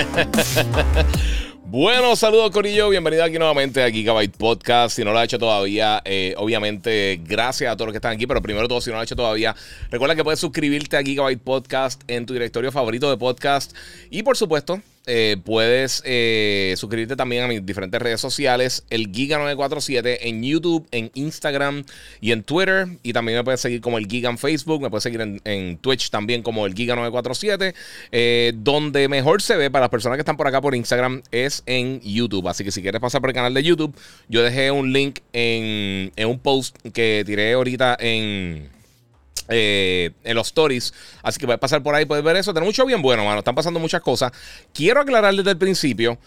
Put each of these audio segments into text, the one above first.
Bueno, saludos Corillo, bienvenido aquí nuevamente a Gigabyte Podcast. Si no lo ha hecho todavía, eh, obviamente gracias a todos los que están aquí, pero primero todo, si no lo ha hecho todavía, recuerda que puedes suscribirte a Gigabyte Podcast en tu directorio favorito de podcast y por supuesto eh, puedes eh, suscribirte también a mis diferentes redes sociales, el Giga947 en YouTube, en Instagram y en Twitter. Y también me puedes seguir como el Giga en Facebook, me puedes seguir en, Twitch también como el Giga947. Eh, donde mejor se ve para las personas que están por acá por Instagram es en YouTube. Así que si quieres pasar por el canal de YouTube, yo dejé un link en, en un post que tiré ahorita en eh, en los stories. Así que puedes pasar por ahí, puedes ver eso. Tenemos mucho bien bueno, mano. Están pasando muchas cosas. Quiero aclarar desde el principio.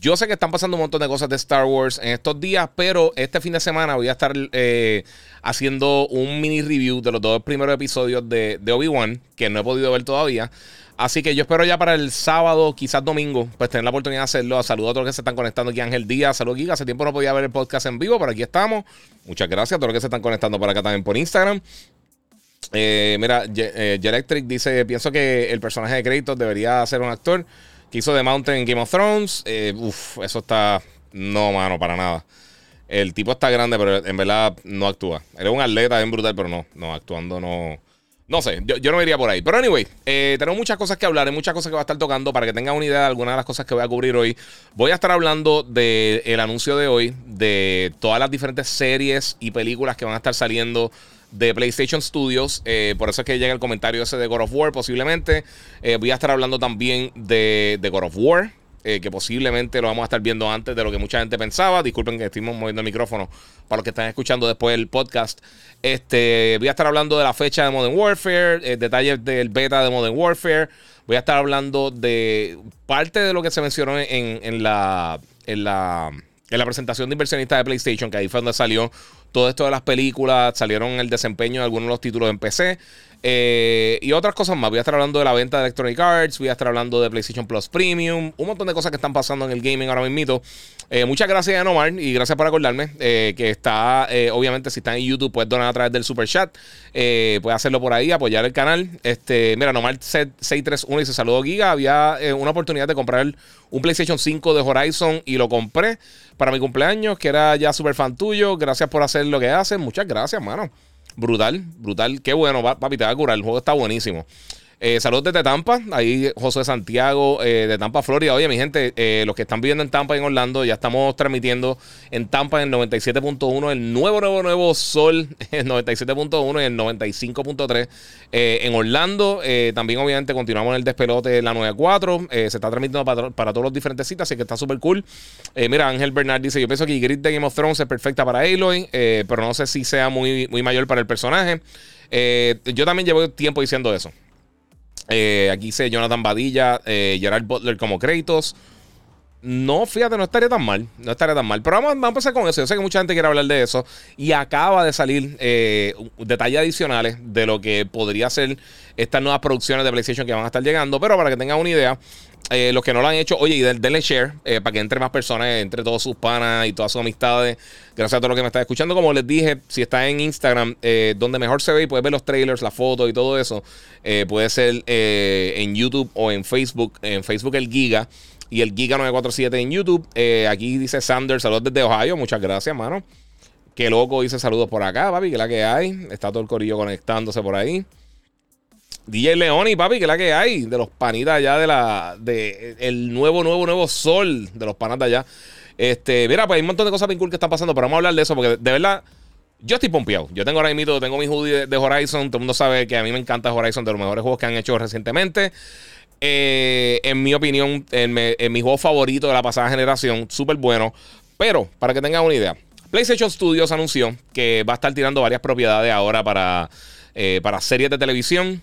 Yo sé que están pasando un montón de cosas de Star Wars en estos días, pero este fin de semana voy a estar eh, haciendo un mini review de los dos primeros episodios de, Obi-Wan, que no he podido ver todavía. Así que yo espero ya para el sábado, quizás domingo, pues tener la oportunidad de hacerlo. Saludos a todos los que se están conectando aquí, Ángel Díaz. Saludos, Giga. Hace tiempo no podía ver el podcast en vivo, pero aquí estamos. Muchas gracias a todos los que se están conectando por acá también por Instagram. Eh, mira, eh, Electric dice: Pienso que el personaje de crédito debería ser un actor que hizo The Mountain en Game of Thrones. Eh, uf, eso está. No, mano, para nada. El tipo está grande, pero en verdad no actúa. Él es un atleta bien brutal, pero no, no, actuando no. No sé, yo, no iría por ahí. Pero anyway, tenemos muchas cosas que hablar, hay muchas cosas que va a estar tocando para que tengan una idea de algunas de las cosas que voy a cubrir hoy. Voy a estar hablando del anuncio de hoy, de todas las diferentes series y películas que van a estar saliendo de PlayStation Studios. Eh, por eso es que llega el comentario ese de God of War, posiblemente. Eh, voy a estar hablando también de, de God of War. Eh, que posiblemente lo vamos a estar viendo antes de lo que mucha gente pensaba. Disculpen que estemos moviendo el micrófono para los que están escuchando después del podcast. Este, voy a estar hablando de la fecha de Modern Warfare, detalles del beta de Modern Warfare. Voy a estar hablando de parte de lo que se mencionó en, en la, en la en la presentación de inversionistas de PlayStation, que ahí fue donde salió todo esto de las películas, salieron el desempeño de algunos de los títulos en PC. Eh, y otras cosas más. Voy a estar hablando de la venta de Electronic Arts, voy a estar hablando de PlayStation Plus Premium, un montón de cosas que están pasando en el gaming ahora mismo. Eh, muchas gracias a Nomar y gracias por acordarme eh, que está, obviamente, si está en YouTube, puedes donar a través del Super Chat. puedes hacerlo por ahí, apoyar el canal. Este, mira, Nomar 631 dice: Saludos, Giga. Había una oportunidad de comprar un PlayStation 5 de Horizon y lo compré para mi cumpleaños, que era ya súper fan tuyo. Gracias por hacer lo que haces. Muchas gracias, mano. Brutal, brutal. Qué bueno, papi, te va a curar. El juego está buenísimo. Eh, saludos desde Tampa, ahí José Santiago eh, de Tampa, Florida. Oye, mi gente, eh, los que están viviendo en Tampa en Orlando, ya estamos transmitiendo en Tampa en el 97.1, el nuevo, nuevo, nuevo Sol, el 97.1 y el 95.3. en Orlando, también obviamente continuamos en el despelote la 94. se está transmitiendo para, todos los diferentes citas, así que está súper cool. mira, Ángel Bernard dice, yo pienso que Grid de Game of Thrones es perfecta para Aloy, pero no sé si sea muy, muy mayor para el personaje. yo también llevo tiempo diciendo eso. Eh, aquí dice Jonathan Badilla, eh, Gerard Butler como créditos. No, fíjate, no estaría tan mal. No estaría tan mal. Pero vamos, a empezar con eso. Yo sé que mucha gente quiere hablar de eso. Y acaba de salir eh, detalles adicionales de lo que podría ser estas nuevas producciones de PlayStation que van a estar llegando. Pero para que tengan una idea, eh, los que no lo han hecho, oye, y denle share eh, para que entre más personas, entre todos sus panas y todas sus amistades. Gracias a todos los que me están escuchando. Como les dije, si está en Instagram, eh, donde mejor se ve y puedes ver los trailers, las fotos y todo eso, puede ser en YouTube o en Facebook. En Facebook el Giga y el Giga 947 en YouTube. aquí dice Sanders, saludos desde Ohio. Muchas gracias, mano. Qué loco, dice saludos por acá, papi, que la que hay. Está todo el corillo conectándose por ahí. DJ Leoni, papi, que la que hay de los panitas allá de la de el nuevo nuevo nuevo sol de los panas de allá. Este, mira, pues hay un montón de cosas bien que están pasando, pero vamos a hablar de eso porque de verdad yo estoy pompeado. Yo tengo ahora mismo, tengo mi hoodie de, Horizon. Todo el mundo sabe que a mí me encanta Horizon, de los mejores juegos que han hecho recientemente. Eh, en mi opinión, en, mi juego favorito de la pasada generación, súper bueno. Pero, para que tengan una idea, PlayStation Studios anunció que va a estar tirando varias propiedades ahora para, eh, para series de televisión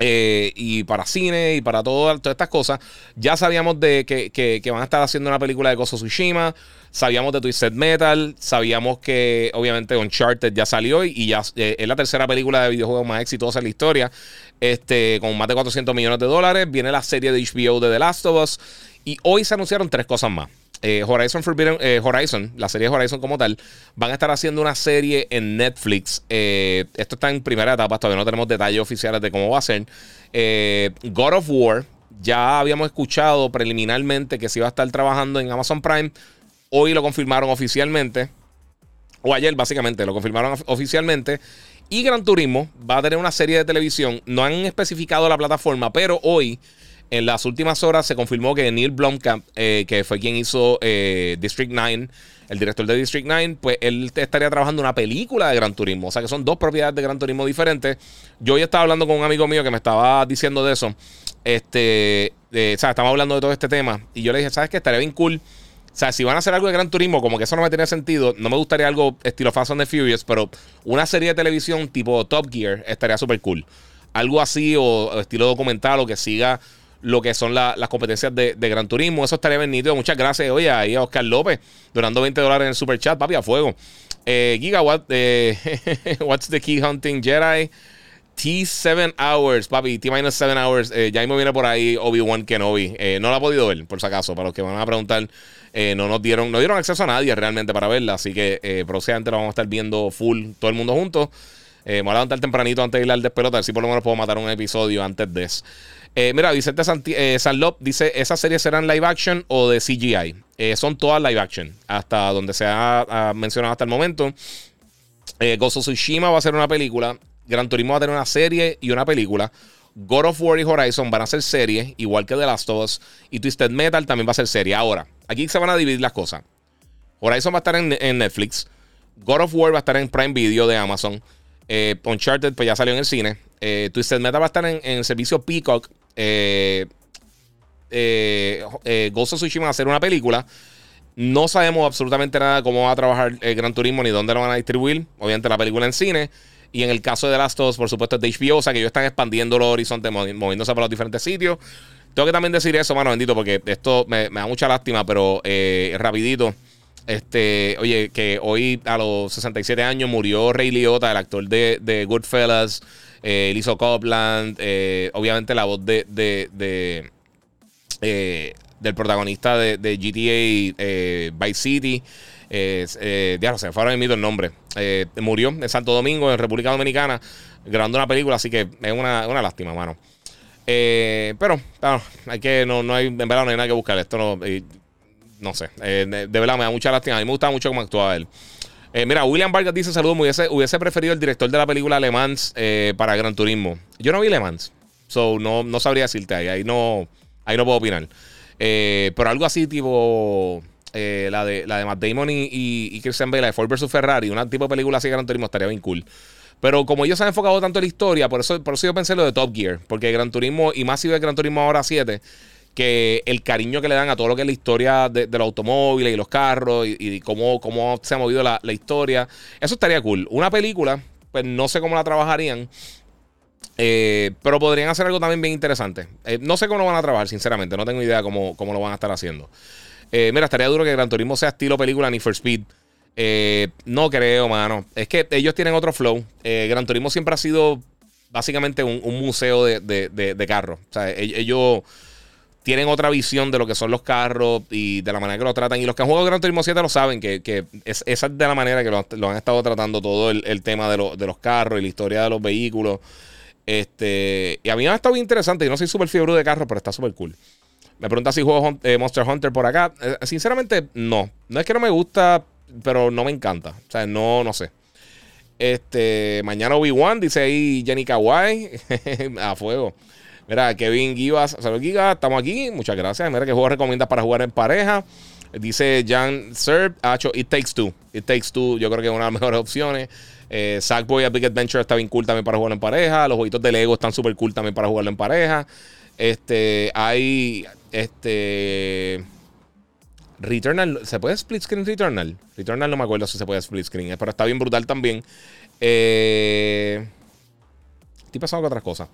Eh, y para cine y para todas estas cosas. Ya sabíamos de que, van a estar haciendo una película de Gozo Tsushima. Sabíamos de Twisted Metal. Sabíamos que obviamente Uncharted ya salió y, ya eh, es la tercera película de videojuegos más exitosa en la historia. Este, con más de 400 millones de dólares. Viene la serie de HBO de The Last of Us. Y hoy se anunciaron tres cosas más. Eh, Horizon Forbidden Horizon, la serie Horizon como tal, van a estar haciendo una serie en Netflix. esto está en primera etapa, todavía no tenemos detalles oficiales de cómo va a ser. God of War, ya habíamos escuchado preliminarmente que se iba a estar trabajando en Amazon Prime. Hoy lo confirmaron oficialmente. O ayer, básicamente, lo confirmaron oficialmente. Y Gran Turismo va a tener una serie de televisión. No han especificado la plataforma, pero hoy, en las últimas horas, se confirmó que Neil Blomkamp, eh, que fue quien hizo eh, District 9, el director de District 9, pues él estaría trabajando una película de Gran Turismo. O sea que son dos propiedades de Gran Turismo diferentes. Yo hoy estaba hablando con un amigo mío que me estaba diciendo de eso. Este, o sea, estamos hablando de todo este tema. Y yo le dije, ¿sabes qué? Estaría bien cool. O sea, si van a hacer algo de Gran Turismo, como que eso no me tenía sentido. No me gustaría algo estilo Fast and the Furious, pero una serie de televisión tipo Top Gear estaría súper cool. Algo así o, estilo documental o que siga lo que son las competencias de, Gran Turismo. Eso estaría bien nítido. Muchas gracias, oye, ahí a Oscar López, donando 20 dólares en el super chat, papi, a fuego. Eh, Gigawatt, eh, What's the Key Hunting Jedi? T7 Hours, papi, T-7 Hours. Eh, ya mismo viene por ahí Obi-Wan Kenobi. Eh, no lo ha podido ver, por si acaso, para los que van a preguntar. Eh, no nos dieron, no dieron acceso a nadie realmente para verla. Así que eh, próximamente lo vamos a estar viendo full, todo el mundo juntos. me voy a levantar tempranito antes de ir al despelote, a si por lo menos puedo matar un episodio antes de eso. Mira, Vicente Sanlop dice: ¿Esas series serán live action o de CGI? son todas live action, hasta donde se ha, mencionado hasta el momento. Eh, Gozo Tsushima va a ser una película. Gran Turismo va a tener una serie y una película. God of War y Horizon van a ser series, igual que The Last of Us. Y Twisted Metal también va a ser serie. Ahora, aquí se van a dividir las cosas. Horizon va a estar en, Netflix. God of War va a estar en Prime Video de Amazon. Eh, Uncharted, pues ya salió en el cine. Eh, Twisted Metal va a estar en, el servicio Peacock. Eh, eh, eh, Ghost of Tsushima va a ser una película. No sabemos absolutamente nada cómo va a trabajar el Gran Turismo ni dónde lo van a distribuir. Obviamente la película en cine. Y en el caso de The Last of Us, por supuesto, es de HBO, o sea que ellos están expandiendo los horizontes, moviéndose para los diferentes sitios. Tengo que también decir eso, mano bendito, porque esto me, da mucha lástima, pero eh, rapidito. Este, oye, que hoy a los 67 años murió Ray Liotta, el actor de Goodfellas, eh, Lizzo Copland, eh, obviamente la voz de, de, eh, del protagonista de, de GTA Vice City. Eh, ya no sé, fue ahora mismo el nombre. Eh, murió en Santo Domingo, en República Dominicana, grabando una película, así que es una, lástima, mano. Eh, pero, hay que, no, no hay, en verdad no hay nada que buscar. Esto no, no sé, de, verdad me da mucha lástima. A mí me gusta mucho cómo actuaba él. Mira, William Vargas dice: Saludos, hubiese, preferido el director de la película Le Mans para Gran Turismo. Yo no vi Le Mans, so no, no sabría decirte ahí. Ahí no, ahí no puedo opinar. pero algo así, tipo. Eh, la, de, la de Matt Damon y, y, Christian Bale, de Ford vs Ferrari, una tipo de película así de Gran Turismo estaría bien cool. Pero como ellos se han enfocado tanto en la historia, por eso, por eso yo pensé lo de Top Gear, porque Gran Turismo, y más si ve Gran Turismo ahora 7, que el cariño que le dan a todo lo que es la historia de, los automóviles y los carros y, cómo, cómo, se ha movido la, historia, eso estaría cool. Una película, pues no sé cómo la trabajarían. Eh, pero podrían hacer algo también bien interesante. Eh, no sé cómo lo van a trabajar, sinceramente. No tengo idea cómo, cómo lo van a estar haciendo. Eh, mira, estaría duro que Gran Turismo sea estilo película ni for Speed. No creo, mano. Es que ellos tienen otro flow. Gran Turismo siempre ha sido básicamente un, museo de, carros. O sea, e-, ellos tienen otra visión de lo que son los carros y de la manera que lo tratan. Y los que han jugado Gran Turismo 7 lo saben, que, esa es de la manera que lo, han estado tratando todo el, tema de, los carros y la historia de los vehículos. Este, y a mí me ha estado bien interesante. Yo no soy súper fiebre de carros, pero está súper cool. Me pregunta si juego eh, Monster Hunter por acá. Eh, sinceramente, no. No es que no me gusta, pero no me encanta. O sea, no, no sé. Este, mañana Obi-Wan, dice ahí Jenny Kawai. a fuego. Mira, Kevin Givas. Salud, Giga. Estamos aquí. Muchas gracias. Mira, ¿qué juego recomiendas para jugar en pareja? Dice Jan Serb. hecho It Takes Two. It Takes Two, yo creo que es una de las mejores opciones. Eh, Sackboy a Big Adventure está bien cool también para jugar en pareja. Los jueguitos de Lego están súper cool también para jugarlo en pareja. Este, hay este. Returnal. ¿Se puede split screen Returnal? Returnal no me acuerdo si se puede split screen, pero está bien brutal también. Eh, estoy pasando con otras cosas.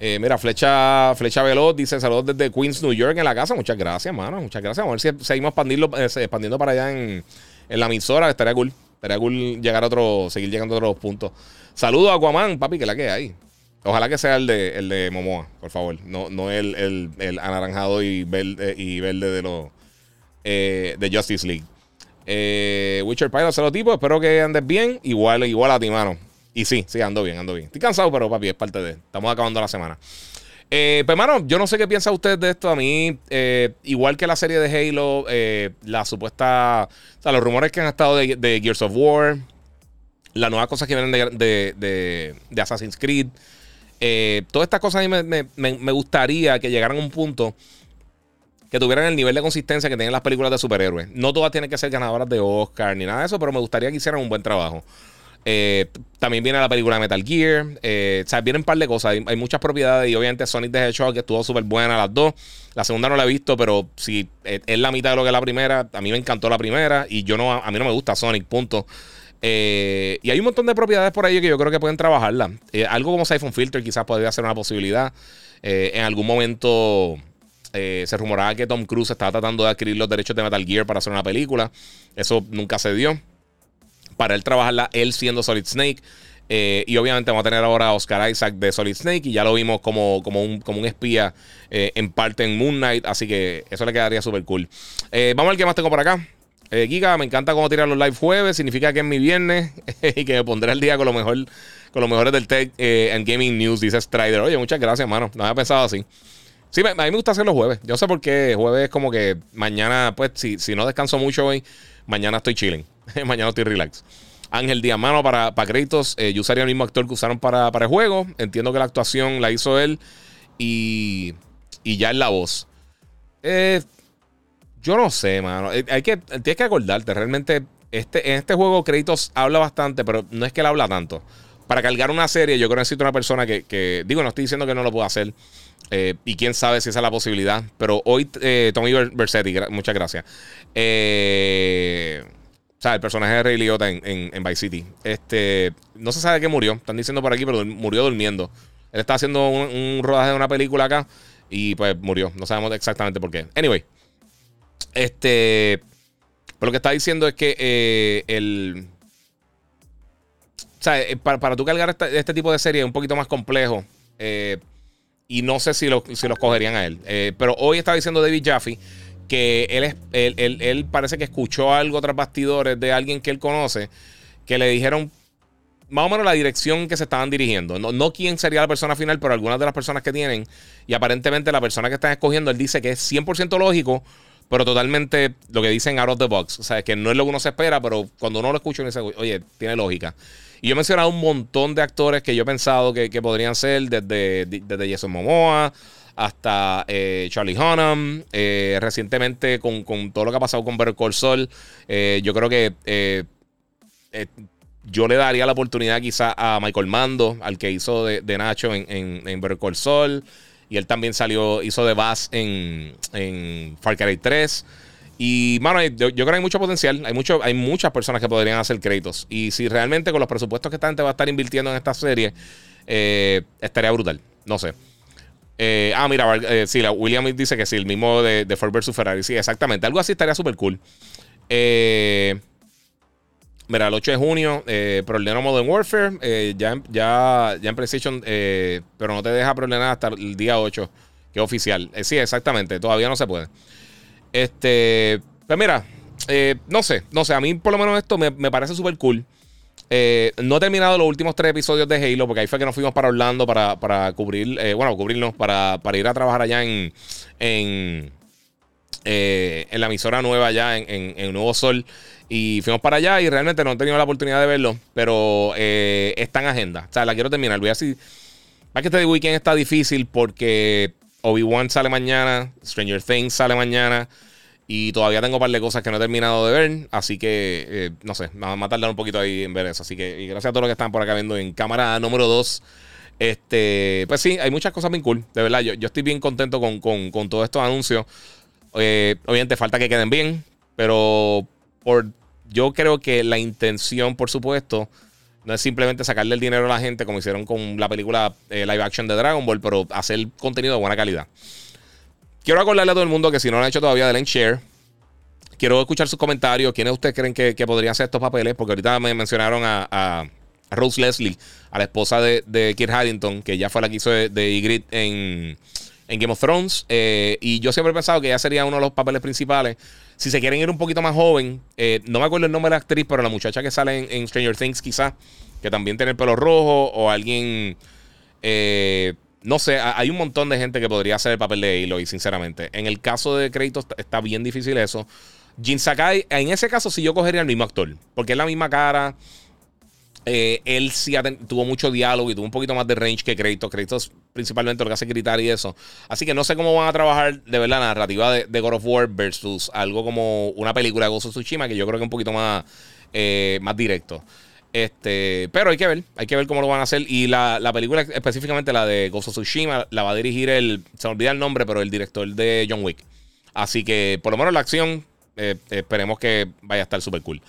Eh, mira, Flecha, Flecha Veloz dice saludos desde Queens, New York en la casa. Muchas gracias, mano. Muchas gracias. A ver si seguimos expandiendo, eh, expandiendo para allá en, en la emisora. Estaría cool. Estaría cool llegar a otro, seguir llegando a otros puntos. Saludos a Aquaman, papi, que la que hay. Ojalá que sea el de, el de Momoa, por favor. No, no el, el, el anaranjado y verde, y verde de los eh, de Justice League. Witcher Pilot, cero tipo. Espero que andes bien. Igual, igual a ti, mano. Y sí, sí, ando bien, ando bien. Estoy cansado, pero papi, es parte de. Estamos acabando la semana. Eh, pues, mano, yo no sé qué piensa usted de esto. A mí, eh, igual que la serie de Halo, eh, la supuesta. O sea, los rumores que han estado de, Gears of War, las nuevas cosas que vienen de, Assassin's Creed. todas estas cosas a mí me, me, gustaría que llegaran a un punto que tuvieran el nivel de consistencia que tienen las películas de superhéroes. No todas tienen que ser ganadoras de Oscar ni nada de eso, pero me gustaría que hicieran un buen trabajo. Eh, también viene la película Metal Gear. Eh, o sea, vienen un par de cosas. Hay, muchas propiedades. Y obviamente Sonic the Hedgehog, que estuvo súper buena las dos. La segunda no la he visto, pero si es la mitad de lo que es la primera. A mí me encantó la primera. Y yo no, a mí no me gusta Sonic, punto. Eh, y hay un montón de propiedades por ahí que yo creo que pueden trabajarla. algo como Siphon Filter quizás podría ser una posibilidad. en algún momento se rumoraba que Tom Cruise estaba tratando de adquirir los derechos de Metal Gear para hacer una película. Eso nunca se dio para él trabajarla, él siendo Solid Snake. Eh, y obviamente vamos a tener ahora a Oscar Isaac de Solid Snake. Y ya lo vimos como, como, un, como un espía eh, en parte en Moon Knight. Así que eso le quedaría súper cool. Eh, vamos a ver qué más tengo por acá. Giga, me encanta cómo tirar los live jueves. Significa que es mi viernes. y que me pondré el día con lo mejor. Con los mejores del tech and gaming news, dice Strider. Oye, muchas gracias, mano. No había pensado así. Sí, a mí me gusta hacer los jueves. Yo sé por qué jueves es como que mañana, pues, si, si no descanso mucho hoy, mañana estoy chilling. Mañana estoy relax. Ángel Diamano para, para créditos. Eh, yo usaría el mismo actor que usaron para, para, el juego. Entiendo que la actuación la hizo él. Y, y ya es la voz. Eh, yo no sé, mano. Eh, hay que, tienes que acordarte. Realmente, este, en este juego créditos habla bastante, pero no es que él habla tanto. Para cargar una serie, yo creo que necesito una persona que, digo, no estoy diciendo que no lo pueda hacer. y quién sabe si esa es la posibilidad. Pero hoy, Tommy Versetti, muchas gracias. Eh o sea, el personaje de Ray Liotta en, en, Vice City. Este, no se sabe qué murió. Están diciendo por aquí, pero murió durmiendo. Él está haciendo un, rodaje de una película acá y pues murió. No sabemos exactamente por qué. Anyway, este, lo que está diciendo es que eh, el, o sea, eh, para, para tú cargar este, tipo de serie es un poquito más complejo. Eh, y no sé si, lo, si los cogerían a él. pero hoy está diciendo David Jaffe que él, es, él, parece que escuchó algo tras bastidores de alguien que él conoce, que le dijeron más o menos la dirección que se estaban dirigiendo. No, no quién sería la persona final, pero algunas de las personas que tienen. Y aparentemente la persona que están escogiendo, él dice que es 100% lógico, pero totalmente lo que dicen out of the box. O sea, que no es lo que uno se espera, pero cuando uno lo escucha, uno dice, oye, tiene lógica. Y yo he mencionado un montón de actores que yo he pensado que, podrían ser, desde, desde Jason Momoa hasta eh, Charlie Hunnam. Eh, recientemente, con, todo lo que ha pasado con Better Call Saul, eh, yo creo que yo le daría la oportunidad quizá a Michael Mando, al que hizo de, Nacho en, en, en, Better. Y él también salió, hizo de Bass en, en Far Cry 3. Y, mano, yo, creo que hay mucho potencial. Hay, mucho, hay muchas personas que podrían hacer créditos. Y si realmente con los presupuestos que esta gente va a estar invirtiendo en esta serie, estaría brutal. No sé. Eh, ah, mira, eh, sí, la William dice que sí, el mismo de, de Ford vs Ferrari. Sí, exactamente. Algo así estaría súper cool. Eh, mira, el 8 de junio, eh, Problema Modern Warfare. ya, ya, ya en PlayStation, pero no te deja problemar hasta el día 8, que es oficial. sí, exactamente. Todavía no se puede. Este, pues mira, no sé, no sé. A mí, por lo menos, esto me, me parece súper cool. Eh, no he terminado los últimos tres episodios de Halo, porque ahí fue que nos fuimos para Orlando para, cubrir, eh, bueno, cubrirnos, para, ir a trabajar allá en, en, eh, en la emisora nueva allá en, Nuevo Sol. Y fuimos para allá y realmente no he tenido la oportunidad de verlo, pero está en agenda. O sea, la quiero terminar. Voy a decir, más que este weekend está difícil porque Obi-Wan sale mañana, Stranger Things sale mañana. Y todavía tengo un par de cosas que no he terminado de ver. Así que, eh, no sé, me va a tardar un poquito ahí en ver eso. Así que, y gracias a todos los que están por acá viendo en cámara número 2. Este, pues sí, hay muchas cosas bien cool. De verdad, yo, yo estoy bien contento con, con, todos estos anuncios. Eh, obviamente falta que queden bien. Pero por, yo creo que la intención, por supuesto, No es simplemente sacarle el dinero a la gente como hicieron con la película eh, live action de Dragon Ball, pero hacer contenido de buena calidad. Quiero acordarle a todo el mundo que si no lo han hecho todavía, denle share. Quiero escuchar sus comentarios. ¿Quiénes ustedes creen que, podrían ser estos papeles? Porque ahorita me mencionaron a, Rose Leslie, a la esposa de, de Kit Harington, que ya fue la que hizo de, de Ygritte en, Game of Thrones. Eh, y yo siempre he pensado que ella sería uno de los papeles principales. Si se quieren ir un poquito más joven, eh, no me acuerdo el nombre de la actriz, pero la muchacha que sale en, Stranger Things, quizás, que también tiene el pelo rojo, o alguien. Eh, no sé, hay un montón de gente que podría hacer el papel de Aloy, sinceramente. En el caso de Kratos está bien difícil eso. Jin Sakai, en ese caso sí yo cogería el mismo actor, porque es la misma cara. Eh, él sí tuvo mucho diálogo y tuvo un poquito más de range que Kratos. Kratos principalmente lo que gritar y eso. Así que no sé cómo van a trabajar de verdad la narrativa de, God of War versus algo como una película de of Tsushima, que yo creo que es un poquito más, eh, más directo. Este, pero hay que ver, hay que ver cómo lo van a hacer. Y la, película, específicamente la de Ghost Tsushima, la va a dirigir el, se me olvida el nombre, pero el director de John Wick. Así que por lo menos la acción, eh, esperemos que vaya a estar súper cool.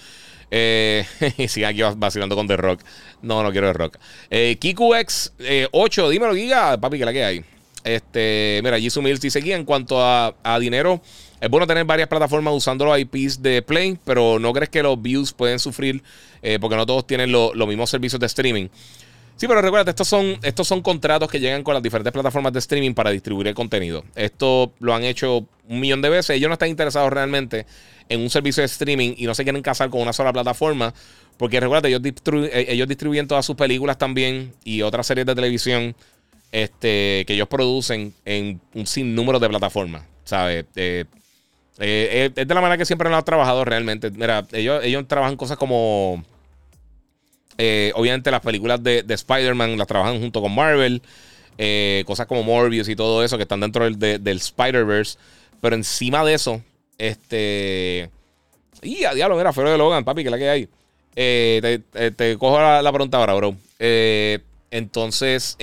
Eh, y sigue aquí vacilando con The Rock. No, no quiero The Rock. Eh, KikuX 8, eh, dímelo, Giga, papi, que la que hay. Este, mira, Jisoo Mills dice aquí en cuanto a dinero. Es bueno tener varias plataformas usando los IPs de Play, pero no crees que los views pueden sufrir eh, porque no todos tienen los mismos servicios de streaming. Sí, pero recuerda, estos son, estos son contratos que llegan con las diferentes plataformas de streaming para distribuir el contenido. Esto lo han hecho un millón de veces. Ellos no están interesados realmente en un servicio de streaming y no se quieren casar con una sola plataforma. Porque recuerda, ellos, eh, ellos distribuyen todas sus películas también y otras series de televisión este, que ellos producen en un sinnúmero de plataformas. ¿Sabes? Eh, eh, es de la manera que siempre lo han trabajado realmente. Mira, ellos, ellos trabajan cosas como. Eh, obviamente las películas de, Spider-Man las trabajan junto con Marvel. Eh, cosas como Morbius y todo eso que están dentro del, del Spider-Verse. Pero encima de eso, este. Y a diablo, mira, fuera de Logan, papi, que la que hay. te, cojo la, la, pregunta ahora, bro. entonces,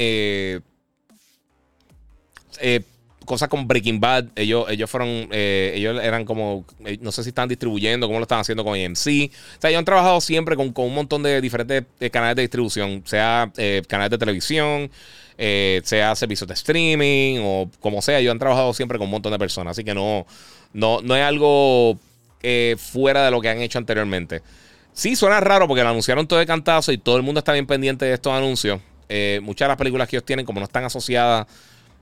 eh, cosas como Breaking Bad, ellos, ellos fueron, eh, ellos eran como, eh, no sé si están distribuyendo, cómo lo están haciendo con AMC. O sea, ellos han trabajado siempre con, un montón de diferentes eh, canales de distribución, sea canales de televisión, sea servicios de streaming o como sea. Ellos han trabajado siempre con un montón de personas, así que no, no, no es algo fuera de lo que han hecho anteriormente. Sí, suena raro porque lo anunciaron todo de cantazo y todo el mundo está bien pendiente de estos anuncios. muchas de las películas que ellos tienen, como no están asociadas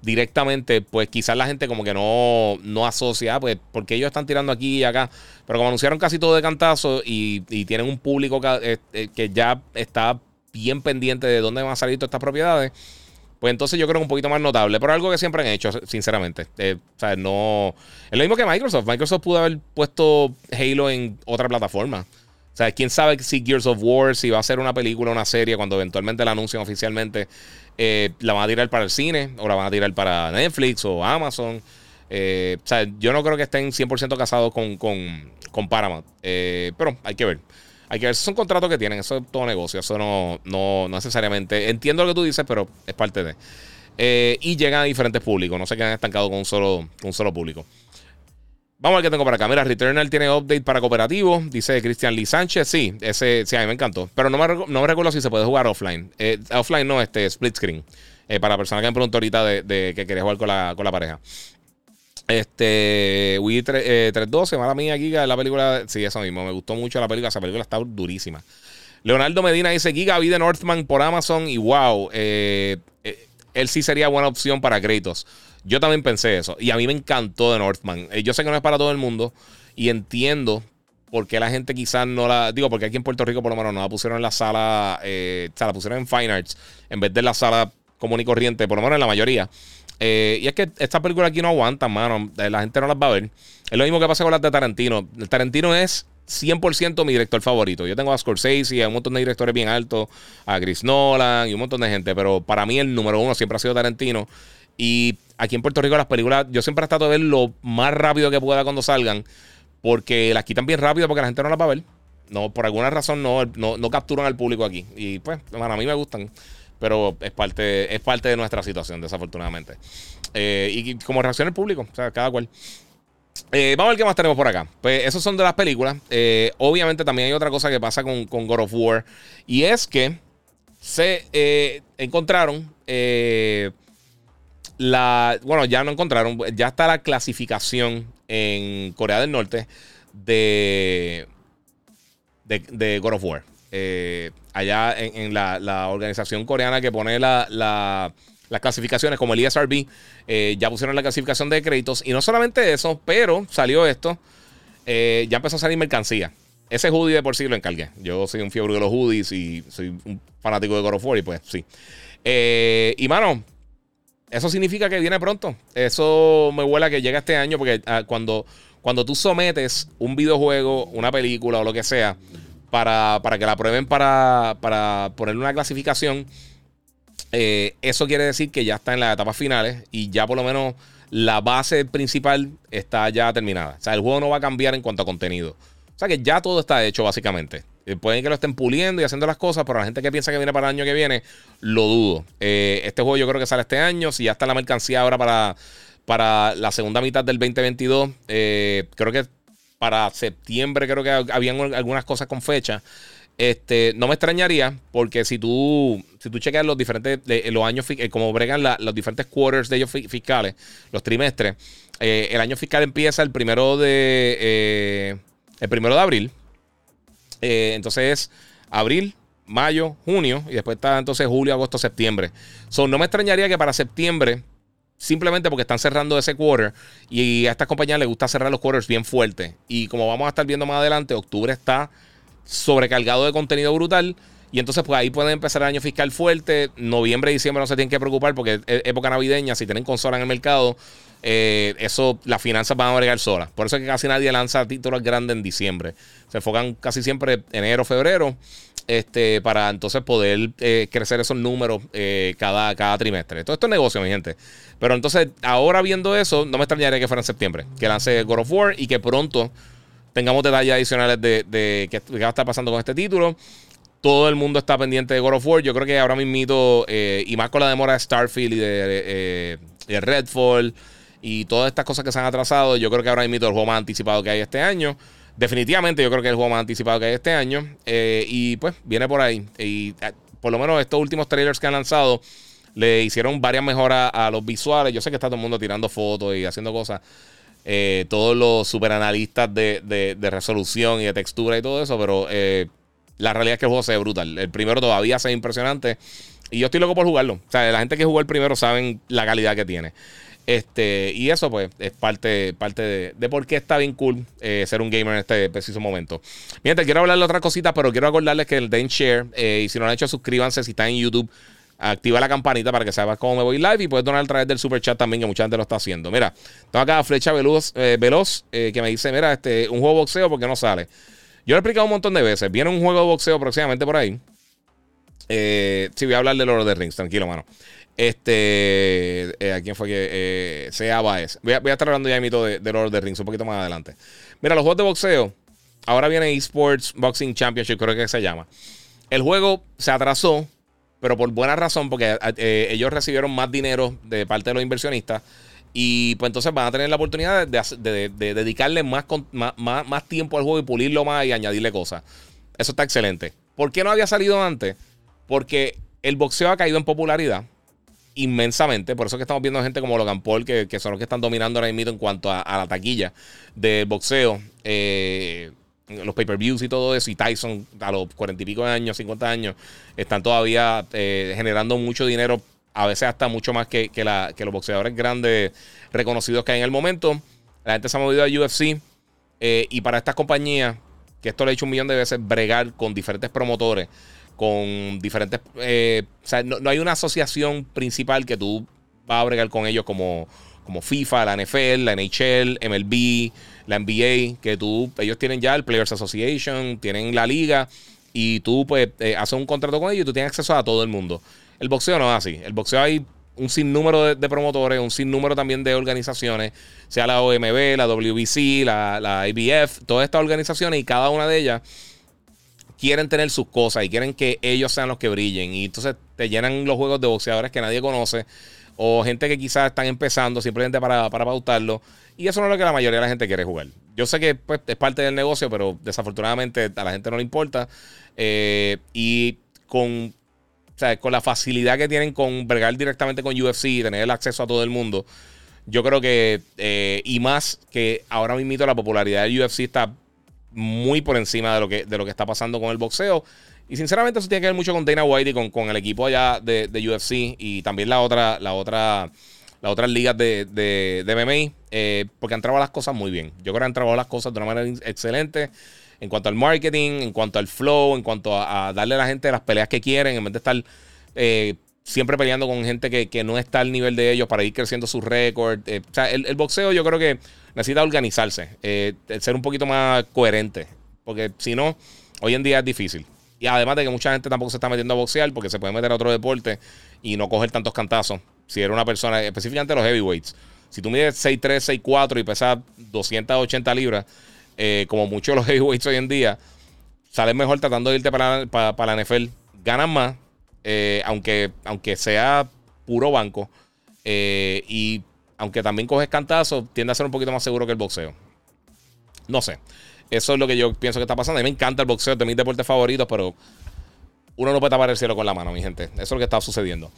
directamente, pues quizás la gente como que no, no asocia, pues porque ellos están tirando aquí y acá. Pero como anunciaron casi todo de cantazo y, tienen un público que, eh, que, ya está bien pendiente de dónde van a salir todas estas propiedades, pues entonces yo creo que un poquito más notable. Pero algo que siempre han hecho, sinceramente. Eh, o sea, no. Es lo mismo que Microsoft. Microsoft pudo haber puesto Halo en otra plataforma. O sea, quién sabe si Gears of War, si va a ser una película una serie, cuando eventualmente la anuncien oficialmente, eh, la van a tirar para el cine o la van a tirar para Netflix o Amazon. Eh, o sea, yo no creo que estén 100% casados con, con, Paramount. Eh, pero hay que ver. Hay que ver. Son contratos que tienen. Eso es todo negocio. Eso no, no, necesariamente. Entiendo lo que tú dices, pero es parte de. y llegan a diferentes públicos. No se quedan estancados con un solo, con un solo público. Vamos a ver qué tengo para acá. Mira, Returnal tiene update para cooperativo. Dice Cristian Lee Sánchez. Sí, ese sí, a mí me encantó. Pero no me, no me recuerdo si se puede jugar offline. Eh, offline no, este split screen. Eh, para personas que me preguntó ahorita de, que quería jugar con la, con la pareja. Este, Wii 312, eh, mala mía, Giga, la película. Sí, eso mismo. Me gustó mucho la película. Esa película está durísima. Leonardo Medina dice: Giga, vi de Northman por Amazon y wow. Él sí sería buena opción para Kratos. Yo también pensé eso. Y a mí me encantó de Northman. Eh, yo sé que no es para todo el mundo. Y entiendo por qué la gente quizás no la. Digo, porque aquí en Puerto Rico, por lo menos, no la pusieron en la sala. Eh, o sea, la pusieron en Fine Arts en vez de la sala común y corriente, por lo menos en la mayoría. Eh, y es que esta película aquí no aguanta, mano. La gente no las va a ver. Es lo mismo que pasa con las de Tarantino. El Tarantino es 100% mi director favorito. Yo tengo a Scorsese a un montón de directores bien altos, a Chris Nolan y un montón de gente, pero para mí el número uno siempre ha sido Tarantino. Y aquí en Puerto Rico las películas, yo siempre he tratado de ver lo más rápido que pueda cuando salgan, porque las quitan bien rápido porque la gente no las va a ver. No, por alguna razón no, no, capturan al público aquí. Y pues, a mí me gustan. Pero es parte, es parte de nuestra situación, desafortunadamente. Eh, y como reacciona el público, o sea, cada cual. Eh, vamos a ver qué más tenemos por acá. Pues esos son de las películas. Eh, obviamente también hay otra cosa que pasa con, God of War. Y es que se eh, encontraron la. Bueno, ya no encontraron. Ya está la clasificación en Corea del Norte de. De, God of War. allá en, la, organización coreana que pone la, las clasificaciones, como el ESRB, ya pusieron la clasificación de créditos. Y no solamente eso, pero salió esto. ya empezó a salir mercancía. Ese hoodie de por sí lo encargué. Yo soy un fiebre de los hoodies y soy un fanático de God of War y pues sí. y mano, eso significa que viene pronto. Eso me huele a que llega este año porque cuando, cuando tú sometes un videojuego, una película o lo que sea para, para que la prueben para, para ponerle una clasificación, eh, eso quiere decir que ya está en las etapas finales y ya por lo menos la base principal está ya terminada. O sea, el juego no va a cambiar en cuanto a contenido. O sea que ya todo está hecho básicamente. Eh, pueden que lo estén puliendo y haciendo las cosas, pero la gente que piensa que viene para el año que viene, lo dudo. Eh, este juego yo creo que sale este año. Si ya está la mercancía ahora para, para la segunda mitad del 2022, creo que para septiembre creo que habían algunas cosas con fecha. Este, no me extrañaría porque si tú, si tú checas los diferentes, los años, eh, como bregan los diferentes quarters de ellos fiscales, los trimestres, eh, el año fiscal empieza el primero de, eh, el primero de abril. entonces es abril, mayo, junio y después está entonces julio, agosto, septiembre. So, no me extrañaría que para septiembre simplemente porque están cerrando ese quarter y a estas compañías les gusta cerrar los quarters bien fuertes. Y como vamos a estar viendo más adelante, octubre está sobrecargado de contenido brutal. Y entonces, pues ahí pueden empezar el año fiscal fuerte. Noviembre y diciembre no se tienen que preocupar porque es época navideña. Si tienen consola en el mercado, eh, eso, las finanzas van a bregar solas. Por eso es que casi nadie lanza títulos grandes en diciembre. Se enfocan casi siempre enero, febrero, este, para entonces poder eh, crecer esos números eh, cada, cada trimestre. Todo esto es negocio, mi gente. Pero entonces, ahora viendo eso, no me extrañaría que fuera en septiembre. Que lance God of War y que pronto tengamos detalles adicionales de, qué, va a estar pasando con este título. Todo el mundo está pendiente de God of War. Yo creo que ahora mismo, eh, y más con la demora de Starfield y de, eh, Redfall y todas estas cosas que se han atrasado, yo creo que ahora mismo el juego más anticipado que hay este año. Definitivamente yo creo que es el juego más anticipado que hay este año. Eh, y pues viene por ahí. Y por lo menos estos últimos trailers que han lanzado le hicieron varias mejoras a los visuales. Yo sé que está todo el mundo tirando fotos y haciendo cosas. Eh, todos los superanalistas de, de, resolución y de textura y todo eso, pero eh, la realidad es que el juego se ve brutal. El primero todavía se ve impresionante y yo estoy loco por jugarlo. O sea, la gente que jugó el primero saben la calidad que tiene. Este, y eso, pues, es parte, parte de, por qué está bien cool eh, ser un gamer en este preciso momento. Miren, quiero hablarle de otra cosita, pero quiero acordarles que el den share. y si no lo han hecho, suscríbanse si están en YouTube activa la campanita para que sepas cómo me voy live y puedes donar a través del super chat también, que mucha gente lo está haciendo. Mira, tengo acá Flecha Veloz, eh, eh, que me dice: Mira, este, un juego de boxeo, porque no sale? Yo lo he explicado un montón de veces. Viene un juego de boxeo próximamente por ahí. Eh, sí, voy a hablar de Lord of the Rings, tranquilo, mano. Este, ¿a quién fue que se Baez? Voy a, voy a estar hablando ya mito de, de Lord of the Rings un poquito más adelante. Mira, los juegos de boxeo. Ahora viene Esports Boxing Championship, creo que se llama. El juego se atrasó pero por buena razón, porque eh, ellos recibieron más dinero de parte de los inversionistas. Y pues entonces van a tener la oportunidad de, dedicarle más, tiempo al juego y pulirlo más y añadirle cosas. Eso está excelente. ¿Por qué no había salido antes? Porque el boxeo ha caído en popularidad inmensamente. Por eso que estamos viendo gente como Logan Paul, que, son los que están dominando ahora mismo en cuanto a, a la taquilla del boxeo. Eh, los pay-per-views y todo eso, y Tyson a los cuarenta y pico de años, 50 años, están todavía eh, generando mucho dinero, a veces hasta mucho más que, la, que, los boxeadores grandes reconocidos que hay en el momento. La gente se ha movido a UFC eh, y para estas compañías, que esto lo he hecho un millón de veces, bregar con diferentes promotores, con diferentes... Eh, o sea, no, hay una asociación principal que tú vas a bregar con ellos como, como FIFA, la NFL, la NHL, MLB la NBA, que tú, ellos tienen ya el Players Association, tienen la liga, y tú pues eh, haces un contrato con ellos y tú tienes acceso a todo el mundo. El boxeo no es así. El boxeo hay un sinnúmero de, promotores, un sinnúmero también de organizaciones, sea la OMB, la WBC, la, la IBF, todas estas organizaciones y cada una de ellas quieren tener sus cosas y quieren que ellos sean los que brillen. Y entonces te llenan los juegos de boxeadores que nadie conoce o gente que quizás están empezando simplemente para, para pautarlo. Y eso no es lo que la mayoría de la gente quiere jugar. Yo sé que pues, es parte del negocio, pero desafortunadamente a la gente no le importa. Eh, y con, con la facilidad que tienen con bregar directamente con UFC y tener el acceso a todo el mundo, yo creo que, eh, y más que ahora mismo la popularidad del UFC está muy por encima de lo que, de lo que está pasando con el boxeo. Y sinceramente eso tiene que ver mucho con Dana White y con, con el equipo allá de, de, UFC y también la otra, la otra, las otras ligas de, de, MMA, eh, porque han trabajado las cosas muy bien. Yo creo que han trabajado las cosas de una manera excelente en cuanto al marketing, en cuanto al flow, en cuanto a, darle a la gente las peleas que quieren, en vez de estar eh, siempre peleando con gente que, no está al nivel de ellos para ir creciendo su récord. Eh, o sea, el, boxeo yo creo que necesita organizarse, ser un poquito más coherente, porque si no, hoy en día es difícil. Y además de que mucha gente tampoco se está metiendo a boxear porque se puede meter a otro deporte y no coger tantos cantazos. Si era una persona, específicamente los heavyweights. Si tú mides 6'3, 6'4 y pesas 280 libras, eh, como muchos de los heavyweights hoy en día, sales mejor tratando de irte para, para, la NFL. Ganas más, eh, aunque, aunque sea puro banco. Eh, y aunque también coges cantazos, tiende a ser un poquito más seguro que el boxeo. No sé. Eso es lo que yo pienso que está pasando. A mí me encanta el boxeo, de mis deportes favoritos, pero uno no puede tapar el cielo con la mano, mi gente. Eso es lo que está sucediendo.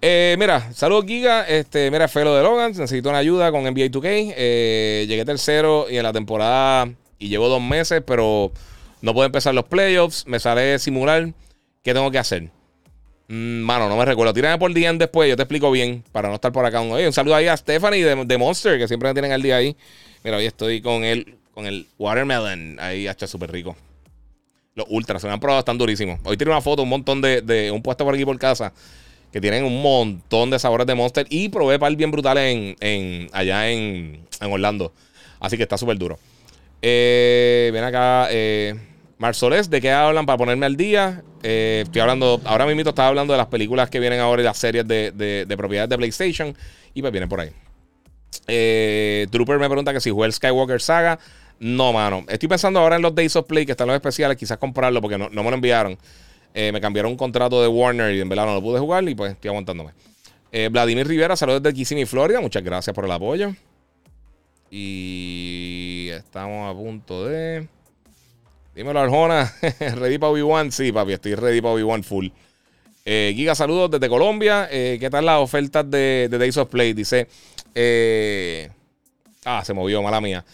Eh, mira, saludos Giga. Este, mira, Felo de Logan. Necesito una ayuda con NBA 2K. Eh, llegué tercero y en la temporada y llevo dos meses, pero no puedo empezar los playoffs. Me sale simular. ¿Qué tengo que hacer? Mm, mano, no me recuerdo. Tírame por día después. Yo te explico bien para no estar por acá. Oye, un saludo ahí a Stephanie de, Monster, que siempre me tienen al día ahí. Mira, hoy estoy con el, con el watermelon. Ahí está súper rico. Los ultras, se me han probado, están durísimos. Hoy tiene una foto, un montón de, un puesto por aquí por casa que tienen un montón de sabores de Monster. Y probé par bien brutal en, allá en, Orlando. Así que está súper duro. Eh, ven acá, eh, Marsoles, ¿de qué hablan para ponerme al día? Eh, estoy hablando, ahora mismo estaba hablando de las películas que vienen ahora y las series de, de, de propiedades de PlayStation. Y pues vienen por ahí. Eh, Trooper me pregunta que si jugué el Skywalker Saga. No, mano. Estoy pensando ahora en los Days of Play, que están los especiales, quizás comprarlo porque no, me lo enviaron. Eh, me cambiaron un contrato de Warner y en verdad no lo pude jugar y pues estoy aguantándome. Eh, Vladimir Rivera, saludos desde Kissimmee, Florida. Muchas gracias por el apoyo. Y estamos a punto de. Dímelo, Arjona. ready para Obi-Wan. Sí, papi, estoy ready para Obi-Wan full. Eh, Giga, saludos desde Colombia. ¿Qué tal las ofertas de, Days of Play? Dice. ah, se movió, mala mía.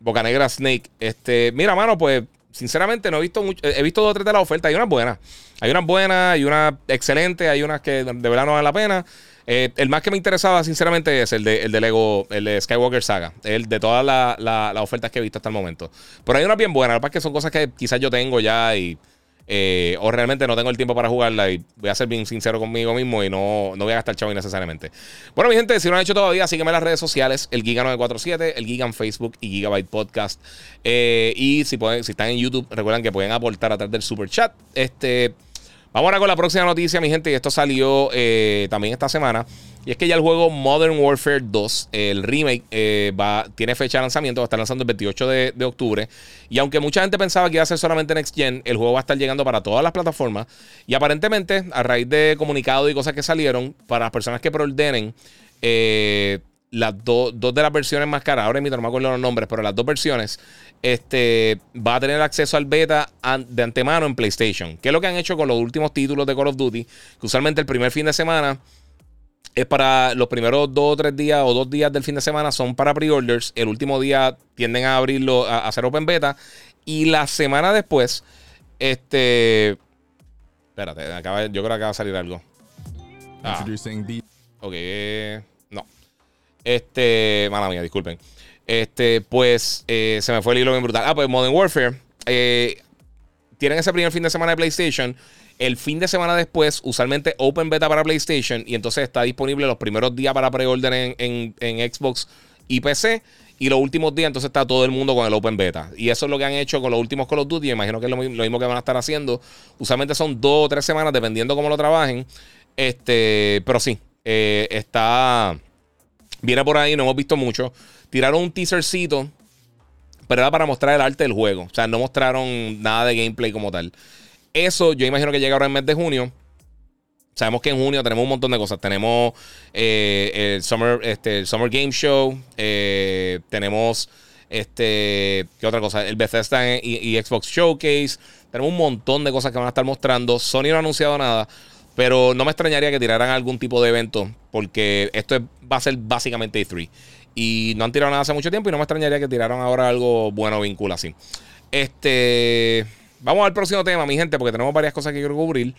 Bocanegra Snake. Este, mira, mano, pues sinceramente no he visto mucho. He visto dos o tres de las ofertas. Hay unas buenas. Hay unas buenas, hay unas excelentes, hay unas que de verdad no valen la pena. Eh, el más que me interesaba, sinceramente, es el de, el de Lego, el de Skywalker Saga. El de todas las ofertas que he visto hasta el momento. Pero hay unas bien buenas. Lo que que son cosas que quizás yo tengo ya y eh, o realmente no tengo el tiempo para jugarla y voy a ser bien sincero conmigo mismo y no, no voy a gastar chavo innecesariamente. Bueno, mi gente, si no lo han hecho todavía, sígueme en las redes sociales, el Giga947, el Giga en Facebook y Gigabyte Podcast. Eh, y si, pueden, si están en YouTube, recuerden que pueden aportar a través del super chat. Este, vamos ahora con la próxima noticia, mi gente, y esto salió eh, también esta semana. Y es que ya el juego Modern Warfare 2, el remake, eh, va, tiene fecha de lanzamiento, va a estar lanzando el 28 de, octubre. Y aunque mucha gente pensaba que iba a ser solamente Next Gen, el juego va a estar llegando para todas las plataformas. Y aparentemente, a raíz de comunicados y cosas que salieron, para las personas que preordenen, eh, las dos de las versiones más caras, ahora mismo no me acuerdo los nombres, pero las dos versiones, este, va a tener acceso al beta de antemano en PlayStation. ¿Qué es lo que han hecho con los últimos títulos de Call of Duty? Que usualmente el primer fin de semana es para los primeros dos o tres días o dos días del fin de semana son para pre-orders. El último día tienden a abrirlo, a, hacer open beta. Y la semana después, este. Espérate, yo creo que acaba de salir algo. Ah. Ok, no. Este. Mala mía, disculpen. Este, pues eh, se me fue el hilo bien brutal. Ah, pues Modern Warfare. Eh, tienen ese primer fin de semana de PlayStation. El fin de semana después, usualmente Open Beta para PlayStation. Y entonces está disponible los primeros días para pre-order en, Xbox y PC. Y los últimos días, entonces está todo el mundo con el Open Beta. Y eso es lo que han hecho con los últimos Call of Duty. Imagino que es lo, mismo que van a estar haciendo. Usualmente son dos o tres semanas, dependiendo cómo lo trabajen. Este, pero sí, eh, está. Viene por ahí, no hemos visto mucho. Tiraron un teasercito, pero era para mostrar el arte del juego. O sea, no mostraron nada de gameplay como tal. Eso yo imagino que llega ahora en mes de junio. Sabemos que en junio tenemos un montón de cosas. Tenemos eh, el, Summer, este, Summer Game Show. Eh, tenemos este. ¿Qué otra cosa? El Bethesda y, Xbox Showcase. Tenemos un montón de cosas que van a estar mostrando. Sony no ha anunciado nada. Pero no me extrañaría que tiraran algún tipo de evento. Porque esto va a ser básicamente E3. Y no han tirado nada hace mucho tiempo. Y no me extrañaría que tiraran ahora algo bueno vincula así. Este. Vamos al próximo tema, mi gente, porque tenemos varias cosas que quiero cubrir.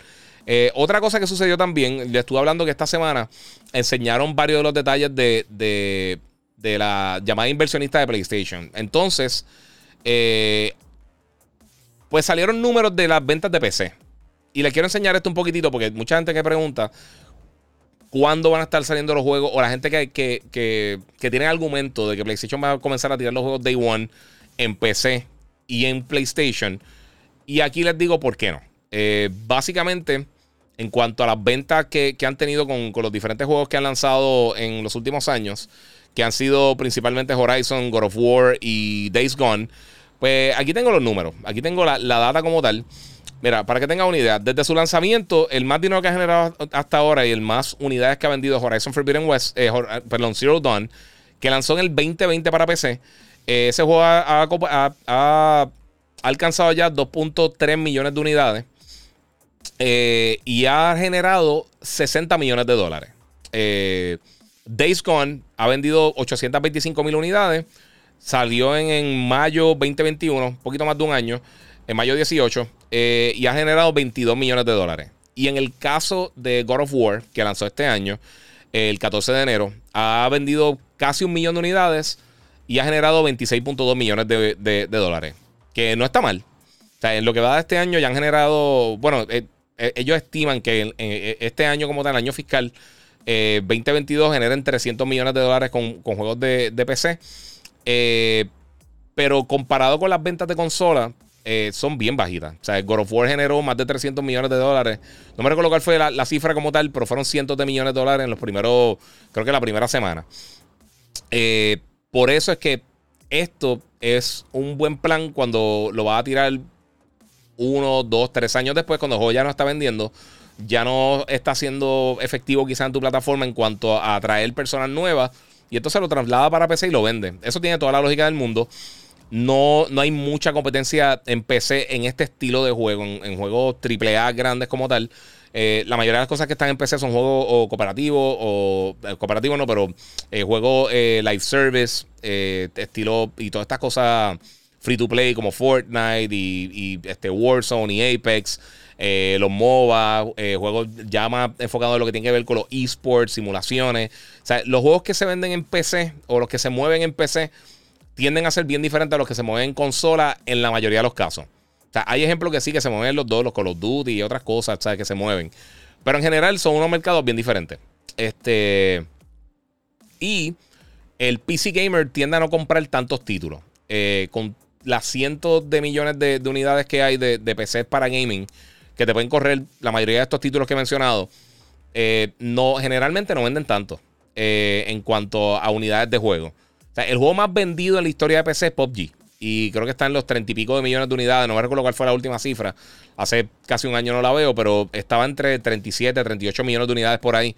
Eh, otra cosa que sucedió también, le estuve hablando que esta semana enseñaron varios de los detalles de, de, la llamada inversionista de PlayStation. Entonces, eh, pues salieron números de las ventas de PC. Y les quiero enseñar esto un poquitito porque mucha gente que pregunta cuándo van a estar saliendo los juegos o la gente que, que, que, que tiene argumento de que PlayStation va a comenzar a tirar los juegos Day One en PC y en PlayStation. Y aquí les digo por qué no. Eh, básicamente, en cuanto a las ventas que, han tenido con, los diferentes juegos que han lanzado en los últimos años, que han sido principalmente Horizon, God of War y Days Gone, pues aquí tengo los números, aquí tengo la, data como tal. Mira, para que tengan una idea, desde su lanzamiento, el más dinero que ha generado hasta ahora y el más unidades que ha vendido Horizon Forbidden West, eh, perdón, Zero Dawn, que lanzó en el 2020 para PC, eh, ese juego ha alcanzado ya 2.3 millones de unidades. Eh, y ha generado 60 millones de dólares. Eh, Days Gone ha vendido 825 mil unidades. Salió en, mayo 2021, un poquito más de un año, en mayo 18, eh, y ha generado 22 millones de dólares. Y en el caso de God of War, que lanzó este año, el 14 de enero, ha vendido casi un millón de unidades y ha generado 26.2 millones de, dólares. Que no está mal. O sea, en lo que va de este año ya han generado, bueno, eh, eh, ellos estiman que eh, este año como tal, año fiscal 2022, generen 300 millones de dólares con, juegos de, PC. pero comparado con las ventas de consola, son bien bajitas. O sea, God of War generó más de 300 millones de dólares. No me recuerdo cuál fue la, cifra como tal, pero fueron cientos de millones de dólares en los primeros, creo que la primera semana. por eso es que esto es un buen plan cuando lo va a tirar uno, dos, tres años después, cuando el juego ya no está vendiendo, ya no está siendo efectivo quizá en tu plataforma en cuanto a atraer personas nuevas. Y entonces lo traslada para PC y lo vende. Eso tiene toda la lógica del mundo. No, no hay mucha competencia en PC en este estilo de juego, en, juegos AAA grandes como tal. Eh, la mayoría de las cosas que están en PC son juegos o cooperativos, o eh, cooperativos no, pero eh, juegos live service, estilo y todas estas cosas free to play como Fortnite y, este Warzone y Apex. Los MOBA, juegos ya más enfocados en lo que tiene que ver con los esports, simulaciones. O sea, los juegos que se venden en PC o los que se mueven en PC tienden a ser bien diferentes a los que se mueven en consola en la mayoría de los casos. O sea, hay ejemplos que sí que se mueven los dos, los Call of Duty y otras cosas, ¿sabes? Que se mueven. Pero en general son unos mercados bien diferentes. Este. Y el PC Gamer tiende a no comprar tantos títulos. Eh, con las cientos de millones de, unidades que hay de, de PCs para gaming que te pueden correr la mayoría de estos títulos que he mencionado, eh, no, generalmente no venden tanto eh, en cuanto a unidades de juego. El juego más vendido en la historia de PC es PUBG. Y creo que está en los treinta y pico de millones de unidades. No me recuerdo cuál fue la última cifra. Hace casi un año no la veo, pero estaba entre 37, 38 millones de unidades por ahí.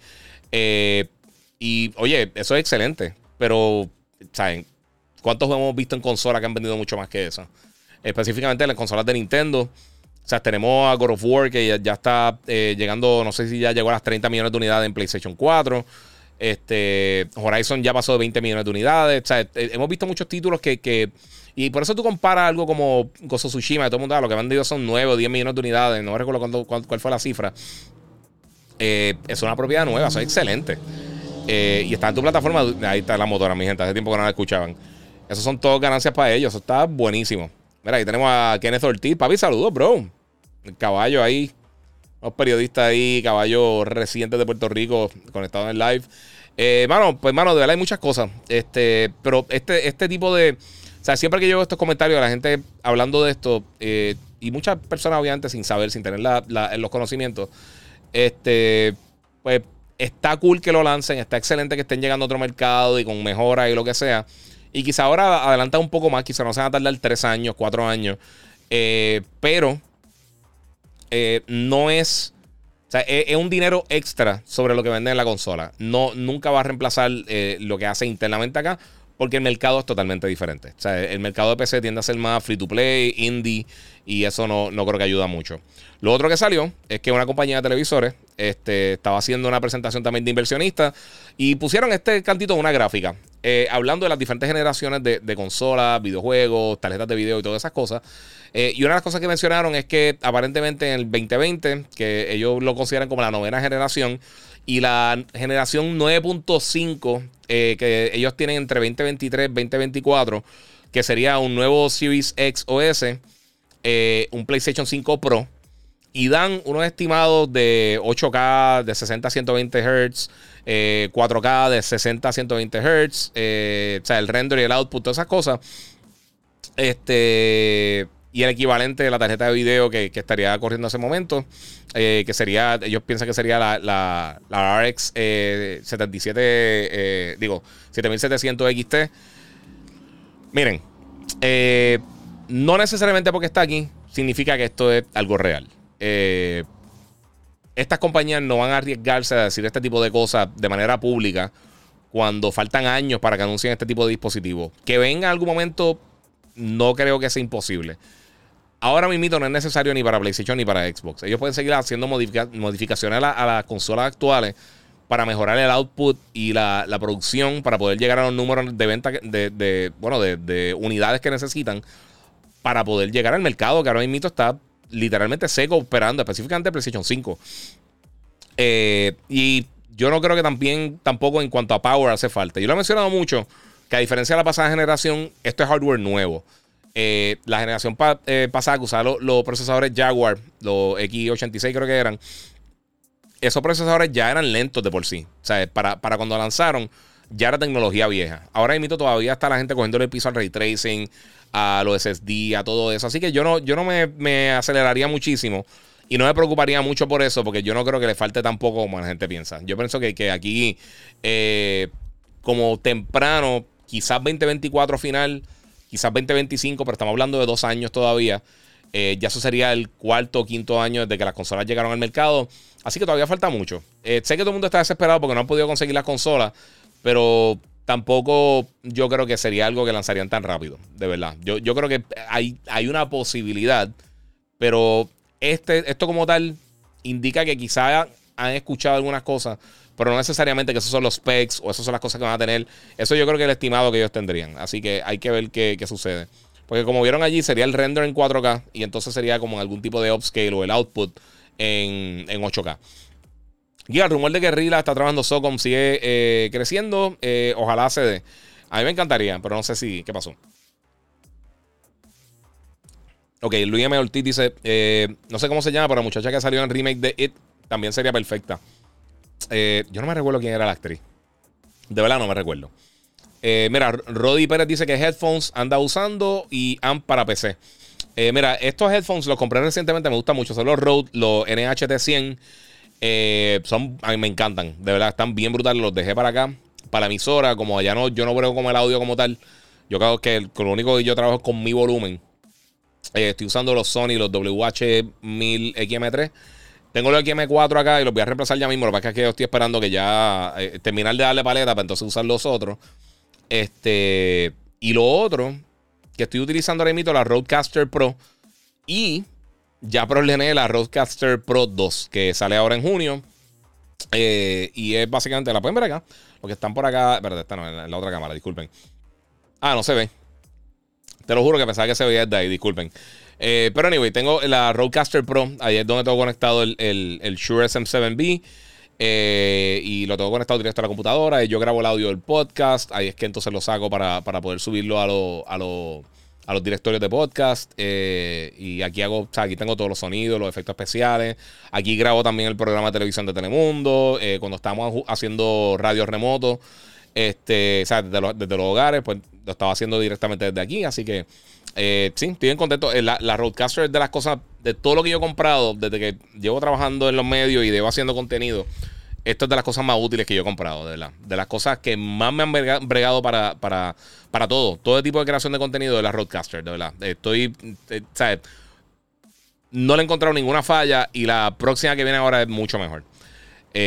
Eh, y oye, eso es excelente. Pero, ¿saben? ¿Cuántos hemos visto en consolas que han vendido mucho más que eso? Específicamente en las consolas de Nintendo. O sea, tenemos a God of War que ya, está eh, llegando, no sé si ya llegó a las 30 millones de unidades en PlayStation 4. Este, Horizon ya pasó de 20 millones de unidades. O sea, eh, hemos visto muchos títulos que, Y por eso tú comparas algo como Gozo Tsushima, todo el mundo, ah, lo que han vendido son 9 o 10 millones de unidades. No recuerdo cuál, fue la cifra. Eh, es una propiedad nueva, eso es excelente. y está en tu plataforma. Ahí está la motora, mi gente. Hace tiempo que no la escuchaban. Esas son todas ganancias para ellos. Eso está buenísimo. Mira, ahí tenemos a Kenneth Ortiz. Papi, saludos, bro. Caballo ahí. Los periodistas ahí, caballo reciente de Puerto Rico, conectado en el live. Eh, mano, pues, mano, de verdad hay muchas cosas. Este, pero este, este tipo de. O sea, siempre que yo veo estos comentarios de la gente hablando de esto, eh, y muchas personas, obviamente, sin saber, sin tener los conocimientos, este, pues está cool que lo lancen, está excelente que estén llegando a otro mercado y con mejoras y lo que sea. Y quizá ahora adelanta un poco más, quizá no se van a tardar tres años, cuatro años. Eh, pero eh, no es O sea, es, un dinero extra sobre lo que venden en la consola. No, nunca va a reemplazar lo que hace internamente acá, porque el mercado es totalmente diferente. O sea, el mercado de PC tiende a ser más free to play, indie, y eso no, no creo que ayuda mucho. Lo otro que salió es que una compañía de televisores este, estaba haciendo una presentación también de inversionistas y pusieron este cantito una gráfica. Eh, hablando de las diferentes generaciones de, consolas, videojuegos, tarjetas de video y todas esas cosas. Eh, y una de las cosas que mencionaron es que aparentemente en el 2020, que ellos lo consideran como la novena generación, y la generación 9.5 eh, que ellos tienen entre 2023 y 2024, que sería un nuevo Series X OS, eh, un PlayStation 5 Pro, y dan unos estimados de 8K de 60 a 120 Hz, 4K de 60 a 120 Hz, o sea, el render y el output, todas esas cosas. Este y el equivalente de la tarjeta de video que, estaría corriendo en ese momento, eh, que sería, ellos piensan que sería la, la, RX 77, eh, digo, 7700 XT. Miren, eh, no necesariamente porque está aquí, significa que esto es algo real. estas compañías no van a arriesgarse a decir este tipo de cosas de manera pública cuando faltan años para que anuncien este tipo de dispositivos. Que venga en algún momento, no creo que sea imposible. Ahora mismo no es necesario ni para PlayStation ni para Xbox. Ellos pueden seguir haciendo modificaciones a, las consolas actuales para mejorar el output y la, producción para poder llegar a los números de venta de, bueno, de, unidades que necesitan para poder llegar al mercado que ahora mismo está literalmente seco operando, específicamente PlayStation 5. Eh, y yo no creo que también tampoco en cuanto a power hace falta. Yo lo he mencionado mucho que a diferencia de la pasada generación, esto es hardware nuevo. Eh, la generación eh, pasada que usaba los, procesadores Jaguar, los X86 creo que eran, esos procesadores ya eran lentos de por sí. O sea, para, cuando lanzaron, ya era tecnología vieja. Ahora mismo todavía está la gente cogiendo el piso al ray tracing, a los SSD, a todo eso. Así que yo no, yo no me, aceleraría muchísimo. Y no me preocuparía mucho por eso, porque yo no creo que le falte tampoco como la gente piensa. Yo pienso que, que aquí, eh, como temprano, quizás 2024 final, quizás 2025, pero estamos hablando de dos años todavía. Eh, ya eso sería el cuarto o quinto año desde que las consolas llegaron al mercado. Así que todavía falta mucho. Eh, sé que todo el mundo está desesperado porque no han podido conseguir las consolas, pero tampoco yo creo que sería algo que lanzarían tan rápido, de verdad. Yo, creo que hay, hay una posibilidad, pero este, esto como tal indica que quizás han escuchado algunas cosas pero no necesariamente que esos son los specs o esas son las cosas que van a tener. Eso yo creo que es el estimado que ellos tendrían. Así que hay que ver qué, sucede. Porque como vieron allí, sería el render en 4K y entonces sería como algún tipo de upscale o el output en, 8K. Y el rumor de que Rila está trabajando SOCOM sigue eh, creciendo. Eh, ojalá se dé. A mí me encantaría, pero no sé si. ¿Qué pasó? Ok, Luis M. Ortiz dice: eh, No sé cómo se llama, pero la muchacha que salió en remake de It también sería perfecta. Eh, yo no me recuerdo quién era la actriz. De verdad no me recuerdo. Eh, mira, Roddy Pérez dice que headphones anda usando y AMP para PC. Eh, mira, estos headphones los compré recientemente, me gustan mucho. Son los Rode, los NHT100. son, a mí me encantan, de verdad, están bien brutales. Los dejé para acá, para la emisora. Como allá no, yo no veo como el audio como tal. Yo creo que con lo único que yo trabajo es con mi volumen. estoy usando los Sony, los WH1000 XM3. Tengo los XM4 acá y los voy a reemplazar ya mismo. Lo que pasa es que yo estoy esperando que ya eh, terminar de darle paleta para entonces usar los otros. Este. Y lo otro que estoy utilizando ahora mismo, la Roadcaster Pro. Y ya problemé la Roadcaster Pro 2, que sale ahora en junio. Eh, y es básicamente, la pueden ver acá. Los que están por acá. Verdad, esta no, en la otra cámara, disculpen. Ah, no se ve. Te lo juro que pensaba que se veía desde ahí, disculpen. Eh, pero anyway, tengo la Roadcaster Pro. Ahí es donde tengo conectado el, el, Shure SM7B. Eh, y lo tengo conectado directo a la computadora. Y yo grabo el audio del podcast. Ahí es que entonces lo saco para, poder subirlo a, a, a, los directorios de podcast. Eh, y aquí hago, o sea, aquí tengo todos los sonidos, los efectos especiales. Aquí grabo también el programa de televisión de Telemundo. cuando estamos haciendo radio remoto. Este, o sea, desde los, desde los hogares, pues lo estaba haciendo directamente desde aquí. Así que eh, sí, estoy bien contento. Eh, la, la, Roadcaster es de las cosas, de todo lo que yo he comprado, desde que llevo trabajando en los medios y llevo haciendo contenido. Esto es de las cosas más útiles que yo he comprado, de verdad. De las cosas que más me han bregado para, para, para todo. Todo tipo de creación de contenido de la Roadcaster, de verdad. Estoy, eh, no le he encontrado ninguna falla y la próxima que viene ahora es mucho mejor.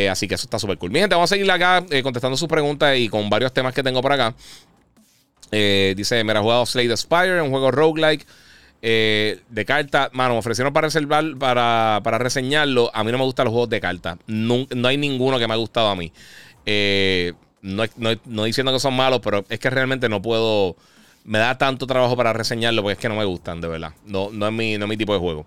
Así que eso está súper cool. Mi gente, vamos a seguir acá contestando sus preguntas y con varios temas que tengo por acá. Eh, dice, me ha jugado Slade Spire, un juego roguelike de carta. Mano, me ofrecieron para reservar, para, para, reseñarlo. A mí no me gustan los juegos de carta. No, no, hay ninguno que me ha gustado a mí. No, no, no, diciendo que son malos, pero es que realmente no puedo. Me da tanto trabajo para reseñarlo porque es que no me gustan, de verdad. No, no, es, mi, no es mi tipo de juego.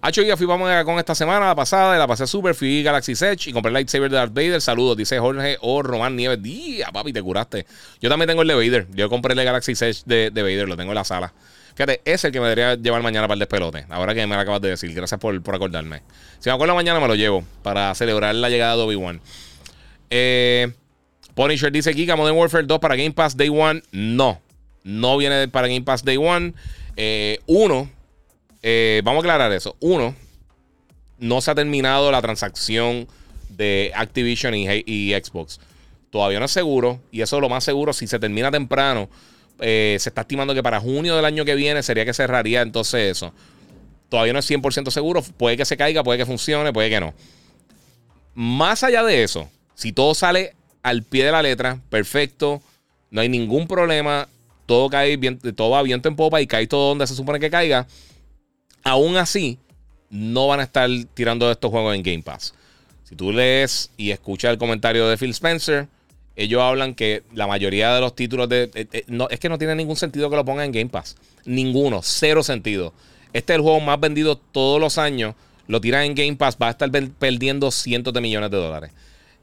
Hacho, ya fui vamos con esta semana, la pasada, la pasé súper. Fui Galaxy Edge y compré el lightsaber de Darth Vader. Saludos, dice Jorge o Román Nieves. Día, papi, te curaste. Yo también tengo el de Vader. Yo compré el Galaxy Edge de, de Vader, lo tengo en la sala. Fíjate, es el que me debería llevar mañana para el despelote. Ahora que me lo acabas de decir. Gracias por, por acordarme. Si me acuerdo mañana, me lo llevo para celebrar la llegada de Obi-Wan. Eh, Punisher dice Kika, Modern Warfare 2 para Game Pass Day One. No, no viene para Game Pass Day One. Eh, uno, eh, vamos a aclarar eso. Uno, no se ha terminado la transacción de Activision y, Xbox. Todavía no es seguro. Y eso es lo más seguro. Si se termina temprano, eh, se está estimando que para junio del año que viene sería que cerraría entonces eso. Todavía no es 100% seguro. Puede que se caiga, puede que funcione, puede que no. Más allá de eso, si todo sale al pie de la letra, perfecto, no hay ningún problema, todo cae bien, todo va viento en popa y cae todo donde se supone que caiga. Aún así, no van a estar tirando estos juegos en Game Pass. Si tú lees y escuchas el comentario de Phil Spencer, ellos hablan que la mayoría de los títulos de. Eh, eh, no, es que no tiene ningún sentido que lo pongan en Game Pass. Ninguno, cero sentido. Este es el juego más vendido todos los años. Lo tiran en Game Pass, va a estar perdiendo cientos de millones de dólares.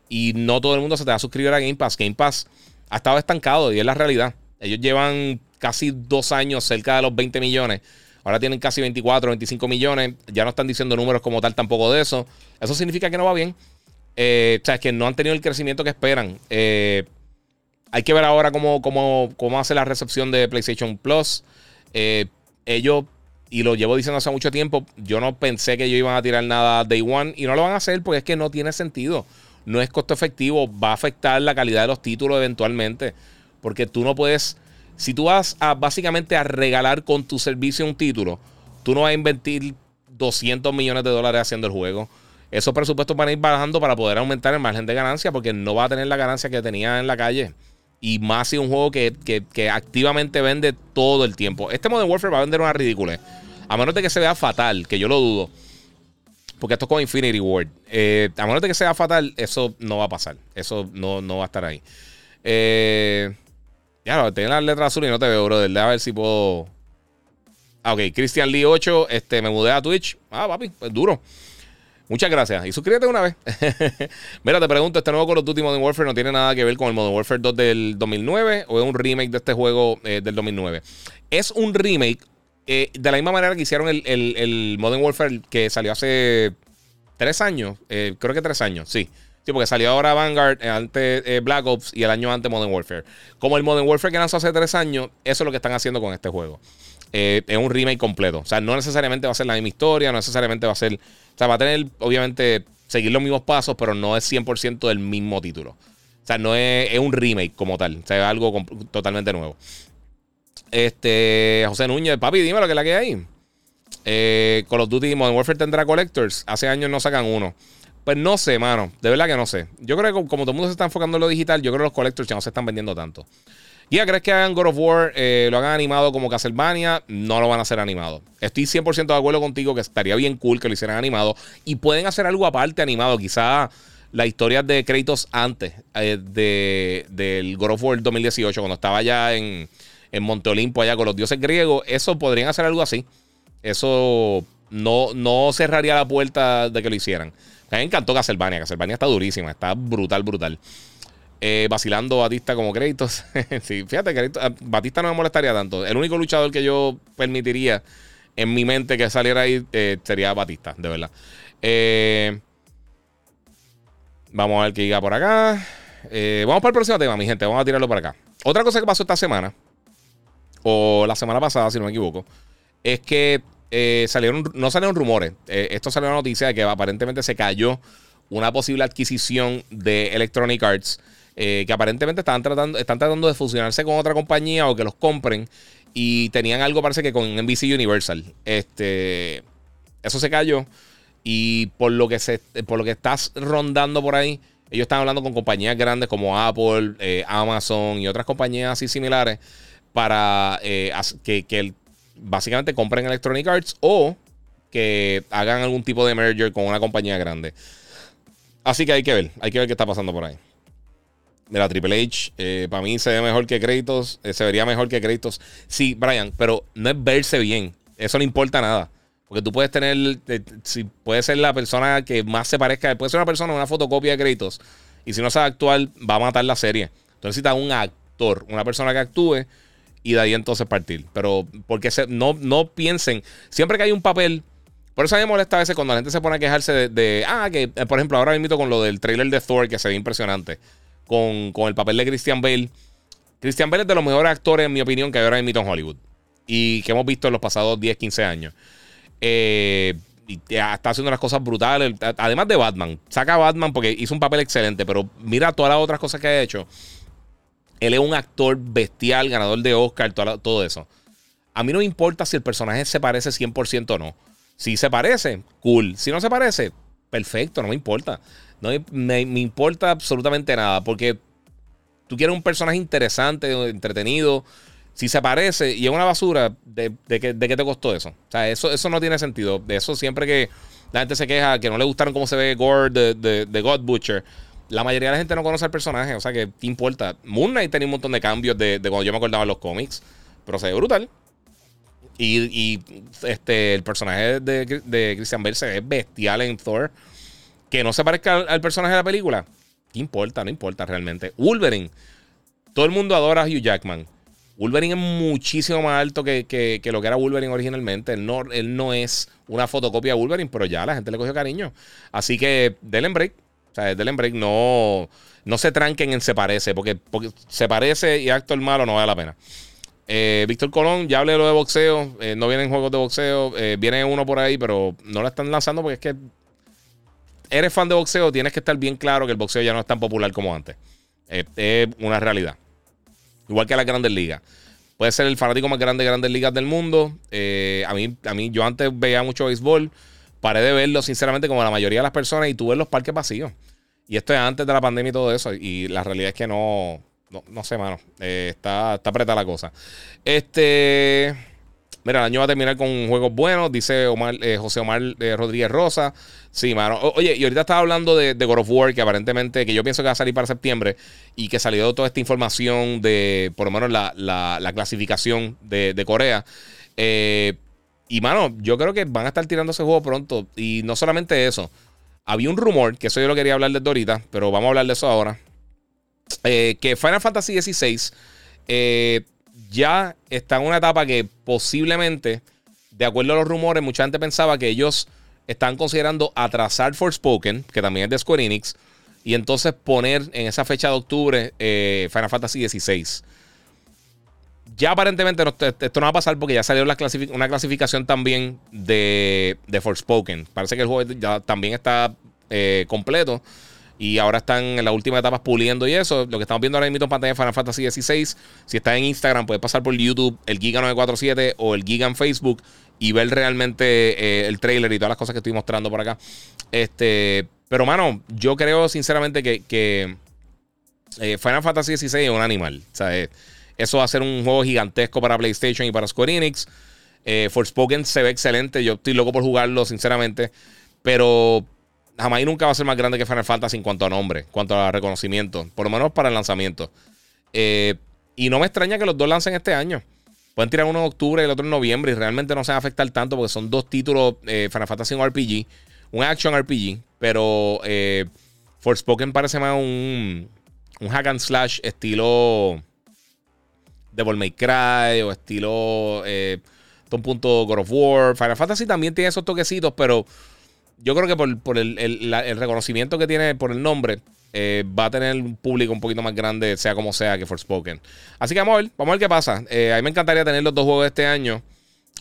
Y no todo el mundo se te va a suscribir a Game Pass. Game Pass ha estado estancado y es la realidad. Ellos llevan casi dos años cerca de los 20 millones Ahora tienen casi 24, 25 millones. Ya no están diciendo números como tal tampoco de eso. Eso significa que no va bien. Eh, o sea, es que no han tenido el crecimiento que esperan. Eh, hay que ver ahora cómo, cómo, cómo, hace la recepción de PlayStation Plus. Eh, ellos, y lo llevo diciendo hace mucho tiempo, yo no pensé que ellos iban a tirar nada Day One y no lo van a hacer porque es que no tiene sentido. No es costo efectivo, va a afectar la calidad de los títulos eventualmente. Porque tú no puedes si tú vas a básicamente a regalar con tu servicio un título, tú no vas a invertir 200 millones de dólares haciendo el juego. Esos presupuestos van a ir bajando para poder aumentar el margen de ganancia porque no va a tener la ganancia que tenía en la calle. Y más si un juego que, activamente vende todo el tiempo. Este Modern Warfare va a vender una ridícula. A menos de que se vea fatal, que yo lo dudo. Porque esto es con Infinity Ward. Eh, a menos de que sea fatal, eso no va a pasar. Eso no, no va a estar ahí. Eh, ya, no, tengo las letras azules y no te veo, brother. A ver si puedo. Ah, ok. Christian Lee 8. Este, me mudé a Twitch. Ah, papi, pues duro. Muchas gracias. Y suscríbete una vez. Mira, te pregunto, ¿este nuevo Call of Duty Modern Warfare no tiene nada que ver con el Modern Warfare 2 del 2009 o es un remake de este juego eh, del 2009? Es un remake eh, de la misma manera que hicieron el, Modern Warfare que salió hace tres años. Eh, creo que tres años, sí. Sí, porque salió ahora Vanguard, eh, antes eh, Black Ops y el año antes Modern Warfare. Como el Modern Warfare que lanzó hace tres años, eso es lo que están haciendo con este juego. Eh, es un remake completo. O sea, no necesariamente va a ser la misma historia, no necesariamente va a ser. O sea, va a tener, obviamente, seguir los mismos pasos, pero no es 100% del mismo título. O sea, no es, un remake como tal. O sea, es algo totalmente nuevo. Este, José Núñez, papi, dime lo que es la que hay. Eh, Call of Duty Modern Warfare tendrá Collectors. Hace años no sacan uno. Pues no sé, mano. De verdad que no sé. Yo creo que como todo el mundo se está enfocando en lo digital, yo creo que los collectors ya no se están vendiendo tanto. ¿Ya crees que hagan God of War, eh, lo hagan animado como Castlevania? No lo van a hacer animado. Estoy 100% de acuerdo contigo que estaría bien cool que lo hicieran animado. Y pueden hacer algo aparte animado. Quizá la historia de créditos antes eh, de, del God of War 2018, cuando estaba allá en, en Monte Olimpo, allá con los dioses griegos. Eso podrían hacer algo así. Eso no, no cerraría la puerta de que lo hicieran. Me encantó Castlevania. Castlevania está durísima, está brutal, brutal. Eh, vacilando Batista como créditos. sí, fíjate, que ah, Batista no me molestaría tanto. El único luchador que yo permitiría en mi mente que saliera ahí eh, sería Batista, de verdad. Eh, vamos a ver qué diga por acá. vamos para el próximo tema, mi gente. Vamos a tirarlo para acá. Otra cosa que pasó esta semana, o la semana pasada, si no me equivoco, es que eh, salieron, no salieron rumores. Eh, esto salió la noticia de que aparentemente se cayó una posible adquisición de Electronic Arts. Eh, que aparentemente están tratando, están tratando de fusionarse con otra compañía o que los compren. Y tenían algo, parece que con NBC Universal. Este. eso se cayó. Y por lo que se, por lo que estás rondando por ahí, ellos están hablando con compañías grandes como Apple, eh, Amazon y otras compañías así similares para eh, que, básicamente compren Electronic Arts o que hagan algún tipo de merger con una compañía grande. Así que hay que ver, hay que ver qué está pasando por ahí. De la Triple H, eh, para mí se ve mejor que Kratos, se vería mejor que Kratos. Sí, Brian, pero no es verse bien, eso no importa nada. Porque tú puedes tener, eh, si puede ser la persona que más se parezca, puede ser una persona, una fotocopia de Kratos. Y si no sabe actuar, va a matar la serie. Entonces necesitas un actor, una persona que actúe y de ahí entonces partir. Pero porque no, no piensen, siempre que hay un papel, por eso me molesta a veces cuando la gente se pone a quejarse de, ah, que eh, por ejemplo ahora invito con lo del trailer de Thor que se ve impresionante, con, con, el papel de Christian Bale. Christian Bale es de los mejores actores, en mi opinión, que ahora invito en Hollywood. Y que hemos visto en los pasados 10, 15 años. Eh, está haciendo unas cosas brutales. Además de Batman. Saca a Batman porque hizo un papel excelente. Pero mira todas las otras cosas que ha hecho. Él es un actor bestial, ganador de Oscar, todo, eso. A mí no me importa si el personaje se parece 100% o no. Si se parece, cool. Si no se parece, perfecto, no me importa. No me, importa absolutamente nada. Porque tú quieres un personaje interesante, entretenido si se parece y es una basura, ¿de, de, qué, te costó eso? O sea, eso, eso no tiene sentido. De eso siempre que la gente se queja que no le gustaron cómo se ve Gore de, de, God Butcher, la mayoría de la gente no conoce al personaje. O sea, que ¿qué importa? Moon Knight tenía un montón de cambios de, cuando yo me acordaba de los cómics, pero se ve brutal. Y, este, el personaje de, Christian Bale se ve bestial en Thor. Que no se parezca al, personaje de la película. ¿Qué importa? No importa realmente. Wolverine. Todo el mundo adora a Hugh Jackman. Wolverine es muchísimo más alto que, lo que era Wolverine originalmente. Él no, él no es una fotocopia de Wolverine, pero ya la gente le cogió cariño. Así que denle break. O sea, denle break. No, no se tranquen en se parece, porque, porque se parece y acto el malo no vale la pena. Eh, Víctor Colón, ya hablé de lo de boxeo. Eh, no vienen juegos de boxeo. Eh, viene uno por ahí, pero no lo están lanzando porque es que eres fan de boxeo. Tienes que estar bien claro que el boxeo ya no es tan popular como antes. es una realidad. Igual que las grandes ligas. Puede ser el fanático más grande de grandes ligas del mundo. Eh, a, mí, a mí, yo antes veía mucho béisbol. Paré de verlo, sinceramente, como la mayoría de las personas. Y tuve los parques vacíos. Y esto es antes de la pandemia y todo eso. Y la realidad es que no. No, sé, mano. Eh, está, está apretada la cosa. Este. Mira, el año va a terminar con juegos buenos, dice Omar, eh, José Omar eh, Rodríguez Rosa. Sí, mano. oye, y ahorita estaba hablando de, God of War, que aparentemente, que yo pienso que va a salir para septiembre, y que salió toda esta información de, por lo menos, la, clasificación de, Corea. Eh, y, mano, yo creo que van a estar tirando ese juego pronto. Y no solamente eso. Había un rumor, que eso yo lo quería hablar desde ahorita, pero vamos a hablar de eso ahora. que Final Fantasy XVI ya está en una etapa que posiblemente, de acuerdo a los rumores, mucha gente pensaba que ellos están considerando atrasar Forspoken, que también es de Square Enix, y entonces poner en esa fecha de octubre eh, Final Fantasy XVI. Ya aparentemente esto no va a pasar porque ya salió una clasificación también de, de Forspoken. Parece que el juego ya también está eh, completo. Y ahora están en las últimas etapas puliendo y eso. Lo que estamos viendo ahora mismo en pantalla de Final Fantasy XVI. Si está en Instagram, puedes pasar por YouTube, el Giga947 o el Giga en Facebook y ver realmente eh, el trailer y todas las cosas que estoy mostrando por acá. Este, pero, mano, yo creo sinceramente que, eh, Final Fantasy XVI es un animal. Eh, eso va a ser un juego gigantesco para PlayStation y para Square Enix. Forspoken se ve excelente. Yo estoy loco por jugarlo, sinceramente. Pero jamás nunca va a ser más grande que Final Fantasy en cuanto a nombre, en cuanto a reconocimiento, por lo menos para el lanzamiento. Eh, y no me extraña que los dos lancen este año. Pueden tirar uno en octubre y el otro en noviembre y realmente no se va a afectar tanto porque son dos títulos, eh, Final Fantasy un RPG, un action RPG, pero eh, Forspoken parece más un, un hack and slash estilo Devil May Cry o estilo eh, un punto God of War. Final Fantasy también tiene esos toquecitos, pero yo creo que por, el, reconocimiento que tiene por el nombre, eh, va a tener un público un poquito más grande, sea como sea, que Forspoken. Así que vamos a ver, vamos a ver qué pasa. Eh, a mí me encantaría tener los dos juegos este año.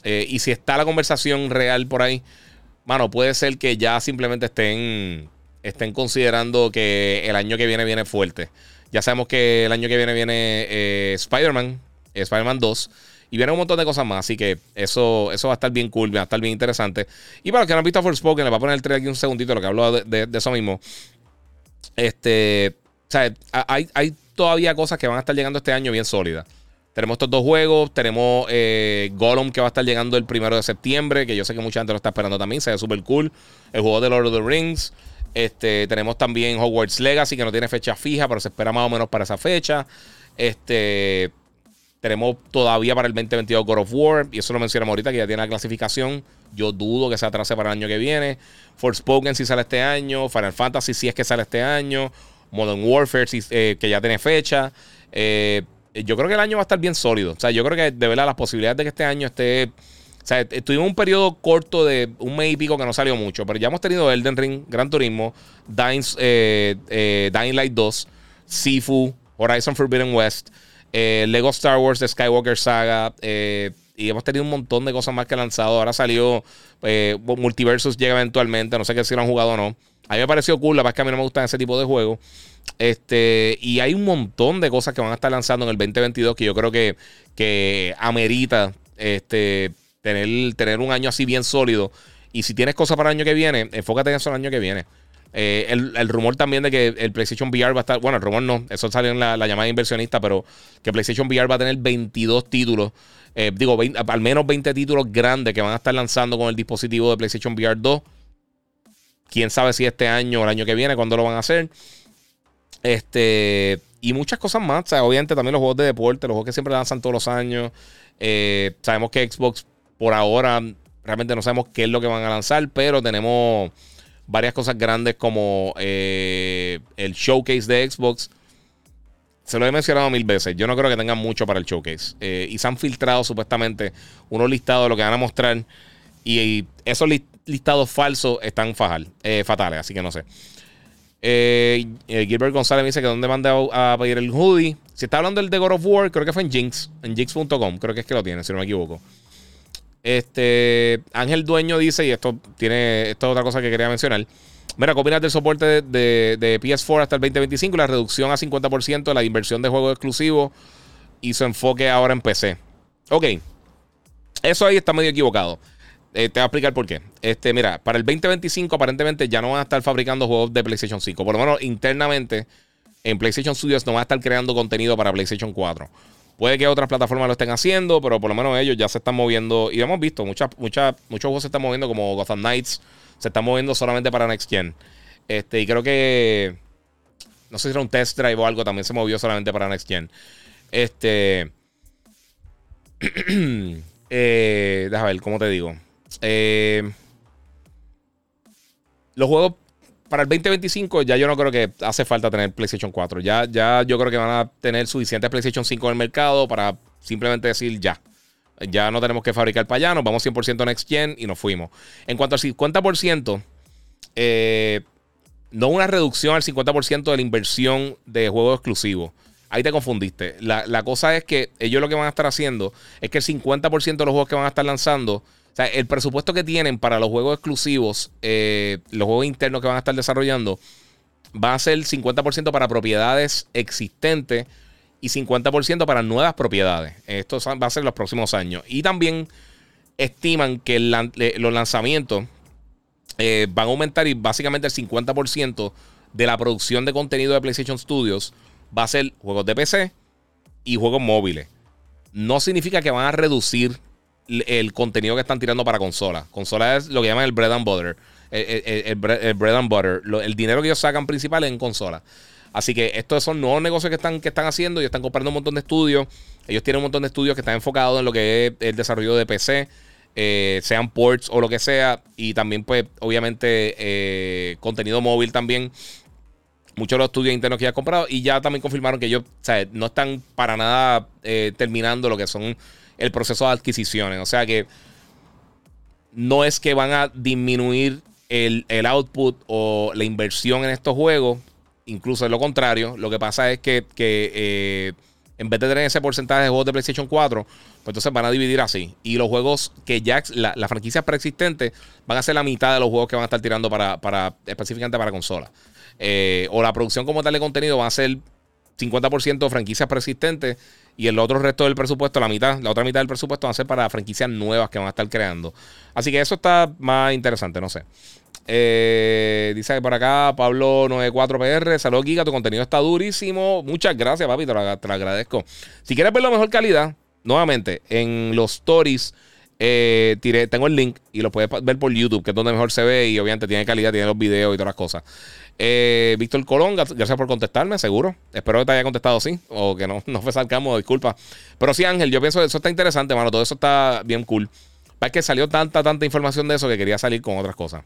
Eh, y si está la conversación real por ahí, mano, puede ser que ya simplemente estén, estén considerando que el año que viene viene fuerte. Ya sabemos que el año que viene viene Spider-Man, Spider-Man 2. Y viene un montón de cosas más. Así que eso, eso va a estar bien cool, va a estar bien interesante. Y para los que no han visto Forspoken, les voy a poner el trailer aquí un segundito, lo que hablo de, eso mismo. Este. O sea, hay, hay todavía cosas que van a estar llegando este año bien sólidas. Tenemos estos dos juegos. Tenemos eh, Gollum que va a estar llegando el primero de septiembre. Que yo sé que mucha gente lo está esperando también. Se ve súper cool. El juego de Lord of the Rings. Este, tenemos también Hogwarts Legacy que no tiene fecha fija, pero se espera más o menos para esa fecha. Este, tenemos todavía para el 2022 God of War, y eso lo mencionamos ahorita, que ya tiene la clasificación. Yo dudo que se atrase para el año que viene. Forspoken si sale este año. Final Fantasy si es que sale este año. Modern Warfare eh, que ya tiene fecha. Eh, yo creo que el año va a estar bien sólido. O sea, yo creo que de verdad las posibilidades de que este año esté. O sea, tuvimos un periodo corto de un mes y pico que no salió mucho, pero ya hemos tenido Elden Ring, Gran Turismo, Dying, eh, Dying Light 2, Sifu, Horizon Forbidden West, Lego Star Wars, The Skywalker Saga, y hemos tenido un montón de cosas más que lanzado. Ahora salió Multiversus, llega eventualmente, no sé qué si lo han jugado o no. A mí me pareció cool, la verdad es que a mí no me gustan ese tipo de juegos. Este, y hay un montón de cosas que van a estar lanzando en el 2022 que yo creo que, que amerita este, tener, tener un año así bien sólido. Y si tienes cosas para el año que viene, enfócate en eso el año que viene. Eh, el, rumor también de que el PlayStation VR va a estar, bueno, el rumor no, eso salió en la, llamada inversionista, pero que PlayStation VR va a tener 22 títulos, eh, digo, al menos 20 títulos grandes que van a estar lanzando con el dispositivo de PlayStation VR 2. Quién sabe si este año o el año que viene, cuándo lo van a hacer. Este, y muchas cosas más. Obviamente también los juegos de deporte, los juegos que siempre lanzan todos los años. Eh, sabemos que Xbox por ahora realmente no sabemos qué es lo que van a lanzar, pero tenemos varias cosas grandes como eh, el showcase de Xbox. Se lo he mencionado mil veces. Yo no creo que tengan mucho para el showcase. Eh, y se han filtrado supuestamente unos listados de lo que van a mostrar. Y, esos listados falsos están eh, fatales, así que no sé. Gilbert González me dice que dónde mandé a, pedir el hoodie. Si está hablando del de God of War, creo que fue en Jinx, en jinx.com, creo que es que lo tiene, si no me equivoco. Este Ángel Dueño dice, y esto tiene, esto es otra cosa que quería mencionar. Mira, ¿qué opinas del soporte de, PS4 hasta el 2025 la reducción a 50% de la inversión de juegos exclusivos y su enfoque ahora en PC? Ok, eso ahí está medio equivocado. Eh, te voy a explicar por qué. Este, mira, para el 2025 aparentemente ya no van a estar fabricando juegos de PlayStation 5. Por lo menos internamente en PlayStation Studios no van a estar creando contenido para PlayStation 4. Puede que otras plataformas lo estén haciendo, pero por lo menos ellos ya se están moviendo. Y hemos visto, muchas, muchas, muchos juegos se están moviendo como Gotham Knights. Se están moviendo solamente para Next Gen. Este, y creo que. No sé si era un test drive o algo, también se movió solamente para Next Gen. Este. eh, déjame ver, ¿cómo te digo? Eh, los juegos para el 2025 ya yo no creo que hace falta tener PlayStation 4. Ya, ya yo creo que van a tener suficientes PlayStation 5 en el mercado para simplemente decir ya. Ya no tenemos que fabricar para allá, vamos 100% Next Gen y nos fuimos. En cuanto al 50%, eh, no una reducción al 50% de la inversión de juegos exclusivos. Ahí te confundiste. La, la, cosa es que ellos lo que van a estar haciendo es que el 50% de los juegos que van a estar lanzando o sea, el presupuesto que tienen para los juegos exclusivos, eh, los juegos internos que van a estar desarrollando, va a ser 50% para propiedades existentes y 50% para nuevas propiedades. Esto va a ser los próximos años. Y también estiman que los lanzamientos eh, van a aumentar y básicamente el 50% de la producción de contenido de PlayStation Studios va a ser juegos de PC y juegos móviles. No significa que van a reducir el contenido que están tirando para consola. Consola es lo que llaman el bread and butter. El, bread and butter. el dinero que ellos sacan principal es en consola. Así que estos son nuevos negocios que están, que están haciendo y están comprando un montón de estudios. Ellos tienen un montón de estudios que están enfocados en lo que es el desarrollo de PC, eh, sean ports o lo que sea. Y también, pues, obviamente, eh, contenido móvil también. Muchos de los estudios internos que ya han comprado. Y ya también confirmaron que ellos no están para nada eh, terminando lo que son el proceso de adquisiciones. O sea que no es que van a disminuir el, output o la inversión en estos juegos. Incluso es lo contrario. Lo que pasa es que, eh, en vez de tener ese porcentaje de juegos de PlayStation 4, pues entonces van a dividir así. Y los juegos que ya, la, las franquicias preexistentes, van a ser la mitad de los juegos que van a estar tirando para, para específicamente para consolas. Eh, o la producción como tal de contenido va a ser 50% franquicias preexistentes Y el otro resto del presupuesto, la mitad, la otra mitad del presupuesto va a ser para franquicias nuevas que van a estar creando. Así que eso está más interesante, no sé. Eh, dice por acá Pablo 94PR. Saludos, Giga. Tu contenido está durísimo. Muchas gracias, papi. Te lo, agradezco. Si quieres ver la mejor calidad, nuevamente, en los stories. Eh, tengo el link y lo puedes ver por YouTube, que es donde mejor se ve y obviamente tiene calidad, tiene los videos y todas las cosas. Eh, Víctor Colón, gracias por contestarme, seguro. Espero que te haya contestado sí, o que no, no fue disculpa. Pero sí, Ángel, yo pienso que eso está interesante, mano. Todo eso está bien cool. Es que salió tanta, tanta información de eso que quería salir con otras cosas.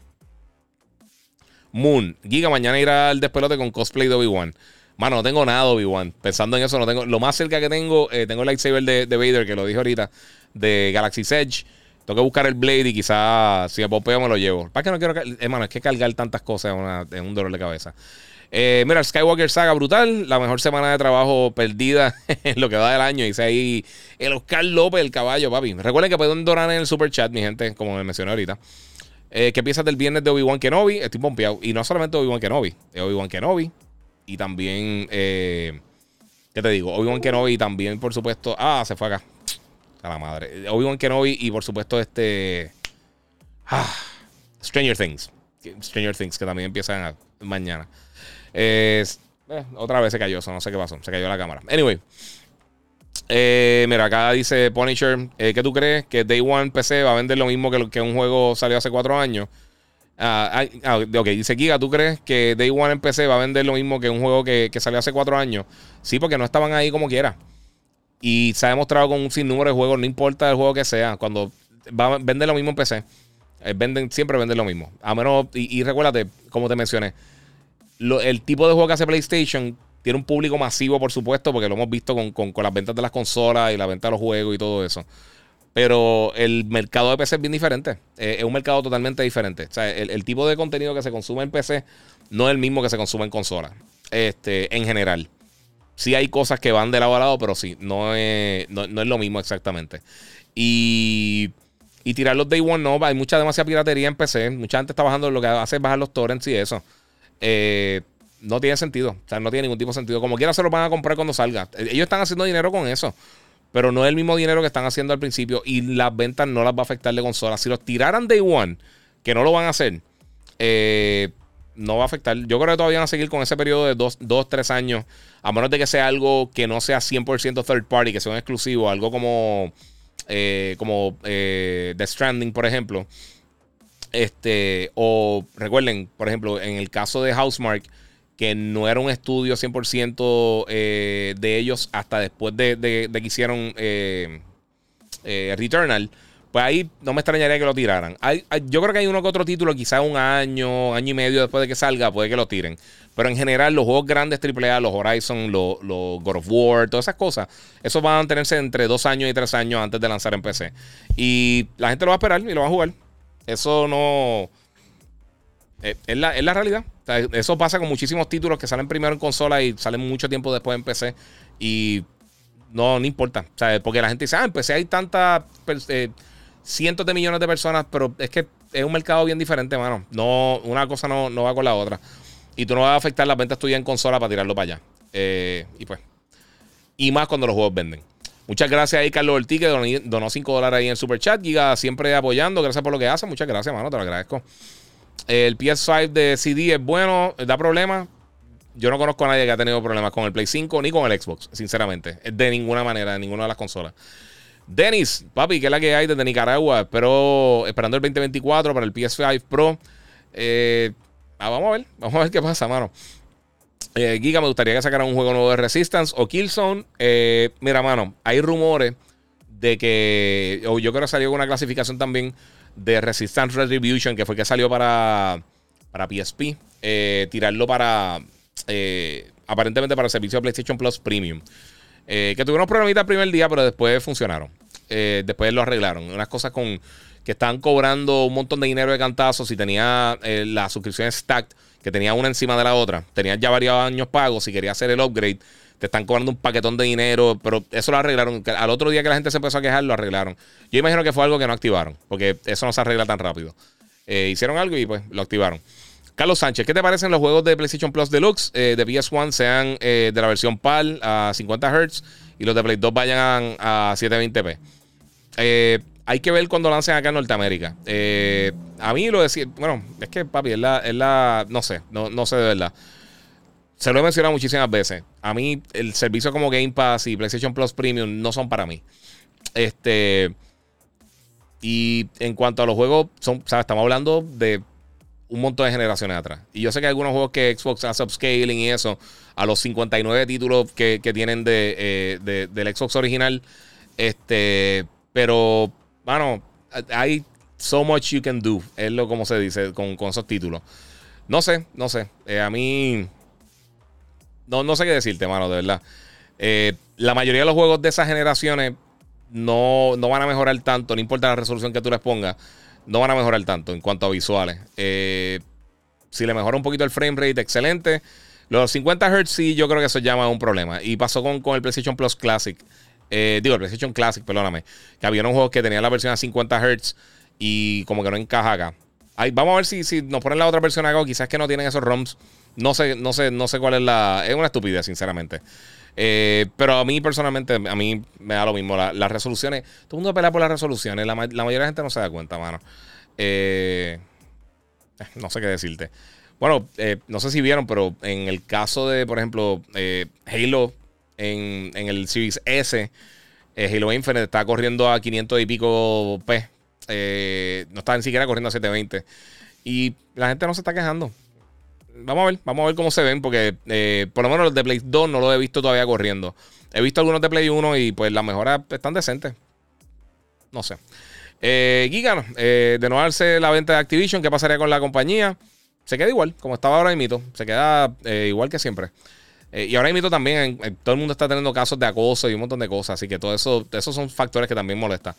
Moon. Giga, mañana irá al despelote con cosplay de Obi-Wan. Mano, no tengo nada de Obi-Wan. Pensando en eso, no tengo. Lo más cerca que tengo, eh, tengo el lightsaber de, Vader, que lo dije ahorita, de Galaxy's Edge. Tengo que buscar el Blade y quizás si me popeo me lo llevo. Para que no quiero. Hermano, es que cargar tantas cosas es, un dolor de cabeza. Eh, mira, el Skywalker Saga brutal. La mejor semana de trabajo perdida en lo que va del año. Dice ahí el Oscar López, el caballo, papi. Recuerden que pueden donar en el super chat, mi gente, como me mencioné ahorita. Eh, ¿Qué piensas del viernes de Obi-Wan Kenobi? Estoy pompeado. Y no solamente Obi-Wan Kenobi, es Obi-Wan Kenobi. Y también, eh, ¿qué te digo? Obi-Wan Kenobi también, por supuesto. Ah, se fue acá. A la madre. Obi-Wan Kenobi y por supuesto este. Ah, Stranger Things. Stranger Things, que también empiezan mañana. Eh, otra vez se cayó eso, no sé qué pasó. Se cayó la cámara. Anyway. Eh, mira, acá dice Punisher, eh, ¿qué tú crees? ¿Que Day One PC va a vender lo mismo que un juego salió hace cuatro años? Ah, ah, ok, dice Giga, ¿tú crees que Day One en PC va a vender lo mismo que un juego que, salió hace cuatro años? Sí, porque no estaban ahí como quiera. Y se ha demostrado con un sinnúmero de juegos, no importa el juego que sea, cuando va a lo mismo en PC, eh, venden, siempre venden lo mismo. A menos, y, recuérdate, como te mencioné, el tipo de juego que hace PlayStation tiene un público masivo, por supuesto, porque lo hemos visto con, las ventas de las consolas y la venta de los juegos y todo eso. Pero el mercado de PC es bien diferente. Eh, es un mercado totalmente diferente. O sea, el, tipo de contenido que se consume en PC no es el mismo que se consume en consola. Este, en general. Sí hay cosas que van de lado a lado, pero sí, no es, no, es lo mismo exactamente. Y, y tirar los Day One no, hay mucha demasiada piratería en PC. Mucha gente está bajando, lo que hace es bajar los torrents y eso. Eh, no tiene sentido. O sea, no tiene ningún tipo de sentido. Como quiera se lo van a comprar cuando salga. Ellos están haciendo dinero con eso. Pero no es el mismo dinero que están haciendo al principio. Y las ventas no las va a afectar de consola. Si los tiraran day one, que no lo van a hacer, eh, no va a afectar. Yo creo que todavía van a seguir con ese periodo de dos, dos tres años. A menos de que sea algo que no sea 100% third party, que sea un exclusivo. Algo como, eh, como eh, The Stranding, por ejemplo. Este, o recuerden, por ejemplo, en el caso de Housemark que no era un estudio 100% eh, de ellos hasta después de, que hicieron eh, eh, Returnal, pues ahí no me extrañaría que lo tiraran. yo creo que hay uno que otro título, quizá un año, año y medio después de que salga, puede que lo tiren. Pero en general, los juegos grandes AAA, los Horizon, los, God of War, todas esas cosas, esos van a mantenerse entre dos años y tres años antes de lanzar en PC. Y la gente lo va a esperar y lo va a jugar. Eso no. Es la realidad eso pasa con muchísimos títulos que salen primero en consola y salen mucho tiempo después en PC. Y no, no importa. porque la gente dice, ah, en PC hay tantas eh, cientos de millones de personas, pero es que es un mercado bien diferente, mano. No, una cosa no, va con la otra. Y tú no vas a afectar las ventas tuyas en consola para tirarlo para allá. Eh, y pues. Y más cuando los juegos venden. Muchas gracias ahí, Carlos Ortiz, que donó 5 dólares ahí en Super Chat. Giga siempre apoyando. Gracias por lo que hace. Muchas gracias, mano. Te lo agradezco. El PS5 de CD es bueno, da problemas. Yo no conozco a nadie que ha tenido problemas con el Play 5 ni con el Xbox, sinceramente. De ninguna manera, de ninguna de las consolas. Denis, papi, ¿qué es la que hay desde Nicaragua? Espero, esperando el 2024 para el PS5 Pro. Eh, ah, vamos a ver, vamos a ver qué pasa, mano. Eh, Giga, me gustaría que sacaran un juego nuevo de Resistance o Killzone. Eh, mira, mano, hay rumores de que, o yo creo que salió una clasificación también de Resistance Retribution, que fue que salió para, para PSP, eh, tirarlo para, eh, aparentemente para el servicio de PlayStation Plus Premium. Eh, que tuvieron problemitas el primer día, pero después funcionaron. después lo arreglaron. Unas cosas con que estaban cobrando un montón de dinero de cantazos y tenía la suscripción stacked, que tenía una encima de la otra. Tenía ya varios años pagos si quería hacer el upgrade te están cobrando un paquetón de dinero, pero eso lo arreglaron. Al otro día que la gente se empezó a quejar, lo arreglaron. Yo imagino que fue algo que no activaron, porque eso no se arregla tan rápido. Eh, hicieron algo y pues lo activaron. Carlos Sánchez, ¿qué te parecen los juegos de PlayStation Plus Deluxe eh, de PS1 sean eh, de la versión PAL a 50 Hz y los de Play 2 vayan a, 720p. Eh, hay que ver cuando lancen acá en Norteamérica. A mí lo decía, bueno, es que papi, es la, es la no sé, no, no sé de verdad. Se lo he mencionado muchísimas veces. A mí el servicio como Game Pass y PlayStation Plus Premium no son para mí. Este... Y en cuanto a los juegos, son, estamos hablando de un montón de generaciones atrás. Y yo sé que hay algunos juegos que Xbox hace upscaling y eso, a los 59 títulos que, tienen de, eh, del Xbox original. Este, pero, bueno, hay so much you can do, es lo como se dice con, esos títulos. No sé, no sé. Eh, a mí, no, no sé qué decirte, mano, de verdad. Eh, la mayoría de los juegos de esas generaciones no, no van a mejorar tanto, no importa la resolución que tú les pongas, no van a mejorar tanto en cuanto a visuales. Eh, si le mejora un poquito el frame rate, excelente. Los 50 Hz sí, yo creo que eso llama un problema. Y pasó con, con el PlayStation Plus Classic. Eh, digo, el PlayStation Classic, perdóname. Que había un juego que tenía la versión a 50 Hz y como que no encaja acá. vamos a ver si, si nos ponen la otra versión acá o quizás que no tienen esos ROMs. No sé, no sé, no sé cuál es la. Es una estupidez, sinceramente. Eh, pero a mí personalmente, a mí me da lo mismo. las resoluciones, todo el mundo pelea por las resoluciones. La, mayoría de la gente no se da cuenta, mano. Eh, eh, no sé qué decirte. Bueno, no sé si vieron, pero en el caso de, por ejemplo, Halo en, el Series S, Halo Infinite está corriendo a 500 y pico P. no está ni siquiera corriendo a 720. Y la gente no se está quejando vamos a ver, vamos a ver cómo se ven, porque eh, por lo menos los de Play 2 no lo he visto todavía corriendo. He visto algunos de Play 1 y pues las mejoras están decentes. No sé. Eh, Giga, eh, de no darse la venta de Activision, ¿qué pasaría con la compañía? Se queda igual, como estaba ahora mismo. Se queda eh, igual que siempre. y ahora mismo también todo el mundo está teniendo casos de acoso y un montón de cosas. Así que todo eso, esos son factores que también molestan.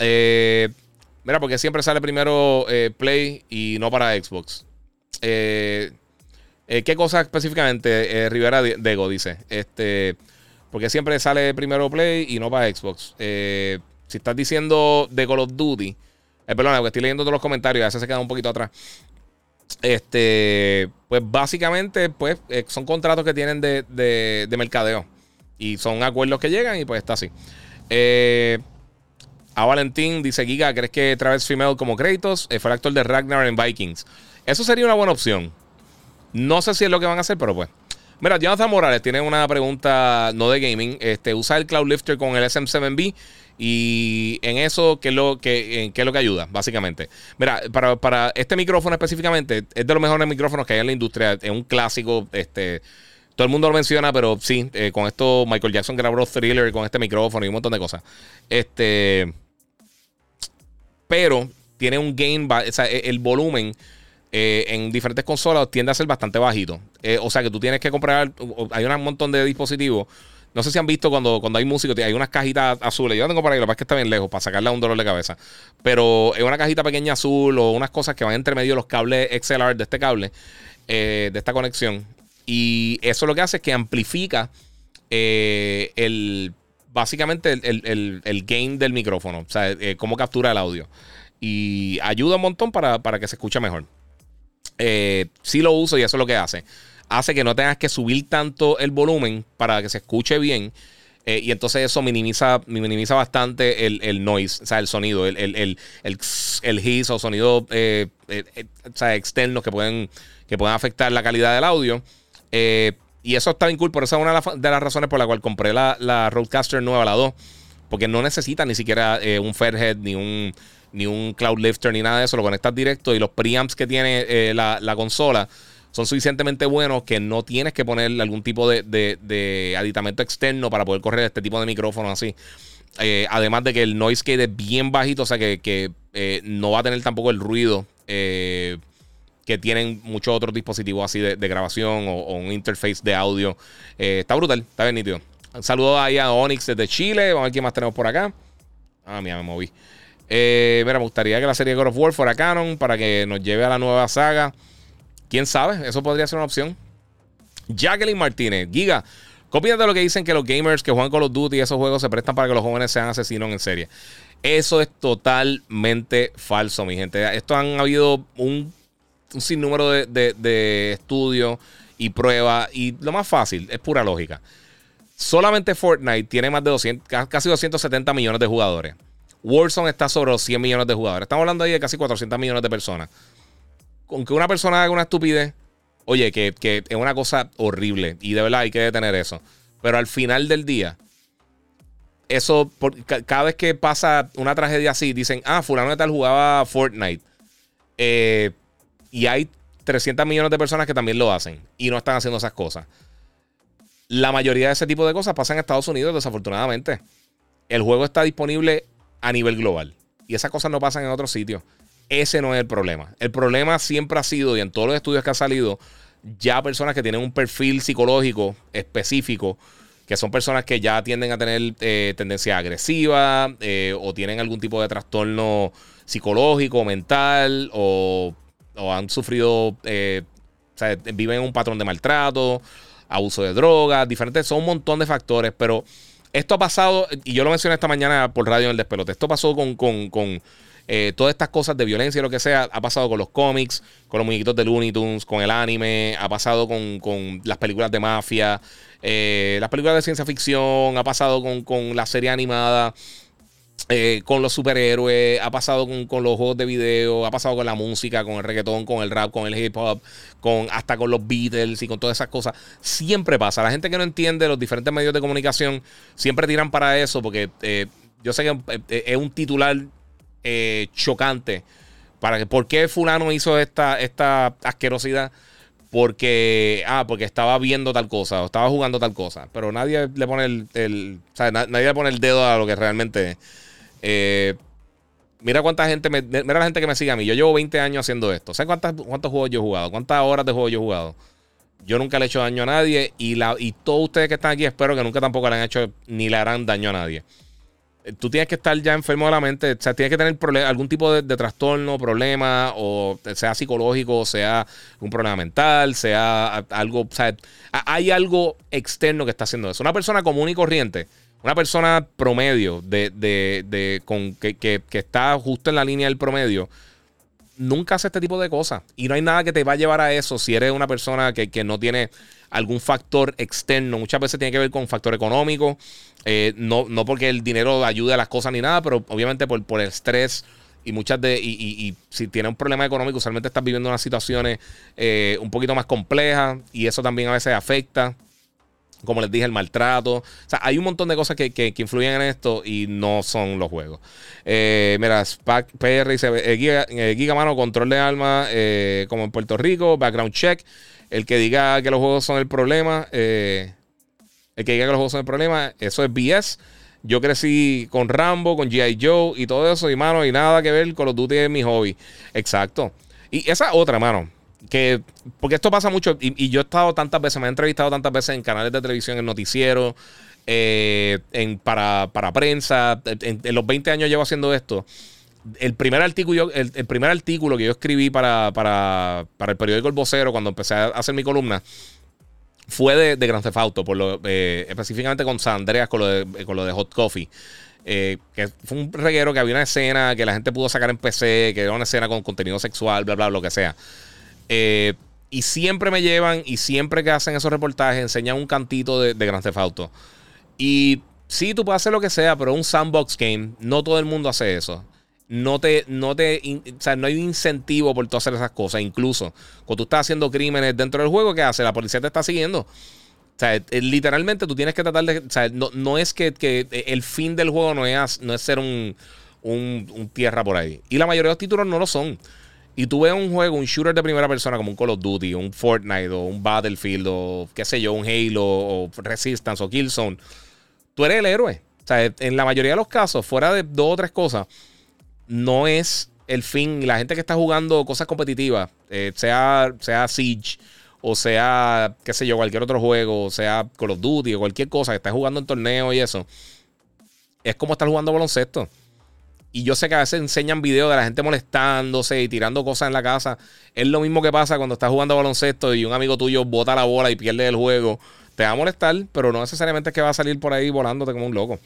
mira, porque siempre sale primero Play y no para Xbox. Eh, eh, ¿Qué cosa específicamente eh, Rivera Dego dice? Este, porque siempre sale primero Play y no para Xbox. si estás diciendo de Call of Duty, perdón, porque estoy leyendo todos los comentarios, ya se queda un poquito atrás. Este, pues básicamente, pues son contratos que tienen de, de, mercadeo y son acuerdos que llegan y pues está así. a Valentín dice: Giga, ¿crees que Travis Female como créditos fue el actor de Ragnar en Vikings? Eso sería una buena opción. No sé si es lo que van a hacer, pero pues. Mira, Jonathan Morales tiene una pregunta no de gaming. Este, usa el Cloud Lifter con el SM7B y en eso, ¿qué es lo que, es lo que ayuda? Básicamente. Mira, para, este micrófono específicamente, es de los mejores micrófonos que hay en la industria. Es un clásico. Este, todo el mundo lo menciona, pero sí, eh, con esto Michael Jackson grabó Thriller con este micrófono y un montón de cosas. Este. Pero tiene un gain, o sea, e, el volumen eh, en diferentes consolas tiende a ser bastante bajito. Eh, o sea que tú tienes que comprar, hay un montón de dispositivos. No sé si han visto cuando, cuando hay música, hay unas cajitas azules. Yo la tengo por ahí, que pasa es que está bien lejos para sacarle un dolor de cabeza. Pero es una cajita pequeña azul o unas cosas que van entre medio los cables XLR de este cable, eh, de esta conexión. Y eso lo que hace es que amplifica el básicamente el, el, gain del micrófono, o sea, cómo captura el audio. Y ayuda un montón para, para que se escuche mejor eh, sí lo uso y eso es lo que hace. Hace que no tengas que subir tanto el volumen para que se escuche bien. Eh, y entonces eso minimiza, minimiza bastante el, noise, o sea, el sonido, el, el, el, el o sonido eh, eh, externos que pueden, que afectar la calidad del audio. y eso está bien cool. Por eso es una de las razones por la cual compré la, la Roadcaster nueva, la 2. Porque no necesita ni siquiera un Fairhead ni un ni un cloud lifter ni nada de eso, lo conectas directo y los preamps que tiene eh, la, consola son suficientemente buenos que no tienes que poner algún tipo de, aditamento externo para poder correr este tipo de micrófono así. Eh, además de que el noise quede bien bajito, o sea que, eh, no va a tener tampoco el ruido que tienen muchos otros dispositivos así de, grabación o, un interface de audio. está brutal, está bien nítido. Un saludo ahí a Onyx desde Chile. Vamos a ver qué más tenemos por acá. Ah, mira, me moví. Eh, mira, me gustaría que la serie God of War fuera canon para que nos lleve a la nueva saga. ¿Quién sabe? Eso podría ser una opción. Jacqueline Martínez, Giga. ¿Qué lo que dicen que los gamers que juegan Call of Duty y esos juegos se prestan para que los jóvenes sean asesinos en serie? Eso es totalmente falso, mi gente. Esto han habido un, sinnúmero de, de estudios y pruebas. Y lo más fácil es pura lógica. Solamente Fortnite tiene más de 200, casi 270 millones de jugadores. Warzone está sobre los 100 millones de jugadores. Estamos hablando ahí de casi 400 millones de personas. Con que una persona haga una estupidez, oye, que, que es una cosa horrible. Y de verdad hay que detener eso. Pero al final del día, eso, cada vez que pasa una tragedia así, dicen, ah, fulano de tal jugaba Fortnite. Eh, y hay 300 millones de personas que también lo hacen y no están haciendo esas cosas. La mayoría de ese tipo de cosas pasan en Estados Unidos, desafortunadamente. El juego está disponible a nivel global y esas cosas no pasan en otros sitios. Ese no es el problema. El problema siempre ha sido, y en todos los estudios que han salido, ya personas que tienen un perfil psicológico específico que son personas que ya tienden a tener eh, tendencia agresiva eh, o tienen algún tipo de trastorno psicológico, mental o, han sufrido, eh, o sea, viven en un patrón de maltrato, abuso de drogas, diferentes, son un montón de factores, pero esto ha pasado, y yo lo mencioné esta mañana por radio en el despelote, esto pasó con, con, con todas estas cosas de violencia y lo que sea, ha pasado con los cómics, con los muñequitos de Looney Tunes, con el anime, ha pasado con, con las películas de mafia, eh, las películas de ciencia ficción, ha pasado con, la serie animada. Eh, con los superhéroes, ha pasado con, los juegos de video, ha pasado con la música, con el reggaetón, con el rap, con el hip hop, con, hasta con los Beatles y con todas esas cosas. Siempre pasa. La gente que no entiende los diferentes medios de comunicación siempre tiran para eso porque eh, yo sé que es un titular chocante para que por qué fulano hizo esta, esta asquerosidad porque, ah, porque estaba viendo tal cosa o estaba jugando tal cosa. Pero nadie le pone el, nadie le pone el dedo a lo que realmente eh, mira cuánta gente, me, mira la gente que me sigue a mí. Yo llevo 20 años haciendo esto. ¿Sabes cuántas, cuántos juegos yo he jugado? ¿Cuántas horas de juego yo he jugado? Yo nunca le he hecho daño a nadie y, todos ustedes que están aquí espero que nunca tampoco le han hecho ni le harán daño a nadie tú tienes que estar ya enfermo de la mente, o sea, tienes que tener algún tipo de, trastorno, problema, o sea psicológico, sea un problema mental, sea algo, o sea, hay algo externo que está haciendo eso. Una persona común y corriente, una persona promedio de, de, de con, que, que, está justo en la línea del promedio, nunca hace este tipo de cosas. Y no hay nada que te va a llevar a eso si eres una persona que, que no tiene algún factor externo. Muchas veces tiene que ver con factor económico. Eh, no, no porque el dinero ayude a las cosas ni nada, pero obviamente por, por el estrés y muchas de. Y, si tienes un problema económico, usualmente estás viviendo unas situaciones eh, un poquito más complejas y eso también a veces afecta. Como les dije, el maltrato. O sea, hay un montón de cosas que, que, influyen en esto y no son los juegos. Eh, mira, SPAC PR dice: Giga, Giga, mano, control de alma como en Puerto Rico, background check. El que diga que los juegos son el problema, eh, el que diga que los juegos son el problema, eso es BS. Yo crecí con Rambo, con G.I. Joe y todo eso, y mano, y nada que ver con los duty de mi hobby. Exacto. Y esa otra, mano, que, porque esto pasa mucho, y, yo he estado tantas veces, me he entrevistado tantas veces en canales de televisión, en noticieros, eh, en, para, para prensa. En, los 20 años llevo haciendo esto el primer artículo, el, primer artículo que yo escribí para, para, el periódico El Vocero cuando empecé a hacer mi columna fue de, de Grand Theft por lo, eh, específicamente con Sandreas, con lo de, con lo de Hot Coffee. Eh, que fue un reguero que había una escena que la gente pudo sacar en PC, que era una escena con contenido sexual, bla, bla, lo que sea. Eh, y siempre me llevan y siempre que hacen esos reportajes enseñan un cantito de, de Grand Theft Auto. Y sí, tú puedes hacer lo que sea, pero un sandbox game, no todo el mundo hace eso no te, no te, o sea, no hay un incentivo por tú hacer esas cosas. Incluso cuando tú estás haciendo crímenes dentro del juego, ¿qué hace? La policía te está siguiendo. O sea, eh, literalmente tú tienes que tratar de. O sea, no, no es que, que, el fin del juego no es, no es ser un, un, tierra por ahí. Y la mayoría de los títulos no lo son. Y tú ves un juego, un shooter de primera persona como un Call of Duty, un Fortnite, o un Battlefield, o qué sé yo, un Halo, o Resistance, o Killzone. Tú eres el héroe. O sea, en la mayoría de los casos, fuera de dos o tres cosas no es el fin. La gente que está jugando cosas competitivas, eh, sea, sea Siege o sea, qué sé yo, cualquier otro juego, sea Call of Duty o cualquier cosa que esté jugando en torneo y eso, es como estar jugando baloncesto. Y yo sé que a veces enseñan videos de la gente molestándose y tirando cosas en la casa. Es lo mismo que pasa cuando estás jugando baloncesto y un amigo tuyo bota la bola y pierde el juego. Te va a molestar, pero no necesariamente es que va a salir por ahí volándote como un loco.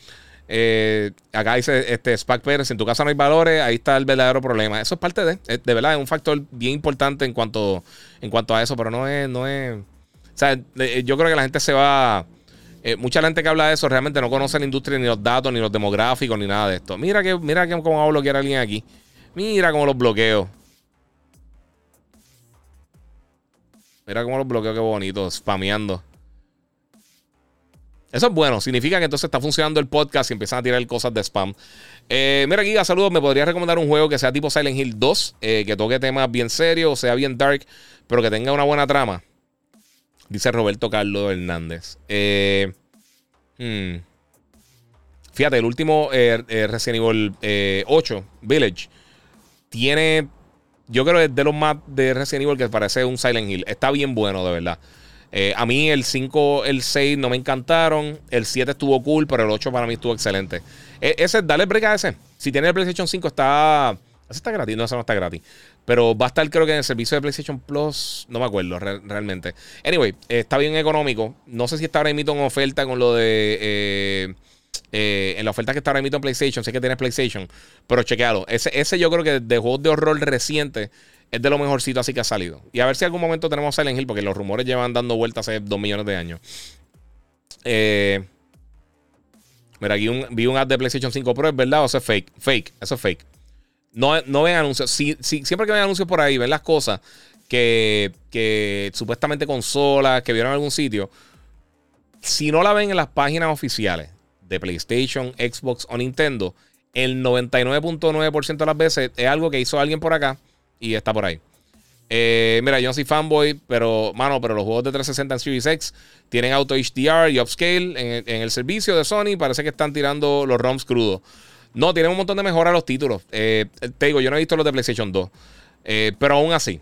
Eh, acá dice este Spac Pérez, en tu casa no hay valores, ahí está el verdadero problema. Eso es parte de, de verdad, es un factor bien importante en cuanto, en cuanto a eso, pero no es, no es, o sea, yo creo que la gente se va, eh, mucha gente que habla de eso realmente no conoce la industria ni los datos, ni los demográficos, ni nada de esto. Mira que, mira que cómo va a bloquear a alguien aquí. Mira cómo los bloqueo. Mira cómo los bloqueo, qué bonito, spameando. Eso es bueno, significa que entonces está funcionando el podcast y empiezan a tirar cosas de spam. Eh, mira, Giga, saludos. ¿Me podrías recomendar un juego que sea tipo Silent Hill 2? Eh, que toque temas bien serios, sea bien dark, pero que tenga una buena trama. Dice Roberto Carlos Hernández. Eh, hmm. Fíjate, el último Resident Evil 8, Village, tiene. Yo creo que es de los más de Resident Evil que parece un Silent Hill. Está bien bueno, de verdad. Eh, a mí el 5, el 6 no me encantaron. El 7 estuvo cool, pero el 8 para mí estuvo excelente. E, ese, dale break a ese. Si tiene el PlayStation 5, está. Ese está gratis. No, ese no está gratis. Pero va a estar, creo que en el servicio de PlayStation Plus. No me acuerdo realmente. Anyway, está bien económico. No sé si está ahora mismo en oferta con lo de. Eh, eh, en la oferta que está ahora mismo en PlayStation. Sé que tienes PlayStation. Pero chequealo. Ese, ese yo creo que de juegos de horror reciente es de lo mejorcito así que ha salido. Y a ver si algún momento tenemos Silent Hill, porque los rumores llevan dando vueltas hace dos millones de años. Eh, mira, aquí vi un ad de PlayStation 5 Pro, ¿es verdad o eso es fake? Fake, eso es fake. No, no ven anuncios. siempre que ven anuncios por ahí, ven las cosas que, que supuestamente consolas, que vieron en algún sitio. Si no la ven en las páginas oficiales de PlayStation, Xbox o Nintendo, el 99.9% de las veces es algo que hizo alguien por acá y está por ahí. Eh, mira, yo no soy fanboy, pero, mano, pero los juegos de 360 en Series X tienen auto HDR y upscale en, el servicio de Sony. Parece que están tirando los ROMs crudos. No, tienen un montón de mejoras los títulos. Eh, te digo, yo no he visto los de PlayStation 2. Eh, pero aún así,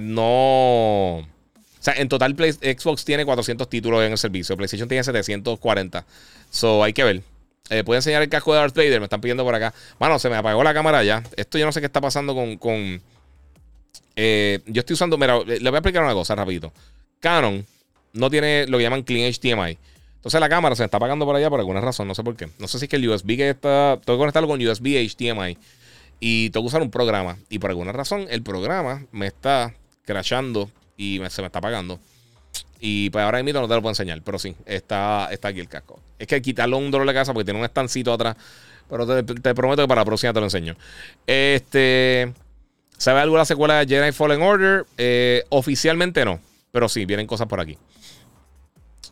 no. O sea, en total Xbox tiene 400 títulos en el servicio. PlayStation tiene 740. So, hay que ver. Eh, ¿Puede enseñar el casco de Darth Vader? Me están pidiendo por acá. Mano, se me apagó la cámara ya. Esto yo no sé qué está pasando con. Eh, yo estoy usando. Mira, le voy a explicar una cosa rapidito. Canon no tiene lo que llaman Clean HDMI. Entonces la cámara se me está apagando por allá por alguna razón. No sé por qué. No sé si es que el USB que está. Tengo que conectarlo con USB HDMI. Y tengo que usar un programa. Y por alguna razón, el programa me está crashando y se me está apagando. Y pues ahora mismo no te lo puedo enseñar, pero sí, está, está aquí el casco. Es que quitarlo un dolor de casa porque tiene un estancito atrás. Pero te, prometo que para la próxima te lo enseño. Este. ¿Sabe algo de la secuela de Jedi Fallen Order? Eh, oficialmente no. Pero sí, vienen cosas por aquí.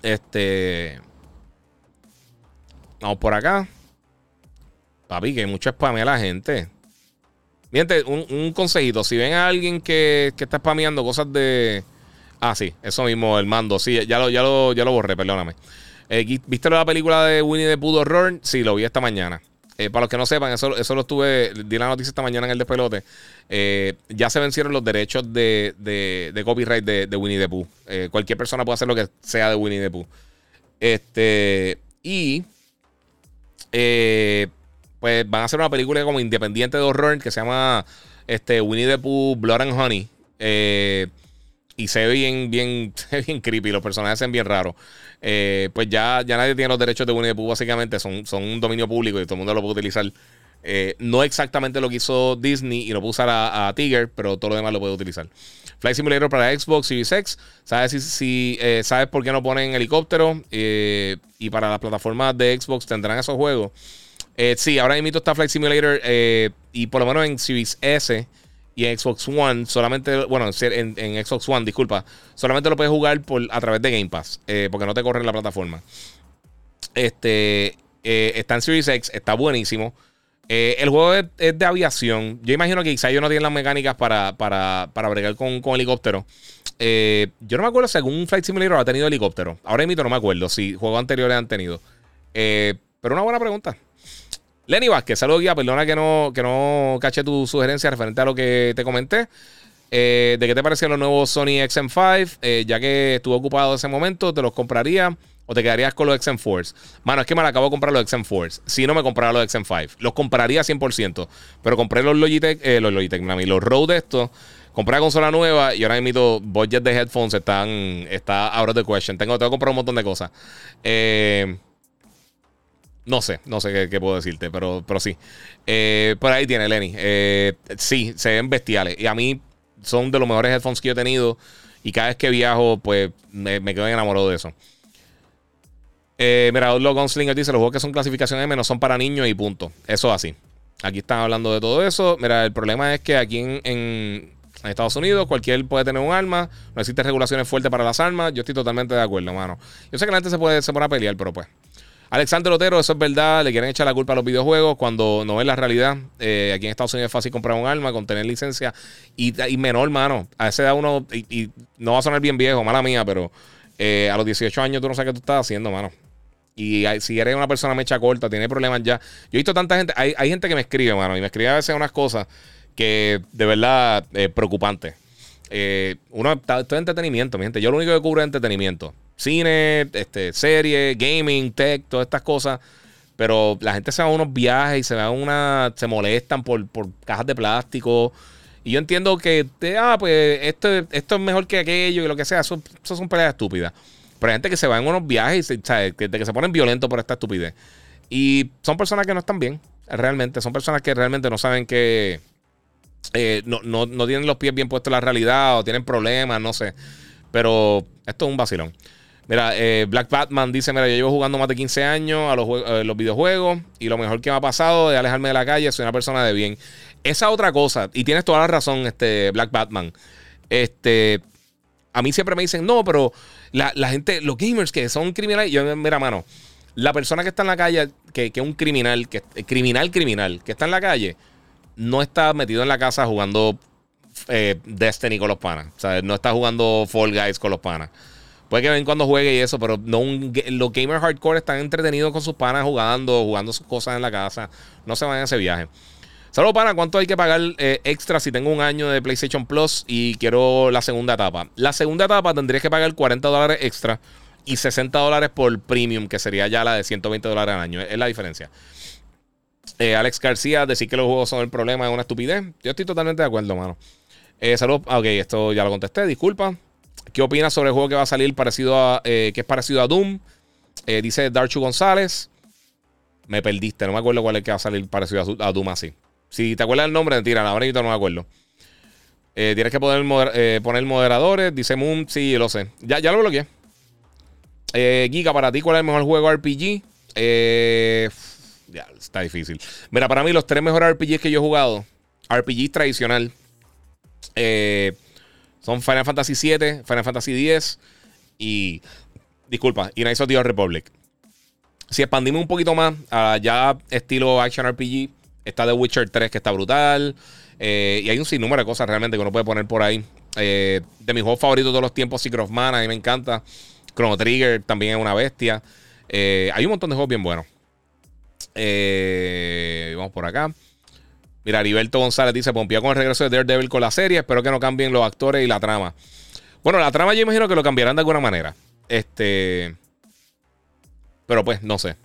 Este. Vamos por acá. Papi, que hay mucho spamea la gente. Miente, un, un, consejito. Si ven a alguien que, que está spameando cosas de Ah, sí, eso mismo, el mando. Sí, ya lo, ya lo, ya lo borré, perdóname. Eh, ¿Viste la película de Winnie the Pooh Horror? Sí, lo vi esta mañana. Eh, para los que no sepan, eso, eso lo estuve, di la noticia esta mañana en el despelote. Eh, ya se vencieron los derechos de, de, copyright de, de, Winnie the Pooh. cualquier persona puede hacer lo que sea de Winnie the Pooh. Este, y pues van a hacer una película como independiente de horror que se llama este, Winnie the Pooh Blood and Honey. Eh, y se ve bien, bien, bien creepy. Los personajes se ven bien raros. Eh, pues ya, ya nadie tiene los derechos de Winnie the Pooh, básicamente. Son, son un dominio público y todo el mundo lo puede utilizar. Eh, no exactamente lo que hizo Disney y puede usar a, a, Tiger, pero todo lo demás lo puede utilizar. Flight Simulator para Xbox Series X. ¿Sabes, si, eh, ¿sabes por qué no ponen helicóptero? y para las plataformas de Xbox tendrán esos juegos. sí, ahora mismo está Flight Simulator y por lo menos en Series S y en Xbox One, solamente, bueno, en, Xbox One, disculpa, solamente lo puedes jugar por, a través de Game Pass, eh, porque no te corre en la plataforma. Este eh, está en Series X, está buenísimo. Eh, el juego es, de aviación. Yo imagino que quizá ellos no tienen las mecánicas para, para, para bregar con, con helicóptero. yo no me acuerdo si algún Flight Simulator ha tenido helicóptero. Ahora mismo no me acuerdo si juegos anteriores han tenido. pero una buena pregunta. Lenny Vázquez, saludos guía, perdona que no, que no caché tu sugerencia referente a lo que te comenté. Eh, ¿De qué te parecían los nuevos Sony XM5? Eh, ya que estuve ocupado ese momento, ¿te los compraría o te quedarías con los XM4s? Mano, es que me acabo de comprar los XM4s. Si no, me comprara los XM5. Los compraría 100%. Pero compré los Logitech, eh, los Logitech, mami, los Rode estos. Compré la consola nueva y ahora mismo budget de headphones están, está out of the question. Tengo, tengo que comprar un montón de cosas. Eh. No sé, no sé qué, puedo decirte, pero, pero sí. Eh, por ahí tiene Lenny. Eh, sí, se ven bestiales. Y a mí son de los mejores headphones que yo he tenido. Y cada vez que viajo, pues me, quedo enamorado de eso. Eh, mira, Outlaw Gunslinger dice: los juegos que son clasificación M no son para niños y punto. Eso es así. Aquí están hablando de todo eso. Mira, el problema es que aquí en, Estados Unidos cualquier puede tener un arma. No existen regulaciones fuertes para las armas. Yo estoy totalmente de acuerdo, mano. Yo sé que la gente se puede se pone a pelear, pero pues. Alexander Otero, eso es verdad. Le quieren echar la culpa a los videojuegos cuando no es la realidad. Eh, aquí en Estados Unidos es fácil comprar un arma con tener licencia y, menor, mano. A ese da uno, y, no va a sonar bien viejo, mala mía, pero eh, a los 18 años tú no sabes qué tú estás haciendo, mano. Y si eres una persona mecha corta, tiene problemas ya. Yo he visto tanta gente, hay, gente que me escribe, mano, y me escribe a veces unas cosas que de verdad eh, preocupante. Eh, uno, esto es entretenimiento, mi gente. Yo lo único que cubro es entretenimiento. Cine, este, serie, gaming, tech, todas estas cosas. Pero la gente se va a unos viajes y se va una. se molestan por, por cajas de plástico. Y yo entiendo que, ah, pues esto, esto es mejor que aquello y lo que sea. Eso, son peleas estúpidas. Pero hay gente que se va en unos viajes y se, Que, se ponen violentos por esta estupidez. Y son personas que no están bien, realmente. Son personas que realmente no saben que. Eh, no, tienen los pies bien puestos en la realidad o tienen problemas, no sé. Pero esto es un vacilón. Mira, eh, Black Batman dice: Mira, yo llevo jugando más de 15 años a los, a los, videojuegos y lo mejor que me ha pasado es alejarme de la calle. Soy una persona de bien. Esa otra cosa, y tienes toda la razón, este Black Batman. Este, a mí siempre me dicen, no, pero la, gente, los gamers que son criminales, yo, mira, mano, la persona que está en la calle, que, es un criminal, que criminal, criminal, que está en la calle, no está metido en la casa jugando eh, Destiny con los panas. O sea, no está jugando Fall Guys con los panas. Puede que ven cuando juegue y eso, pero no los gamers hardcore están entretenidos con sus panas jugando, jugando sus cosas en la casa. No se van a ese viaje. Saludos, para ¿cuánto hay que pagar eh, extra si tengo un año de PlayStation Plus y quiero la segunda etapa? La segunda etapa tendrías que pagar 40 dólares extra y 60 dólares por premium, que sería ya la de 120 dólares al año. Es la diferencia. Eh, Alex García, decir que los juegos son el problema es una estupidez. Yo estoy totalmente de acuerdo, mano. Eh, saludos. Ah, ok, esto ya lo contesté, disculpa. ¿Qué opinas sobre el juego que va a salir parecido a. que es parecido a Doom? dice Darchu González. Me perdiste, no me acuerdo cuál es que va a salir parecido a Doom así. Si te acuerdas el nombre, mentira, ahora no me acuerdo. Eh, tienes que poner, eh, poner moderadores. Dice Moon, sí, lo sé. Ya, ya lo bloqueé. Eh, Giga, para ti, ¿cuál es el mejor juego RPG? ya, está difícil. Mira, para mí, los tres mejores RPGs que yo he jugado, RPG tradicional, son Final Fantasy VII, Final Fantasy X y. Disculpa, y Knights of the Republic. Si expandimos un poquito más a ya estilo Action RPG, Está The Witcher 3 que está brutal. Eh, y hay un sinnúmero de cosas realmente que uno puede poner por ahí. Eh, de mis juegos favoritos de todos los tiempos, Secret of Mana, a mí me encanta. Chrono Trigger también es una bestia. Eh, hay un montón de juegos bien buenos. vamos por acá. Mira, Heriberto González dice: Pompía con el regreso de Daredevil con la serie. Espero que no cambien los actores y la trama. Bueno, la trama yo imagino que lo cambiarán de alguna manera. Este. Pero pues, no sé.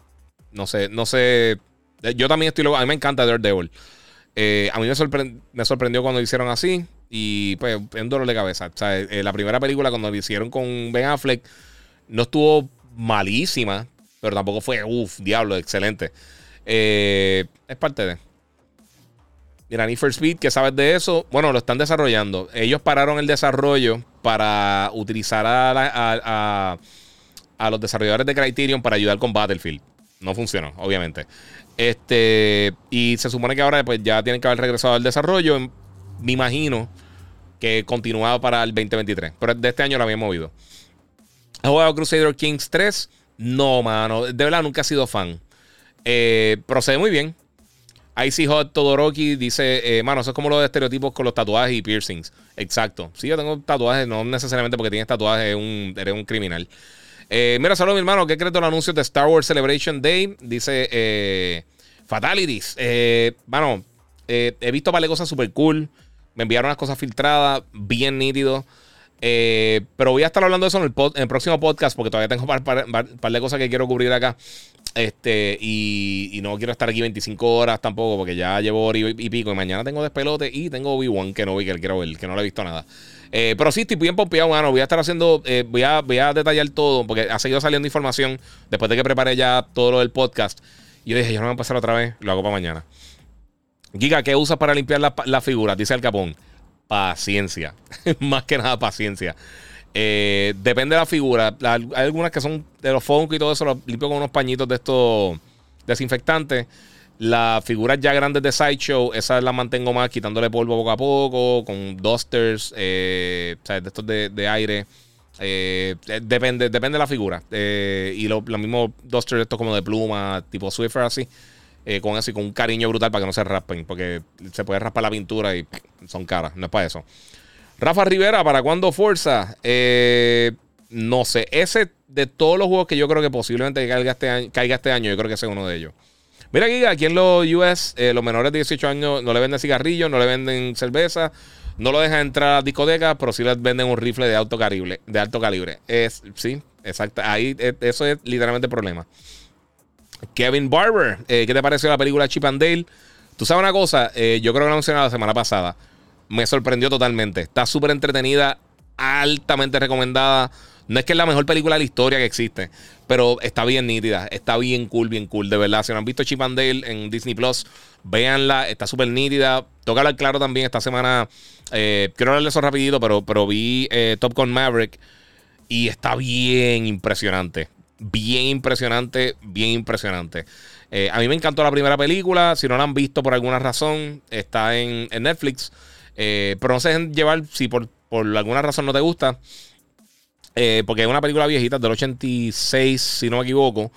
No sé, no sé. Eh, yo también estoy. A mí me encanta Daredevil. Eh, a mí me, sorprendió cuando lo hicieron así. Y pues es un dolor de cabeza. O sea, eh, la primera película cuando lo hicieron con Ben Affleck no estuvo malísima. Pero tampoco fue, uff, diablo, excelente. es parte de. Mira, Need for Speed, ¿qué sabes de eso? Bueno, lo están desarrollando. Ellos pararon el desarrollo para utilizar a, los desarrolladores de Criterion para ayudar con Battlefield. No funcionó, obviamente. Este, y se supone que ahora pues ya tienen que haber regresado al desarrollo. Me imagino que continuado para el 2023. Pero de este año lo habían movido. ¿Has jugado Crusader Kings 3? No, mano. De verdad nunca he sido fan. Eh, procede muy bien. Icy Hot Todoroki dice, eh, mano, eso es como los estereotipos con los tatuajes y piercings. Exacto. Sí, yo tengo tatuajes, no necesariamente porque tienes tatuajes, eres un criminal. Eh, mira, saludos, mi hermano. ¿Qué crees de los anuncios de Star Wars Celebration Day? Dice eh, Fatalities. Eh, bueno, he visto varias cosas súper cool. Me enviaron unas cosas filtradas, bien nítido. pero voy a estar hablando de eso en el, próximo podcast porque todavía tengo un par, de cosas que quiero cubrir acá. Este, y, no quiero estar aquí 25 horas tampoco porque ya llevo hora y, pico. Y mañana tengo despelote y tengo Obi-Wan que no vi, que quiero ver, que no lo he visto nada. Eh, pero sí, estoy bien pompeado, mano. Voy a estar haciendo, eh, voy, a, voy a detallar todo, porque ha seguido saliendo información después de que preparé ya todo lo del podcast. Y yo dije, yo no voy a empezar otra vez, lo hago para mañana. Giga, ¿qué usas para limpiar la, figura? Dice el capón. Paciencia. Más que nada, paciencia. Eh, depende de la figura. hay algunas que son de los Funko y todo eso, los limpio con unos pañitos de estos desinfectantes. Las figuras ya grandes de Sideshow, esas las mantengo más quitándole polvo poco a poco, con dusters, eh, o sea, de estos de, aire. Eh, depende, depende de la figura. y lo, mismo dusters estos como de pluma, tipo Swiffer así. con eso y con un cariño brutal para que no se raspen. Porque se puede raspar la pintura y son caras. No es para eso. Rafa Rivera, ¿para cuándo Forza? Eh, no sé. Ese de todos los juegos que yo creo que posiblemente caiga este año, este yo creo que sea uno de ellos. Mira, Giga, aquí en los US, eh, los menores de 18 años no le venden cigarrillos, no le venden cerveza, no lo dejan entrar a las discotecas, pero sí les venden un rifle de alto calibre. De alto calibre. Es, sí, exacto. Ahí, eh, eso es literalmente el problema. Kevin Barber, ¿qué te pareció la película Chip and Dale? Tú sabes una cosa, yo creo que la mencioné la semana pasada me sorprendió totalmente. Está súper entretenida, altamente recomendada. No es que es la mejor película de la historia que existe, pero está bien nítida, está bien cool, bien cool, de verdad. Si no han visto Chip and Dale en Disney Plus, véanla, está súper nítida. Toca hablar claro también esta semana. Eh, quiero hablarle eso rapidito, pero, pero vi eh, Top Gun Maverick y está bien impresionante. Bien impresionante, bien impresionante. Eh, a mí me encantó la primera película. Si no la han visto por alguna razón, está en, en Netflix. Eh, pero no se dejen llevar si por, alguna razón no te gusta. Eh, porque es una película viejita del 86, si no me equivoco.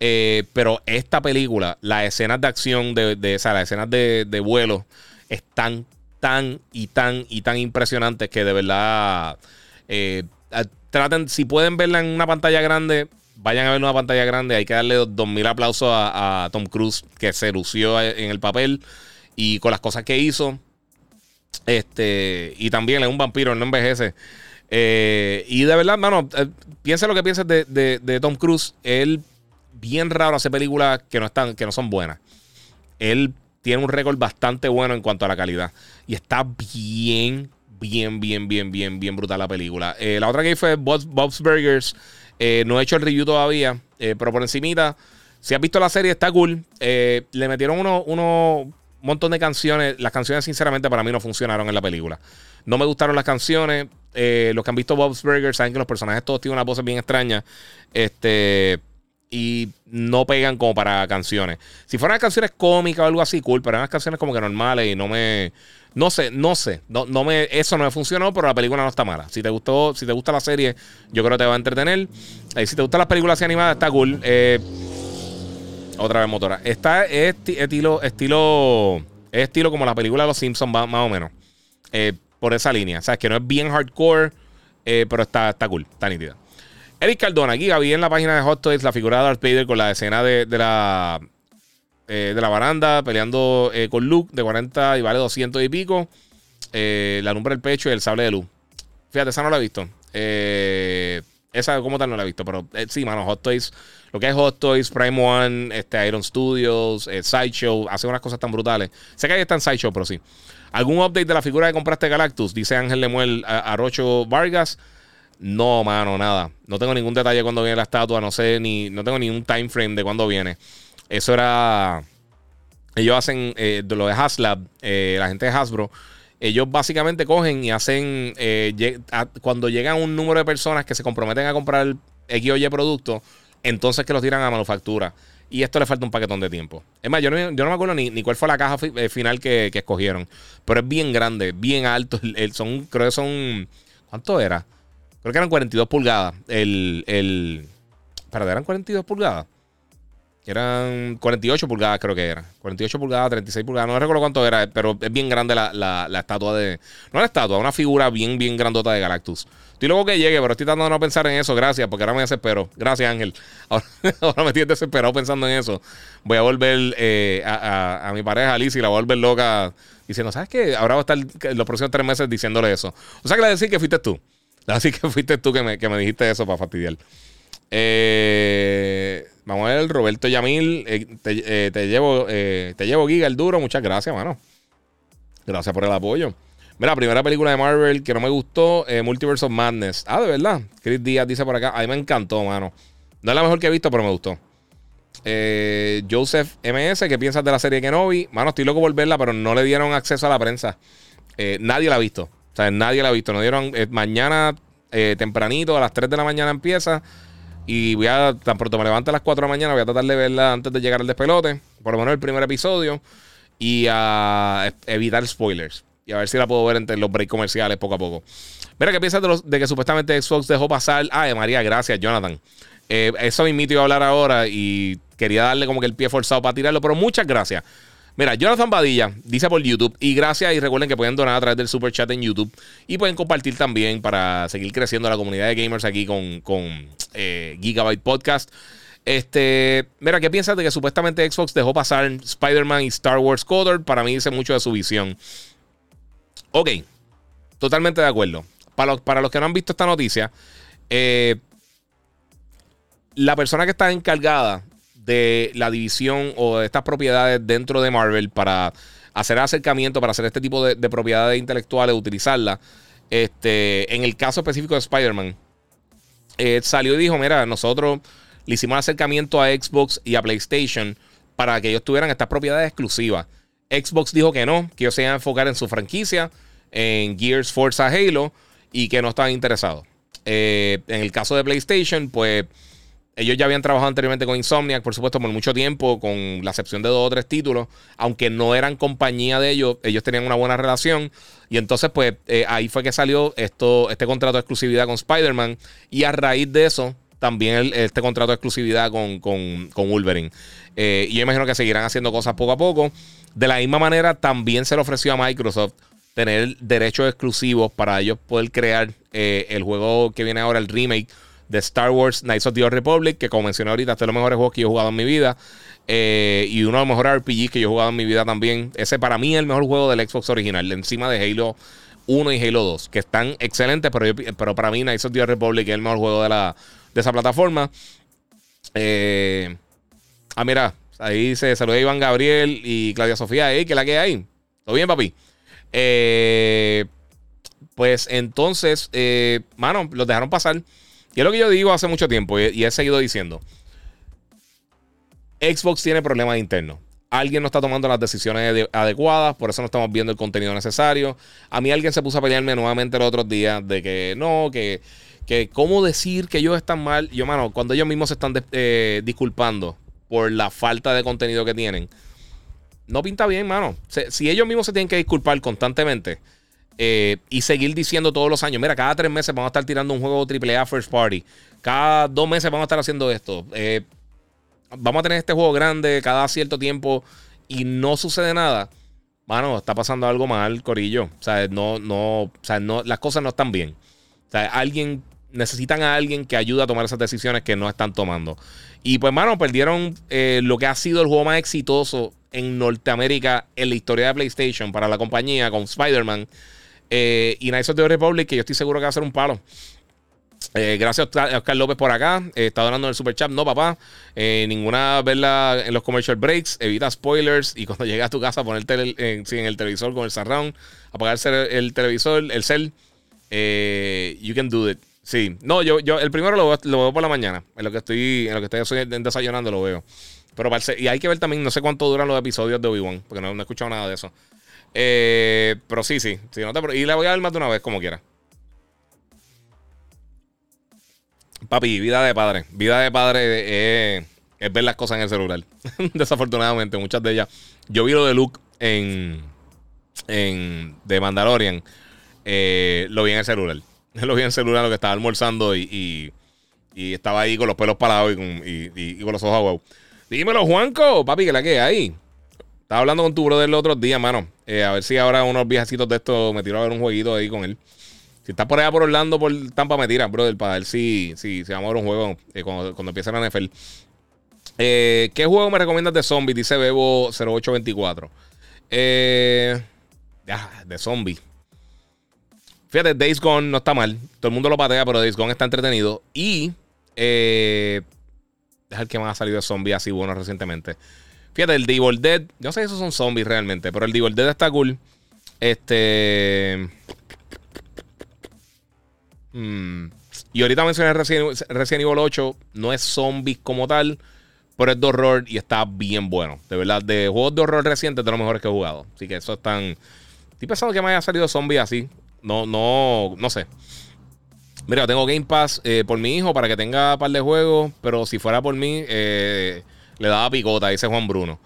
Eh, pero esta película, las escenas de acción, de, de o sea, las escenas de, vuelo, están tan y tan y tan impresionantes que de verdad traten, si pueden verla en una pantalla grande, vayan a ver una pantalla grande. Hay que darle 2000 aplausos a Tom Cruise que se lució en el papel y con las cosas que hizo. Este, y también es un vampiro, no envejece. Eh, y de verdad, mano, eh, piensa lo que pienses de, Tom Cruise. Él, bien raro, hace películas que no, están, que no son buenas. Él tiene un récord bastante bueno en cuanto a la calidad. Y está bien, bien, bien, bien, bien, bien brutal la película. Eh, la otra que fue Bob's, Burgers. no he hecho el review todavía, pero por encimita. Si has visto la serie, está cool. le metieron uno, uno, un montón de canciones. Las canciones, sinceramente, para mí no funcionaron en la película. No me gustaron las canciones. Eh, los que han visto Bob's Burgers saben que los personajes todos tienen una voz bien extraña. Este. Y no pegan como para canciones. Si fueran canciones cómicas o algo así, cool, pero eran canciones como que normales y no me. No sé, no sé. No, no me, eso no me funcionó, pero la película no está mala. Si te gustó, si te gusta la serie, yo creo que te va a entretener. Y si te gustan las películas animadas, está cool. Eh, otra vez motora. Está estilo, estilo, estilo como la película de los Simpsons, más, o menos. Eh, por esa línea. O sea, que no es bien hardcore, eh, pero está, está cool, está nítida. Eric Cardona, aquí vi en la página de Hot Toys la figura de Darth Vader con la escena de, la eh, de la baranda peleando con Luke de 40 y vale 200 y pico. la lumbre del pecho y el sable de luz. Fíjate, esa no la he visto. esa como tal no la he visto, pero sí, mano, Hot Toys lo que es Hot Toys, Prime One, este, Iron Studios, eh, Sideshow, hace unas cosas tan brutales. Sé que ahí está en Sideshow, pero sí. ¿Algún update de la figura que compraste Galactus? Dice Ángel Lemuel a, Rocho Vargas. No, mano, nada. No tengo ningún detalle cuando viene la estatua. No sé ni. No tengo ni un time frame de cuándo viene. Eso era. Ellos hacen eh, lo de Haslab, eh, la gente de Hasbro. Ellos básicamente cogen y hacen. cuando llegan un número de personas que se comprometen a comprar X o Y producto, entonces que los tiran a manufactura. Y esto le falta un paquetón de tiempo. Es más, yo no, me acuerdo ni, cuál fue la caja eh, final que, escogieron. Pero es bien grande, bien alto. El, son, creo que son. ¿Cuánto era? Creo que eran 42 pulgadas. El. el ¿Para eran 42 pulgadas? Eran 48 pulgadas, creo que era. 48 pulgadas, 36 pulgadas. No recuerdo cuánto era, pero es bien grande la, la, la estatua de. No la estatua, una figura bien, bien grandota de Galactus. Estoy luego que llegue, pero estoy tratando de no pensar en eso. Gracias, porque ahora me desespero. Gracias, Ángel. Ahora, me estoy desesperado pensando en eso. Voy a volver eh, a, mi pareja, Alice, y la voy a volver loca diciendo, ¿sabes qué? Ahora va a estar los próximos tres meses diciéndole eso. O sea, que le decir que fuiste tú. Así que fuiste tú que me, que me dijiste eso para fastidiar. Eh, vamos a ver, Roberto Yamil. Eh, te, te, llevo, te llevo Giga el duro. Muchas gracias, mano. Gracias por el apoyo. Mira, primera película de Marvel que no me gustó, eh, Multiverse of Madness. Ah, de verdad. Chris Díaz dice por acá. A mí me encantó, mano. No es la mejor que he visto, pero me gustó. Eh, Joseph MS, ¿qué piensas de la serie que no vi? Mano, estoy loco por verla, pero no le dieron acceso a la prensa. Eh, nadie la ha visto. O sea, nadie la ha visto. No dieron. mañana eh, tempranito, a las 3 de la mañana empieza. Y voy a, tan pronto me levante a las 4 de la mañana, voy a tratar de verla antes de llegar al despelote. Por lo menos el primer episodio. Y a evitar spoilers. Y a ver si la puedo ver entre los breaks comerciales poco a poco. Mira, ¿qué piensas de, de que supuestamente Xbox dejó pasar? Ay, María, gracias, Jonathan. Eh, eso mismito iba a hablar ahora y quería darle como que el pie forzado para tirarlo, pero muchas gracias. Mira, Jonathan Badilla dice por YouTube. Y gracias. Y recuerden que pueden donar a través del super chat en YouTube. Y pueden compartir también para seguir creciendo la comunidad de gamers aquí con, con eh, Gigabyte Podcast. Este, mira, ¿qué piensas de que supuestamente Xbox dejó pasar Spider-Man y Star Wars Coder? Para mí dice mucho de su visión. Ok, totalmente de acuerdo. Para los, para los que no han visto esta noticia, eh, la persona que está encargada de la división o de estas propiedades dentro de Marvel para hacer acercamiento, para hacer este tipo de, propiedades intelectuales, utilizarlas. Este, en el caso específico de Spider-Man, eh, salió y dijo: Mira, nosotros le hicimos acercamiento a Xbox y a PlayStation para que ellos tuvieran estas propiedades exclusivas. Xbox dijo que no, que ellos se iban a enfocar en su franquicia, en Gears, Forza, Halo, y que no estaban interesados. Eh, en el caso de PlayStation, pues ellos ya habían trabajado anteriormente con Insomniac, por supuesto, por mucho tiempo, con la excepción de dos o tres títulos. Aunque no eran compañía de ellos, ellos tenían una buena relación. Y entonces, pues, eh, ahí fue que salió esto, este contrato de exclusividad con Spider-Man. Y a raíz de eso, también este contrato de exclusividad con, con, Wolverine. Eh, y yo imagino que seguirán haciendo cosas poco a poco. De la misma manera, también se le ofreció a Microsoft tener derechos exclusivos para ellos poder crear eh, el juego que viene ahora, el remake de Star Wars Knights of the Old Republic, que como mencioné ahorita, este es de los mejores juegos que yo he jugado en mi vida. Eh, y uno de los mejores RPGs que yo he jugado en mi vida también. Ese para mí es el mejor juego del Xbox original, encima de Halo 1 y Halo 2, que están excelentes, pero, pero para mí Knights of the Old Republic es el mejor juego de, la, de esa plataforma. Eh, ah, mira, ahí se saluda Iván Gabriel y Claudia Sofía. ¿eh? ¿Qué la que hay? ¿Todo bien, papi? Eh, pues entonces, mano, los dejaron pasar. Y es lo que yo digo hace mucho tiempo y, he seguido diciendo. Xbox tiene problemas internos. Alguien no está tomando las decisiones adecuadas, por eso no estamos viendo el contenido necesario. A mí alguien se puso a pelearme nuevamente los otros días de que no, que, que cómo decir que ellos están mal. Yo, mano, cuando ellos mismos se están eh, disculpando por la falta de contenido que tienen, no pinta bien, mano. si ellos mismos se tienen que disculpar constantemente, eh, y seguir diciendo todos los años, mira, cada tres meses vamos a estar tirando un juego AAA First Party, cada dos meses vamos a estar haciendo esto, eh, vamos a tener este juego grande cada cierto tiempo y no sucede nada. Mano, está pasando algo mal, Corillo. O sea, no, no, o sea, no, las cosas no están bien. O sea, alguien, necesitan a alguien que ayude a tomar esas decisiones que no están tomando. Y pues, mano, perdieron eh, lo que ha sido el juego más exitoso en Norteamérica en la historia de PlayStation para la compañía con Spider-Man. Eh, y Knights of the Republic, que yo estoy seguro que va a ser un palo. Eh, gracias a Oscar López por acá. Eh, está donando en el super chat. No, papá. ninguna verla en los commercial breaks. Evita spoilers. Y cuando llegas a tu casa, poner en, en, el televisor con el surround. Apagar el, televisor, el cel. you can do it. Sí. No, yo, yo el primero lo, veo por la mañana. En lo que estoy, en lo que estoy desayunando lo veo. Pero y hay que ver también, no sé cuánto duran los episodios de Obi-Wan. Porque no he escuchado nada de eso. Eh, pero sí, sí. y le voy a dar más de una vez como quiera. Papi, vida de padre. Vida de padre es, ver las cosas en el celular. Desafortunadamente, muchas de ellas. Yo vi lo de Luke en, en The Mandalorian. Eh, lo vi en el celular. Lo vi en el celular lo que estaba almorzando y, y, estaba ahí con los pelos parados y con, y, con los ojos aguados. Dímelo, Juanco, papi, que la que hay. Estaba hablando con tu brother el otro día, mano. Eh, a ver si ahora unos viajecitos de estos me tiro a ver un jueguito ahí con él. Si estás por allá por Orlando, por Tampa, me tira, brother, para ver si, si, si vamos a ver un juego eh, cuando, cuando empiece la NFL. Eh, ¿Qué juego me recomiendas de zombies? Dice Bebo0824. Eh, de zombie. Fíjate, Days Gone no está mal. Todo el mundo lo patea, pero Days Gone está entretenido. Y. Es el que más ha salido de zombie así bueno recientemente. Fíjate, el Devil Dead. Yo sé si esos son zombies realmente, pero el Devil Dead está cool. Este. Hmm, y ahorita mencioné Resident, Evil 8. No es zombies como tal, pero es de horror y está bien bueno. De verdad, de juegos de horror recientes, de los mejores que he jugado. Así que eso es tan. Estoy pensando que me haya salido zombies así. No, no, no sé. Mira, tengo Game Pass eh, por mi hijo para que tenga un par de juegos, pero si fuera por mí, eh, le daba picota, dice Juan Bruno.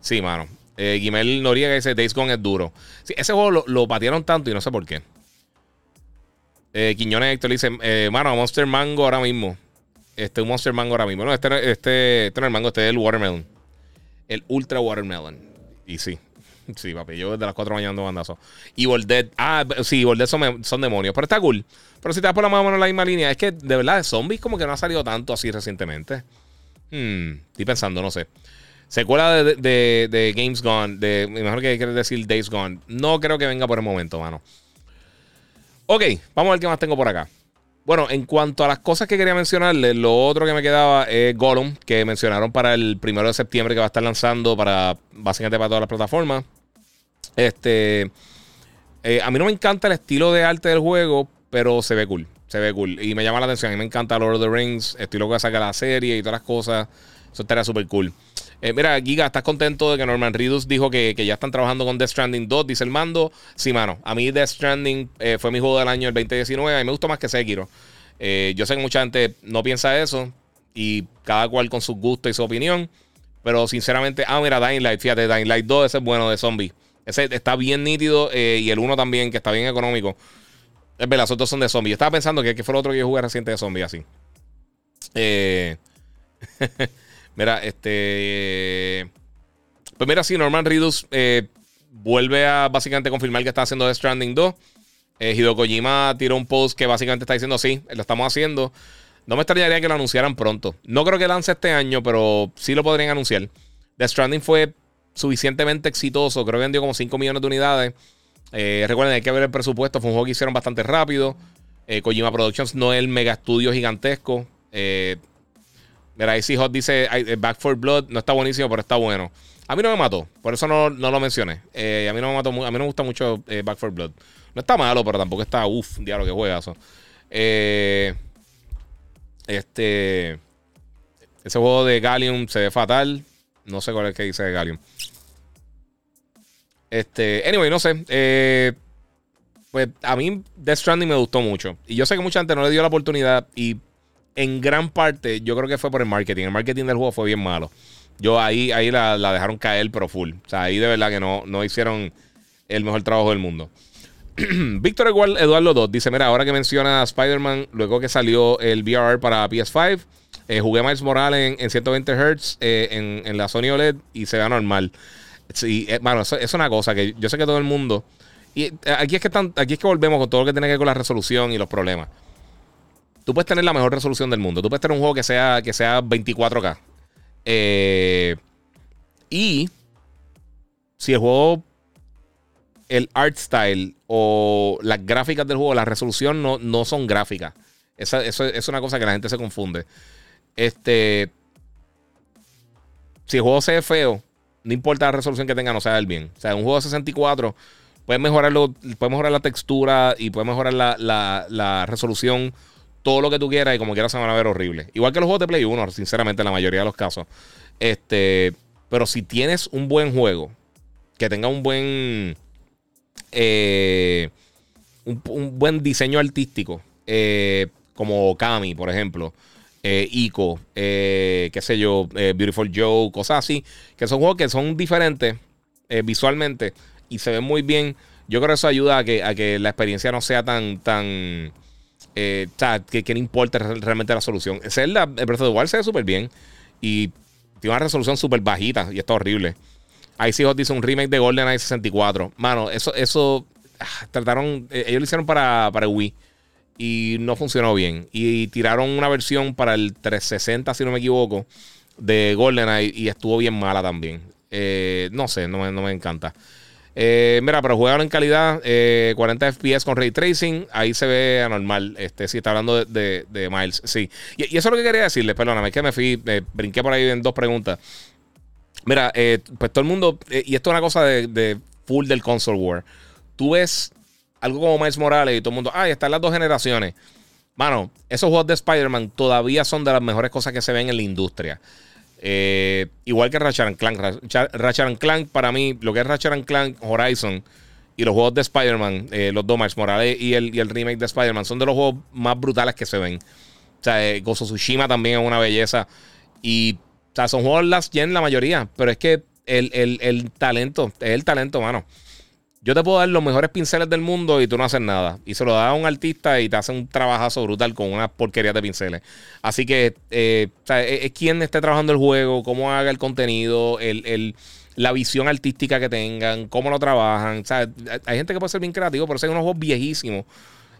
Sí, mano. Eh, Guimel Noriega dice Days Gone es duro. Sí, ese juego lo, lo patearon tanto y no sé por qué. Eh, Quiñones Héctor dice, eh, mano, Monster Mango ahora mismo. Este, un Monster Mango ahora mismo. No, este, este, este no es el mango, este es el Watermelon. El Ultra Watermelon. Y sí, sí, papi. Yo desde las 4 de mañana ando bandazo. Y Dead. Ah, sí, Evil son, son, demonios. Pero está cool. Pero si te das por la mano en la misma línea, es que de verdad de zombies como que no ha salido tanto así recientemente. Hmm, estoy pensando, no sé. Secuela de, Games Gone, de mejor que quieres decir Days Gone. No creo que venga por el momento, mano. Ok, vamos a ver qué más tengo por acá. Bueno, en cuanto a las cosas que quería mencionarles, lo otro que me quedaba es Gollum, que mencionaron para el primero de septiembre que va a estar lanzando para básicamente para todas las plataformas. Este. Eh, a mí no me encanta el estilo de arte del juego, pero se ve cool. Se ve cool. Y me llama la atención. A mí me encanta Lord of the Rings. Estoy loco de sacar la serie y todas las cosas. Eso estaría súper cool. Eh, mira, Giga, ¿estás contento de que Norman Reedus dijo que, ya están trabajando con Death Stranding 2? Dice el mando. Sí, mano. A mí Death Stranding eh, fue mi juego del año el 2019. A mí me gustó más que Sekiro. Eh, yo sé que mucha gente no piensa eso. Y cada cual con su gusto y su opinión. Pero sinceramente, ah, mira, Dying Light. Fíjate, Dying Light 2, ese es bueno de zombie. Ese está bien nítido. y el 1 también, que está bien económico. Es verdad, los otros son de zombie. Yo estaba pensando que, fue el otro que yo jugué reciente de zombie así. Eh. Mira, este. Pues mira, sí, Norman Reedus eh, vuelve a básicamente confirmar que está haciendo The Stranding 2. Eh, Hideo Kojima tiró un post que básicamente está diciendo: Sí, lo estamos haciendo. No me extrañaría que lo anunciaran pronto. No creo que lance este año, pero sí lo podrían anunciar. The Stranding fue suficientemente exitoso. Creo que vendió como 5 millones de unidades. Eh, recuerden, hay que ver el presupuesto. Fue un juego que hicieron bastante rápido. Eh, Kojima Productions no es el mega estudio gigantesco. Eh, Mira, Icy Hot dice eh, Back for Blood no está buenísimo, pero está bueno. A mí no me mató, por eso no, lo mencioné. Eh, a mí no me mató, a mí no gusta mucho eh, Back for Blood. No está malo, pero tampoco está, uff, diablo que juegazo. Eh, este. Ese juego de Gallium se ve fatal. No sé cuál es el que dice de Gallium. Este, anyway, no sé. pues a mí Death Stranding me gustó mucho. Y yo sé que mucha gente no le dio la oportunidad. Y en gran parte, yo creo que fue por el marketing. El marketing del juego fue bien malo. Yo ahí, ahí la, dejaron caer, pero full. O sea, ahí de verdad que no, no hicieron el mejor trabajo del mundo. Víctor Eduardo 2 dice: Mira, ahora que menciona Spider-Man, luego que salió el VR para PS5, eh, jugué Miles Morales en, 120 Hz eh, en, la Sony OLED y se ve normal. Sí, eh, bueno, eso, es una cosa que yo sé que todo el mundo. Y aquí es que están, aquí es que volvemos con todo lo que tiene que ver con la resolución y los problemas. Tú puedes tener la mejor resolución del mundo. Tú puedes tener un juego que sea, que sea 24K. Eh, y si el juego, el art style o las gráficas del juego, la resolución no, no son gráficas. eso es una cosa que la gente se confunde. Este. Si el juego se ve feo, no importa la resolución que tenga, no se va bien. O sea, un juego de 64 puedes mejorarlo, puede mejorar la textura y puede mejorar la, la, resolución todo lo que tú quieras y como quieras se van a ver horribles. Igual que los juegos de Play 1, sinceramente, en la mayoría de los casos. Este, pero si tienes un buen juego, que tenga un buen. Eh, un, buen diseño artístico, eh, como Kami, por ejemplo, eh, Ico, qué sé yo, Beautiful Joe, cosas así, que son juegos que son diferentes visualmente y se ven muy bien. Yo creo que eso ayuda a que, a que la experiencia no sea tan, tan eh, sea, que, no importa realmente la solución. Zelda, el Breath of the se ve súper bien. Y tiene una resolución súper bajita. Y está horrible. Ahí sí dice un remake de GoldenEye 64. Mano, eso, eso ah, trataron. Eh, ellos lo hicieron para, para Wii. Y no funcionó bien. Y tiraron una versión para el 360, si no me equivoco, de GoldenEye. Y estuvo bien mala también. Eh, no sé, no no me encanta. Eh, mira, pero juegan en calidad 40 eh, FPS con ray tracing. Ahí se ve anormal. Este, si está hablando de, Miles. Sí. Y, eso es lo que quería decirles. Perdóname, es que me fui, brinqué por ahí en dos preguntas. Mira, eh, pues todo el mundo. y esto es una cosa de, full del console war. Tú ves algo como Miles Morales y todo el mundo. Ay, están las dos generaciones. Mano, esos juegos de Spider-Man todavía son de las mejores cosas que se ven en la industria. Eh, igual que Ratchet Clank. Ratchet Clank, para mí, lo que es Ratchet Clank Horizon y los juegos de Spider-Man, eh, los dos, Miles Morales y el, y el remake de Spider-Man, son de los juegos más brutales que se ven. O sea, eh, Gozo Tsushima también es una belleza. Y, o sea, son juegos last gen la mayoría, pero es que el, el, el talento, es el talento, mano. Yo te puedo dar los mejores pinceles del mundo y tú no haces nada. Y se lo da a un artista y te hace un trabajazo brutal con una porquería de pinceles. Así que, eh, o sea, es, quien esté trabajando el juego, cómo haga el contenido, el, el, la visión artística que tengan, cómo lo trabajan. O hay gente que puede ser bien creativo, pero hay unos juegos viejísimos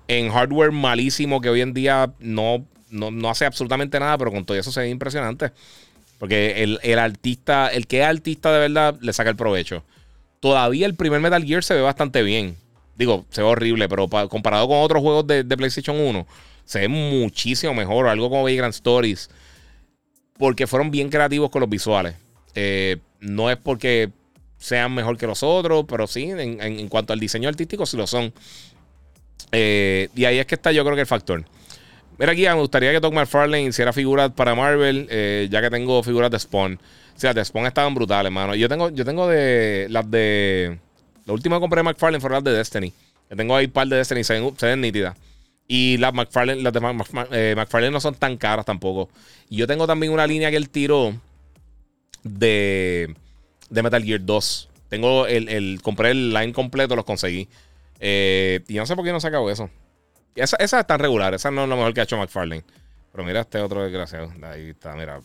en hardware malísimo que hoy en día no, no, no hace absolutamente nada, pero con todo eso se ve impresionante. Porque el, el artista, el que es artista de verdad, le saca el provecho todavía el primer Metal Gear se ve bastante bien. Digo, se ve horrible, pero comparado con otros juegos de, PlayStation 1, se ve muchísimo mejor. Algo como Vagrant Stories. Porque fueron bien creativos con los visuales. Eh, no es porque sean mejor que los otros, pero sí, en, cuanto al diseño artístico, sí lo son. Eh, y ahí es que está, yo creo que el factor. Mira aquí, me gustaría que Todd McFarlane hiciera figuras para Marvel, eh, ya que tengo figuras de Spawn. O sea, de Spawn estaban brutales, hermano. Yo tengo, yo tengo de las de. La última que compré de McFarlane fueron las de Destiny. Yo tengo ahí un par de Destiny, se ven, se ven nítidas. Y las McFarlane, las de eh, McFarlane no son tan caras tampoco. Y yo tengo también una línea que él tiró de, de Metal Gear 2. Tengo el, el, compré el line completo, los conseguí. Eh, y no sé por qué no se acabó eso. Esa, esa es tan regular, esa no es lo mejor que ha hecho McFarlane. Pero mira este otro desgraciado. Ahí está, mira.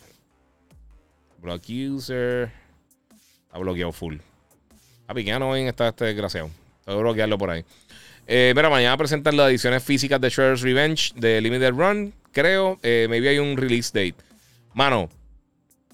Block user. Está bloqueado full. Que ya no ven está este desgraciado. Tengo que bloquearlo por ahí. Eh, mira, mañana presentan las ediciones físicas de Shredder's Revenge de Limited Run, creo. Eh, maybe hay un release date. Mano,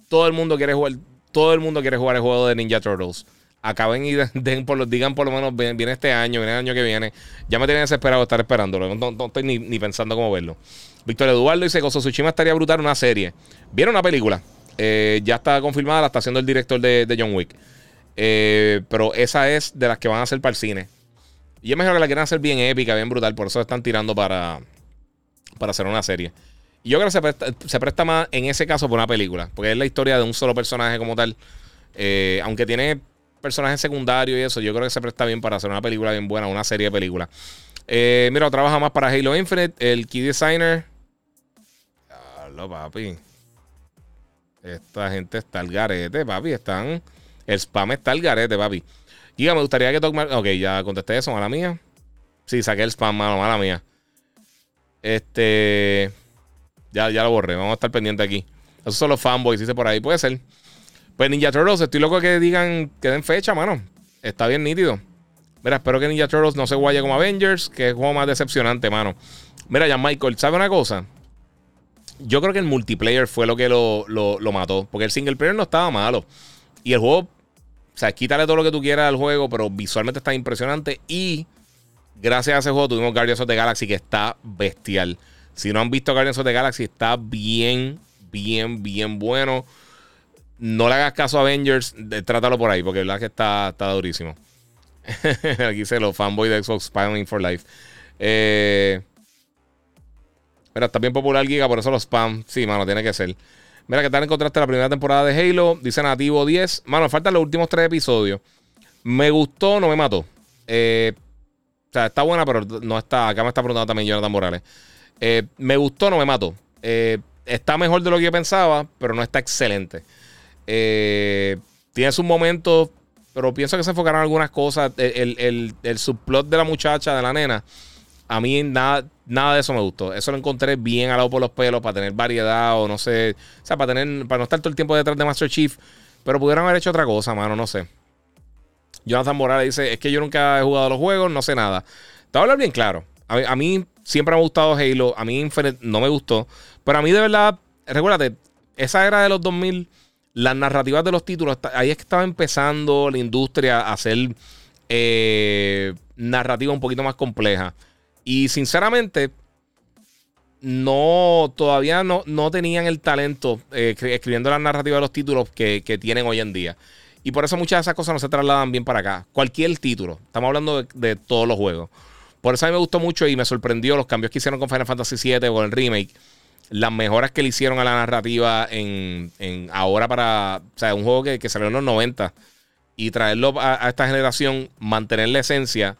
todo el mundo quiere jugar. Todo el mundo quiere jugar el juego de Ninja Turtles. Acaben y den por lo, digan por lo menos, viene este año, viene el año que viene. Ya me tienen desesperado de estar esperándolo. No, estoy ni, ni, pensando cómo verlo. Víctor Eduardo dice: Gozo Tsushima estaría brutal una serie. ¿Vieron una película? Eh, ya está confirmada, la está haciendo el director de, John Wick. Eh, pero esa es de las que van a hacer para el cine. Y es mejor que la quieran hacer bien épica, bien brutal. Por eso están tirando para, para hacer una serie. Y yo creo que se presta, más en ese caso por una película. Porque es la historia de un solo personaje como tal. Eh, aunque tiene personajes secundarios y eso, yo creo que se presta bien para hacer una película bien buena, una serie de películas. mira, trabaja más para Halo Infinite. El key designer. Hola, papi. Esta gente está al garete, papi. Están. El spam está al garete, papi. Giga, me gustaría que toque. Ok, ya contesté eso, mala mía. Sí, saqué el spam, mala, mala mía. Este. Ya, ya lo borré. Vamos a estar pendientes aquí. Esos son los fanboys, dice por ahí. Puede ser. Pues Ninja Turtles, estoy loco que digan que den fecha, mano. Está bien nítido. Mira, espero que Ninja Turtles no se guaye como Avengers, que es juego más decepcionante, mano. Mira, ya Michael, ¿sabe una cosa? Yo creo que el multiplayer fue lo que lo, mató. Porque el single player no estaba malo. Y el juego, o sea, quítale todo lo que tú quieras al juego, pero visualmente está impresionante. Y gracias a ese juego tuvimos Guardians of the Galaxy que está bestial. Si no han visto Guardians of the Galaxy, está bien, bien, bien bueno. No le hagas caso a Avengers, trátalo por ahí, porque la verdad que está, está durísimo. Aquí se lo fanboy de Xbox Spying for Life. Eh. Mira, está bien popular Giga, por eso los spam. Sí, mano, tiene que ser. Mira, ¿qué tal encontraste la primera temporada de Halo? Dice Nativo 10. Mano, faltan los últimos tres episodios. Me gustó, no me mató. Eh, o sea, está buena, pero no está. Acá me está preguntando también Jonathan Morales. Eh, me gustó, no me mató. Eh, está mejor de lo que yo pensaba, pero no está excelente. tiene sus momentos, pero pienso que se enfocaron en algunas cosas. El, el, el subplot de la muchacha, de la nena a mí nada, nada de eso me gustó. Eso lo encontré bien alado por los pelos para tener variedad o no sé. O sea, para tener. Para no estar todo el tiempo detrás de Master Chief. Pero pudieron haber hecho otra cosa, mano. No sé. Jonathan Morales dice: Es que yo nunca he jugado los juegos, no sé nada. Te voy a hablar bien claro. A mí, siempre me ha gustado Halo. A mí Infinite no me gustó. Pero a mí de verdad, recuérdate, esa era de los 2000, las narrativas de los títulos, ahí es que estaba empezando la industria a hacer eh, narrativa un poquito más compleja. Y sinceramente, no, todavía no, no tenían el talento eh, escribiendo la narrativa de los títulos que, tienen hoy en día. Y por eso muchas de esas cosas no se trasladan bien para acá. Cualquier título. Estamos hablando de, todos los juegos. Por eso a mí me gustó mucho y me sorprendió los cambios que hicieron con Final Fantasy VII o el remake. Las mejoras que le hicieron a la narrativa en, ahora para. O sea, un juego que, que salió en los 90 y traerlo a, esta generación, mantener la esencia,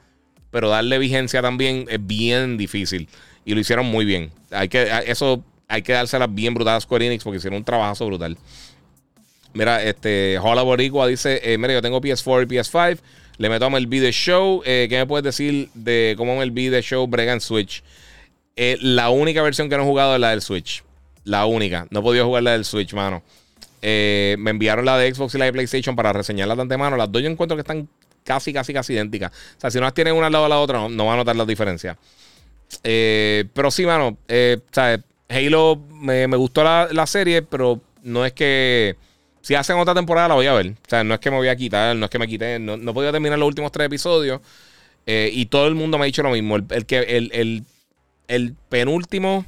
pero darle vigencia también es bien difícil. Y lo hicieron muy bien. Hay que, eso hay que dársela bien brutal a Square Enix porque hicieron un trabajo brutal. Mira, este, Hola Boricua dice: eh, Mira, yo tengo PS4 y PS5. Le meto a MLB The Show. Eh, ¿Qué me puedes decir de cómo MLB The Show brega en Switch? Eh, la única versión que no he jugado es la del Switch. La única. No he podido jugar la del Switch, mano. Eh, me enviaron la de Xbox y la de PlayStation para reseñarla de antemano. Las dos yo encuentro que están casi, casi, casi idénticas. O sea, si no las tienen una al lado de la otra, no, van a notar la diferencia. Eh, pero sí, mano. Halo me, gustó la, serie, pero no es que. Si hacen otra temporada la voy a ver. O sea, no es que me voy a quitar, no es que me quité. No, no podía terminar los últimos tres episodios. y todo el mundo me ha dicho lo mismo. El, que, el, el penúltimo,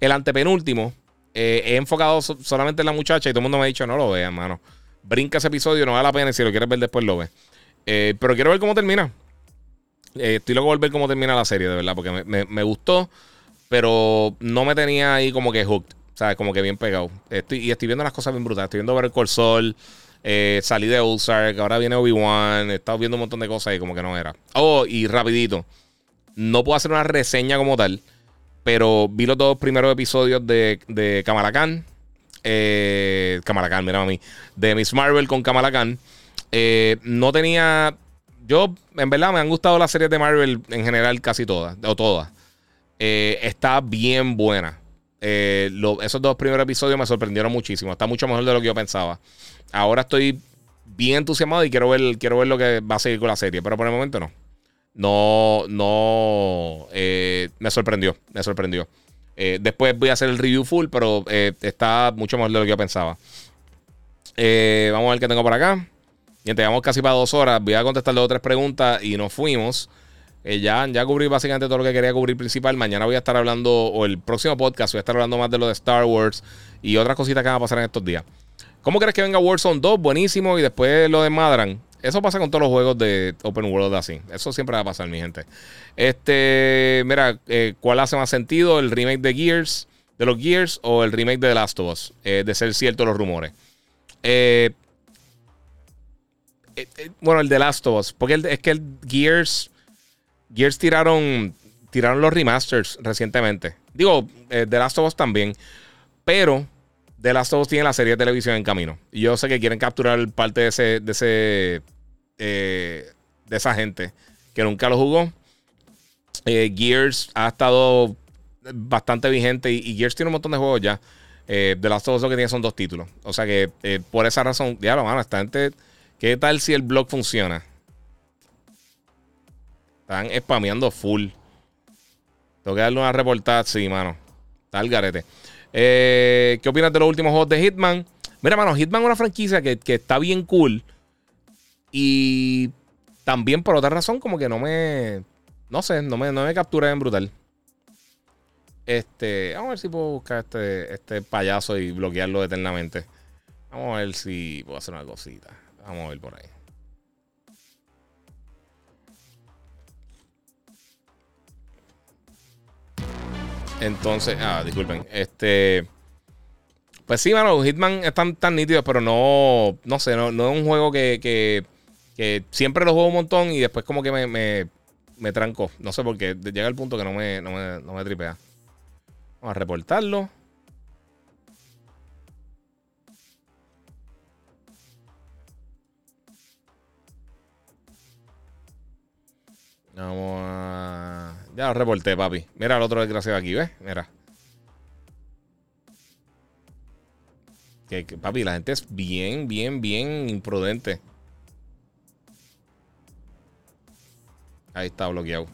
el antepenúltimo, eh, he enfocado solamente en la muchacha y todo el mundo me ha dicho, no lo veas, mano. Brinca ese episodio, no vale la pena y si lo quieres ver después lo ves. Eh, pero quiero ver cómo termina. Eh, estoy loco por ver cómo termina la serie, de verdad, porque me, gustó, pero no me tenía ahí como que hooked, ¿sabes? Como que bien pegado. Estoy, y estoy viendo las cosas bien brutales. Estoy viendo ver el Sol, salí de Ozark, ahora viene Obi-Wan, he estado viendo un montón de cosas y como que no era. Oh, y rapidito. No puedo hacer una reseña como tal, pero vi los dos primeros episodios de, de Kamala Khan. Eh, Kamala mira a mí. De Miss Marvel con Kamala Khan. Eh, no tenía. Yo, en verdad, me han gustado las series de Marvel en general, casi todas. O todas. Eh, está bien buena. esos dos primeros episodios me sorprendieron muchísimo. Está mucho mejor de lo que yo pensaba. Ahora estoy bien entusiasmado y quiero ver, quiero ver lo que va a seguir con la serie. Pero por el momento no no, no, eh, me sorprendió, me sorprendió. Eh, después voy a hacer el review full, pero eh, está mucho mejor de lo que yo pensaba. vamos a ver qué tengo por acá. Y llevamos casi para dos horas. Voy a contestar dos o tres preguntas y nos fuimos. ya, ya cubrí básicamente todo lo que quería cubrir principal. Mañana voy a estar hablando, o el próximo podcast, voy a estar hablando más de lo de Star Wars y otras cositas que van a pasar en estos días. ¿Cómo crees que venga Warzone 2? Buenísimo. Y después lo de Madran. Eso pasa con todos los juegos de Open World así. Eso siempre va a pasar, mi gente. Este, mira, eh, ¿cuál hace más sentido? ¿El remake de Gears, de los Gears, o el remake de The Last of Us? Eh, de ser cierto los rumores. Eh, bueno, el de Last of Us. Porque es que el Gears. Gears tiraron. Tiraron los remasters recientemente. Digo, The Last of Us también. Pero The Last of Us tiene la serie de televisión en camino. Y yo sé que quieren capturar parte de ese, de ese eh, de esa gente que nunca lo jugó. Eh, Gears ha estado bastante vigente y, Gears tiene un montón de juegos ya. Eh, de las dos que tiene son dos títulos. O sea que por esa razón, ya lo mano, esta gente, ¿qué tal si el blog funciona? Están spameando full. Tengo que darle una reportada, sí, mano. Está el garete. ¿Qué opinas de los últimos juegos de Hitman? Mira, mano, Hitman es una franquicia que, que está bien cool. Y también por otra razón, como que no me. No sé, no me, no me captura en brutal. Este. Vamos a ver si puedo buscar este, este payaso y bloquearlo eternamente. Vamos a ver si puedo hacer una cosita. Vamos a ver por ahí. Entonces, ah, disculpen. Este. Pues sí, mano, Hitman están tan nítidos, pero no. No sé, no, no es un juego que que siempre lo juego un montón y después como que me, me, me tranco. No sé por qué. Llega el punto que no me, no me, no me tripea. Vamos a reportarlo. Vamos a. Ya lo reporté, papi. Mira el otro desgraciado aquí, ¿ves? Mira. que, papi, la gente es bien, bien, bien imprudente. Ahí está bloqueado.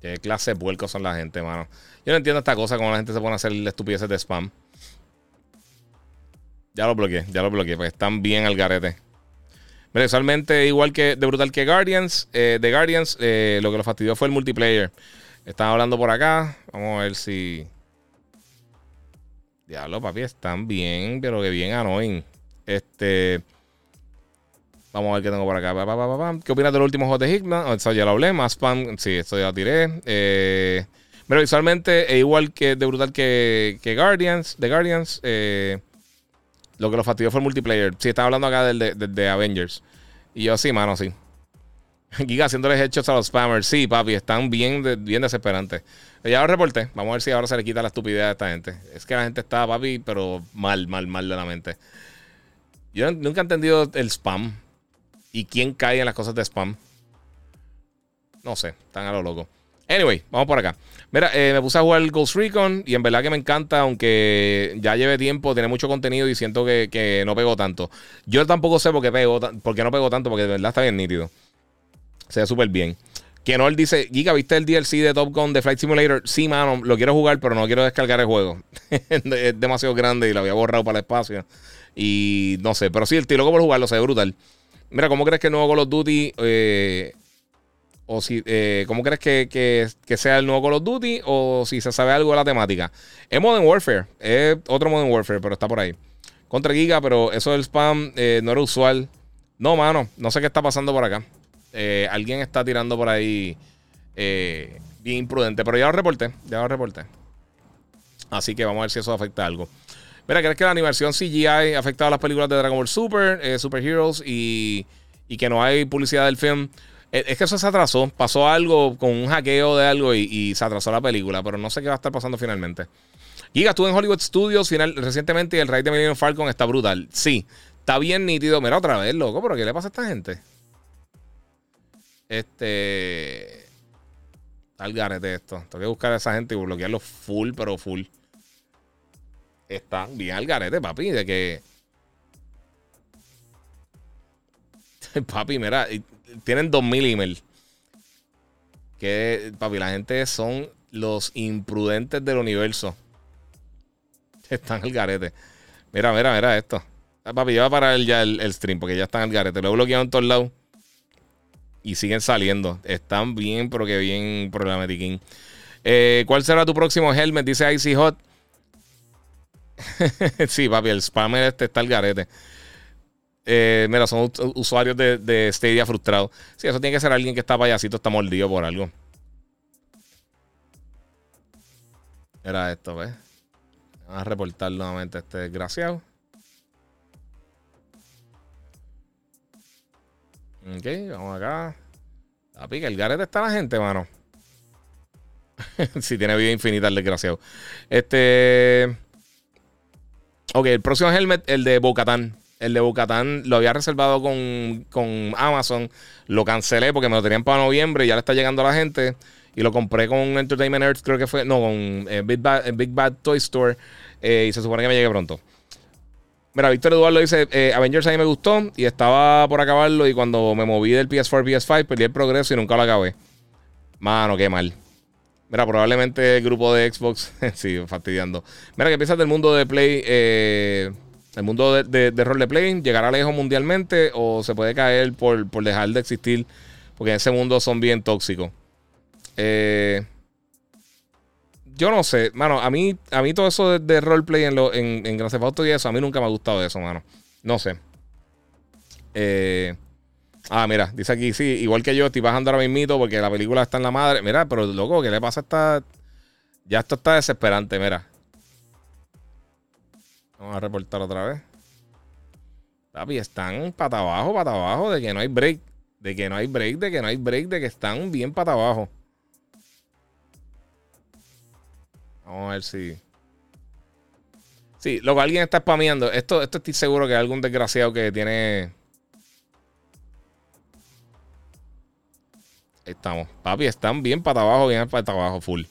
Qué clase de vuelcos son la gente, mano. Yo no entiendo esta cosa, como la gente se pone a hacer estupideces de spam. Ya lo bloqueé, ya lo bloqueé, pues están bien al garete. Pero usualmente, igual que de brutal que Guardians, eh, Guardians, eh, lo que lo fastidió fue el multiplayer. Están hablando por acá. Vamos a ver si. Diablo, papi, están bien, pero que bien annoying. Este. Vamos a ver qué tengo por acá. ¿Qué opinas del último juego de Hickman? Eso ya lo hablé. Más spam. Sí, esto ya lo tiré. Eh, Pero visualmente es igual que de brutal que, que Guardians, de Guardians. Eh, lo que lo fastidió fue el multiplayer. Si están hablando acá del de, Avengers. Y yo sí, mano, sí. Giga haciéndoles hechos a los spammers. Sí, papi, están bien, bien desesperantes. Ya lo reporté. Vamos a ver si ahora se le quita la estupidez a esta gente. Es que la gente está, papi, pero mal, mal, mal de la mente. Yo nunca he entendido el spam. Y quién cae en las cosas de spam. No sé, están a lo loco. Anyway, vamos por acá. Mira, eh, me puse a jugar Ghost Recon y en verdad que me encanta, aunque ya lleve tiempo, tiene mucho contenido y siento que, no pego tanto. Yo tampoco sé por qué, pego, por no pego tanto, porque de verdad está bien nítido. Se ve súper bien. Que no él dice, Giga, ¿viste el DLC de Top Gun de Flight Simulator? Sí, mano, lo quiero jugar, pero no quiero descargar el juego. es demasiado grande y lo había borrado para el espacio. Y no sé, pero sí, el tiro por jugarlo se ve brutal. Mira, ¿cómo crees que el nuevo Call of Duty eh, o si, eh, ¿Cómo crees que, sea el nuevo Call of Duty? O si se sabe algo de la temática. Es Modern Warfare. Es otro Modern Warfare, pero está por ahí. Contra Giga, pero eso del spam eh, no era usual. No, mano. No sé qué está pasando por acá. Eh, alguien está tirando por ahí bien imprudente. Pero ya lo reporté. Ya lo reporté. Así que vamos a ver si eso afecta algo. Mira, ¿crees que la animación CGI ha afectado a las películas de Dragon Ball Super, Super Heroes y, y que no hay publicidad del film? Es que eso se atrasó. Pasó algo con un hackeo de algo y, se atrasó la película, pero no sé qué va a estar pasando finalmente. Giga, estuve en Hollywood Studios final, recientemente y el Rey de Millennium Falcon está brutal. Sí, está bien nítido. Mira otra vez, loco, pero ¿qué le pasa a esta gente? Este. El garete esto. Tengo que buscar a esa gente y bloquearlo full, pero full. Está bien al garete, papi, de que. papi, mira, tienen 2000 emails. Que, papi, la gente son los imprudentes del universo. Están al garete. Mira, mira, mira esto. Ah, papi, ya va a parar ya el, stream porque ya están al garete. Lo he bloqueado en todos lados. Y siguen saliendo. Están bien, pero que bien problemáticos. Eh, ¿Cuál será tu próximo helmet? Dice Icy Hot. sí, papi, el spammer este está al garete. Eh, mira, son usuarios de, de Stadia frustrados. Sí, eso tiene que ser alguien que está payasito, está mordido por algo. Era esto, ¿ves? Vamos a reportar nuevamente este desgraciado. Ok, vamos acá. La pica, el garete está la gente, mano. si tiene vida infinita el desgraciado. Este. Ok, el próximo helmet, el de Bocatán. El de Bucatán lo había reservado con, Amazon. Lo cancelé porque me lo tenían para noviembre y ya le está llegando a la gente. Y lo compré con Entertainment Earth, creo que fue. No, con eh, Big, Bad, Toy Store. Eh, y se supone que me llegue pronto. Mira, Víctor Eduardo dice: eh, Avengers a mí me gustó y estaba por acabarlo. Y cuando me moví del PS4 PS5, perdí el progreso y nunca lo acabé. Mano, qué mal. Mira, probablemente el grupo de Xbox. sí, fastidiando. Mira, ¿qué piensas del mundo de Play? Eh el mundo de, de, de roleplay llegará lejos mundialmente o se puede caer por, dejar de existir, porque en ese mundo son bien tóxicos. Eh, yo no sé, mano, a mí, a mí todo eso de, roleplay en, en, en Grand Theft Auto y eso, a mí nunca me ha gustado eso, mano. No sé. Eh, ah, mira, dice aquí, sí, igual que yo, estoy bajando ahora mismo porque la película está en la madre. Mira, pero loco, ¿qué le pasa a esta...? Ya esto está desesperante, mira. Vamos a reportar otra vez. Papi, están pata abajo, pata abajo, de que no hay break. De que no hay break, de que no hay break, de que están bien pata abajo. Vamos a ver si. Sí, luego alguien está spameando. Esto, esto estoy seguro que hay algún desgraciado que tiene. Ahí estamos. Papi, están bien pata abajo, bien pata abajo, full.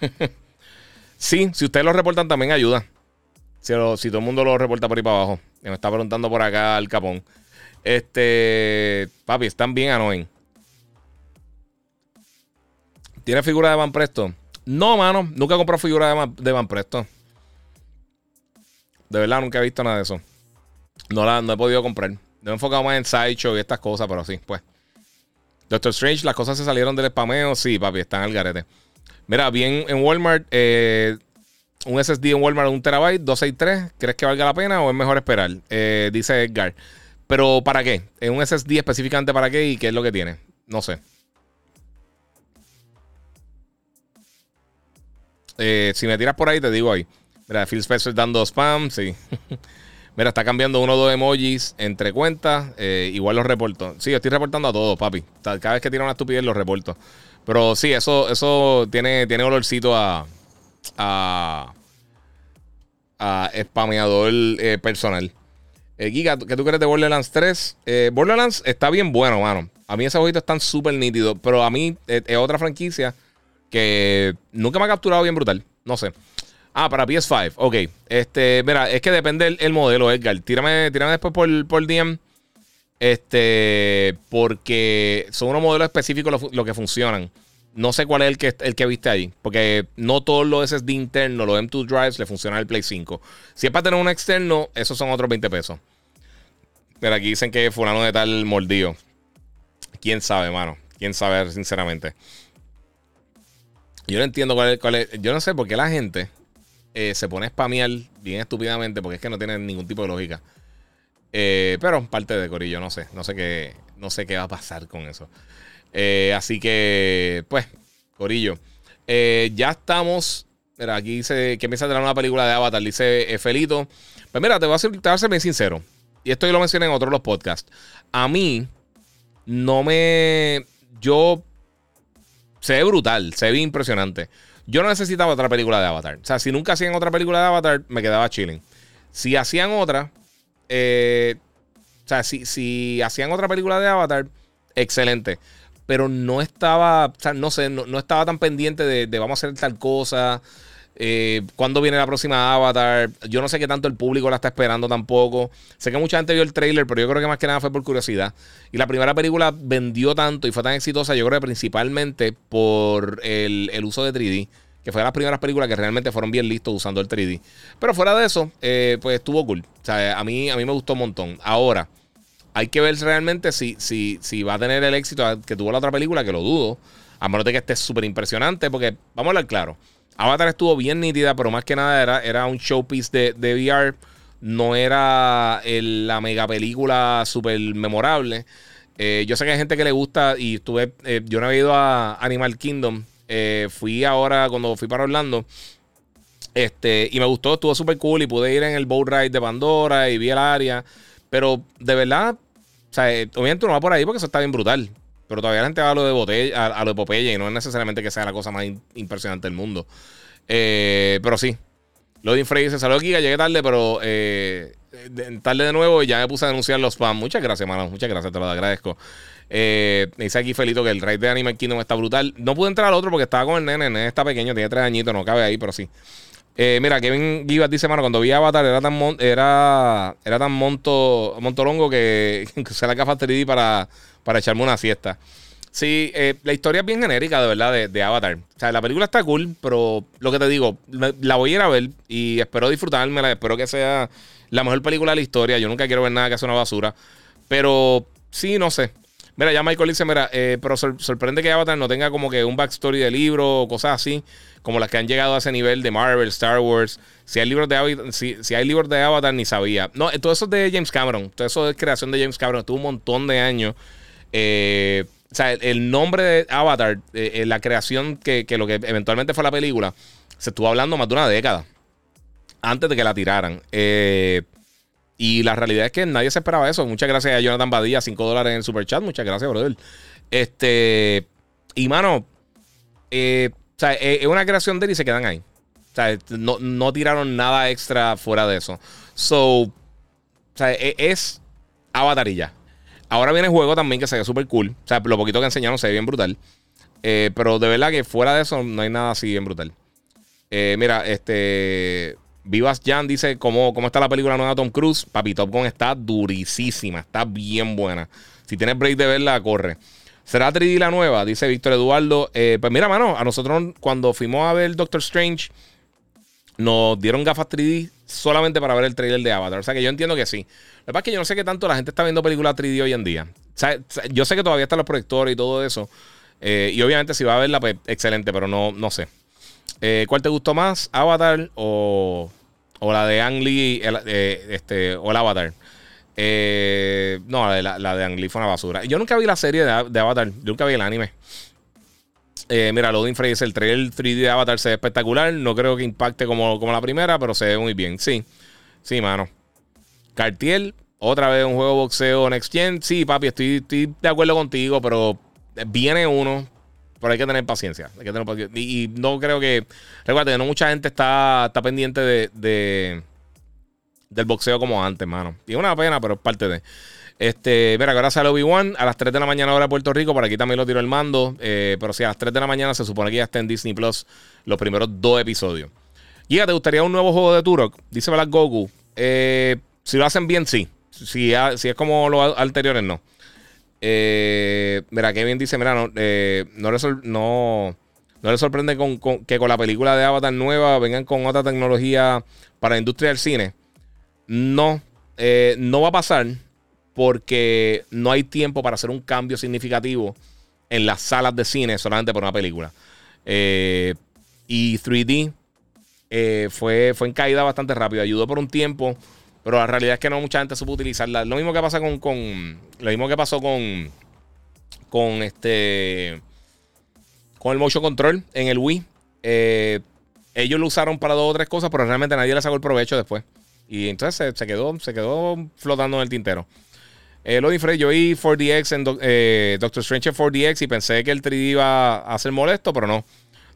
Sí, si ustedes lo reportan también ayuda. Si, si todo el mundo lo reporta por ahí para abajo. Me está preguntando por acá el capón. Este, papi, están bien annoying. ¿Tiene figura de Van Presto? No, mano. Nunca he comprado figura de Van, Presto. De verdad, nunca he visto nada de eso. No la no he podido comprar. No he enfocado más en Sideshow y estas cosas, pero sí, pues. Doctor Strange, las cosas se salieron del spameo. Sí, papi, están al garete. Mira, bien en Walmart, eh, un SSD en Walmart un terabyte, 263, ¿crees que valga la pena o es mejor esperar? Eh, dice Edgar. Pero ¿para qué? ¿En un SSD específicamente para qué y qué es lo que tiene? No sé. Eh, si me tiras por ahí, te digo ahí. Mira, Phil Spencer dando spam, sí. Mira, está cambiando uno o dos emojis entre cuentas. Eh, igual los reporto. Sí, estoy reportando a todos, papi. Cada vez que tira una estupidez, los reporto. Pero sí, eso, eso tiene, tiene olorcito a. a. a spameador eh, personal. Eh, Giga, ¿qué tú crees de Borderlands 3? Eh, Borderlands está bien bueno, mano. A mí esos jueguitos están súper nítidos. Pero a mí es otra franquicia que nunca me ha capturado bien brutal. No sé. Ah, para PS5. Ok. Este, mira, es que depende el, modelo, Edgar. Tírame, tírame después por, por DM. Este, porque son unos modelos específicos los lo que funcionan. No sé cuál es el que, viste ahí. Porque no todos los SSD internos, los M2 drives, le funcionan el Play 5. Si es para tener un externo, esos son otros 20 pesos. Pero aquí dicen que fulano de tal mordido. Quién sabe, mano. Quién sabe, sinceramente. Yo no entiendo cuál es, cuál es. Yo no sé por qué la gente eh, se pone a spamear bien estúpidamente porque es que no tiene ningún tipo de lógica. Eh, pero parte de Corillo, no sé. No sé qué, no sé qué va a pasar con eso. Eh, así que, pues, Corillo. ya estamos. Mira, aquí dice que empieza a tener una película de Avatar. Dice Felito. Pues mira, te voy a ser, te voy a ser bien sincero. Y esto yo lo mencioné en otros los podcasts. A mí, no me. Yo. Se ve brutal, se ve impresionante. Yo no necesitaba otra película de Avatar. O sea, si nunca hacían otra película de Avatar, me quedaba chilling. Si hacían otra, eh, o sea, si, si, hacían otra película de Avatar, excelente. Pero no estaba, o sea, no sé, no, estaba tan pendiente de, de, vamos a hacer tal cosa. Eh, ¿Cuándo viene la próxima Avatar? Yo no sé qué tanto el público la está esperando tampoco. Sé que mucha gente vio el trailer, pero yo creo que más que nada fue por curiosidad. Y la primera película vendió tanto y fue tan exitosa, yo creo que principalmente por el, uso de 3D. Que fue de las primeras películas que realmente fueron bien listos usando el 3D. Pero fuera de eso, eh, pues estuvo cool. O sea, a mí, a mí me gustó un montón. Ahora, hay que ver realmente si, si, si va a tener el éxito que tuvo la otra película, que lo dudo. A menos de que esté súper impresionante, porque vamos a hablar claro. Avatar estuvo bien nítida, pero más que nada era, era un showpiece de, VR. No era la mega película súper memorable. Eh, yo sé que hay gente que le gusta y estuve. Eh, yo no había ido a Animal Kingdom. Eh, fui ahora cuando fui para Orlando. Este, y me gustó, estuvo súper cool y pude ir en el boat ride de Pandora y vi el área. Pero de verdad, o sea, obviamente uno va por ahí porque eso está bien brutal. Pero todavía la gente va a lo de botella, a, lo de Popeye y no es necesariamente que sea la cosa más impresionante del mundo. Eh, pero sí. Lo de Infrey se salió aquí, llegué tarde, pero eh, tarde de nuevo y ya me puse a denunciar los spam. Muchas gracias, mano. Muchas gracias, te lo agradezco. Eh, dice aquí Felito que el raid de Animal Kingdom está brutal. No pude entrar al otro porque estaba con el nene. Nene está pequeño, tiene tres añitos, no cabe ahí, pero sí. Eh, mira, Kevin Givas dice, mano, cuando vi Avatar era tan, era, era tan monto, montolongo que, que usé la gafa 3D para para echarme una siesta. Sí, eh, la historia es bien genérica, de verdad, de, Avatar. O sea, la película está cool, pero lo que te digo, la voy a ir a ver y espero disfrutármela. Espero que sea la mejor película de la historia. Yo nunca quiero ver nada que sea una basura. Pero sí, no sé. Mira, ya Michael dice, mira, eh, pero sorprende que Avatar no tenga como que un backstory de libro o cosas así, como las que han llegado a ese nivel de Marvel, Star Wars. Si hay libros de Avatar, si, hay libros de Avatar, ni sabía. No, todo eso es de James Cameron. Todo eso es creación de James Cameron. Estuvo un montón de años eh, o sea, el, nombre de Avatar, eh, eh, la creación que, lo que eventualmente fue la película, se estuvo hablando más de una década antes de que la tiraran. Y la realidad es que nadie se esperaba eso. Muchas gracias a Jonathan Badía, 5 dólares en el super chat. Muchas gracias, brother. Este, y mano, o sea, es una creación de él y se quedan ahí. O sea, no, no tiraron nada extra fuera de eso. So, o sea, e, es Avatar y ya. Ahora viene el juego también que se ve súper cool. O sea, lo poquito que enseñaron se ve bien brutal. Eh, pero de verdad que fuera de eso no hay nada así bien brutal. Eh, mira, este. Vivas Jan dice cómo, cómo está la película nueva de Tom Cruise. Papi, Top Gun está durísima, está bien buena. Si tienes break de verla, corre. ¿Será 3D la nueva? Dice Víctor Eduardo. Eh, pues mira, mano, a nosotros cuando fuimos a ver Doctor Strange, nos dieron gafas 3D solamente para ver el trailer de Avatar. O sea que yo entiendo que sí. Lo que pasa es que yo no sé qué tanto la gente está viendo películas 3D hoy en día. yo sé que todavía están los proyectores y todo eso. Eh, y obviamente si va a verla, pues excelente, pero no, no sé. Eh, ¿Cuál te gustó más? ¿Avatar o, o la de Ang Lee eh, este, o el Avatar? no, la de, la, Ang Lee fue una basura. Yo nunca vi la serie de, Avatar, yo nunca vi el anime. Eh, mira, Loading Frey es el trailer 3D de Avatar, se ve espectacular. No creo que impacte como, como la primera, pero se ve muy bien. Sí, sí, mano. Cartier, otra vez un juego de boxeo Next Gen. Sí, papi, estoy, estoy de acuerdo contigo, pero viene uno. Pero hay que tener paciencia. Hay que tener paciencia. Y, no creo que. Recuerda que no mucha gente está, está pendiente de, de, del boxeo como antes, mano. Y es una pena, pero es parte de. Este, mira, ahora sale Obi-Wan a las 3 de la mañana hora de Puerto Rico. Por aquí también lo tiró el mando. Eh, pero sí, a las 3 de la mañana se supone que ya está en Disney Plus los primeros dos episodios. Y ¿te gustaría un nuevo juego de Turok? Dice Black Goku. Eh, si lo hacen bien, sí. Si, si es como los anteriores, no. Eh, mira, Kevin dice: Mira, no, eh, no, le sorprende que con la película de Avatar nueva vengan con otra tecnología para la industria del cine. No, eh, no va a pasar porque no hay tiempo para hacer un cambio significativo en las salas de cine solamente por una película. y 3D fue, fue en caída bastante rápido. Ayudó por un tiempo. Pero la realidad es que no mucha gente supo utilizarla. Lo mismo que pasa con. con lo mismo que pasó con. Con este. Con el motion control en el Wii. Eh, ellos lo usaron para dos o tres cosas, pero realmente nadie le sacó el provecho después. Y entonces se, quedó, se quedó flotando en el tintero. Eh, lo diferente, yo vi 4DX en eh, Doctor Strange en 4DX y pensé que el 3D iba a ser molesto, pero no.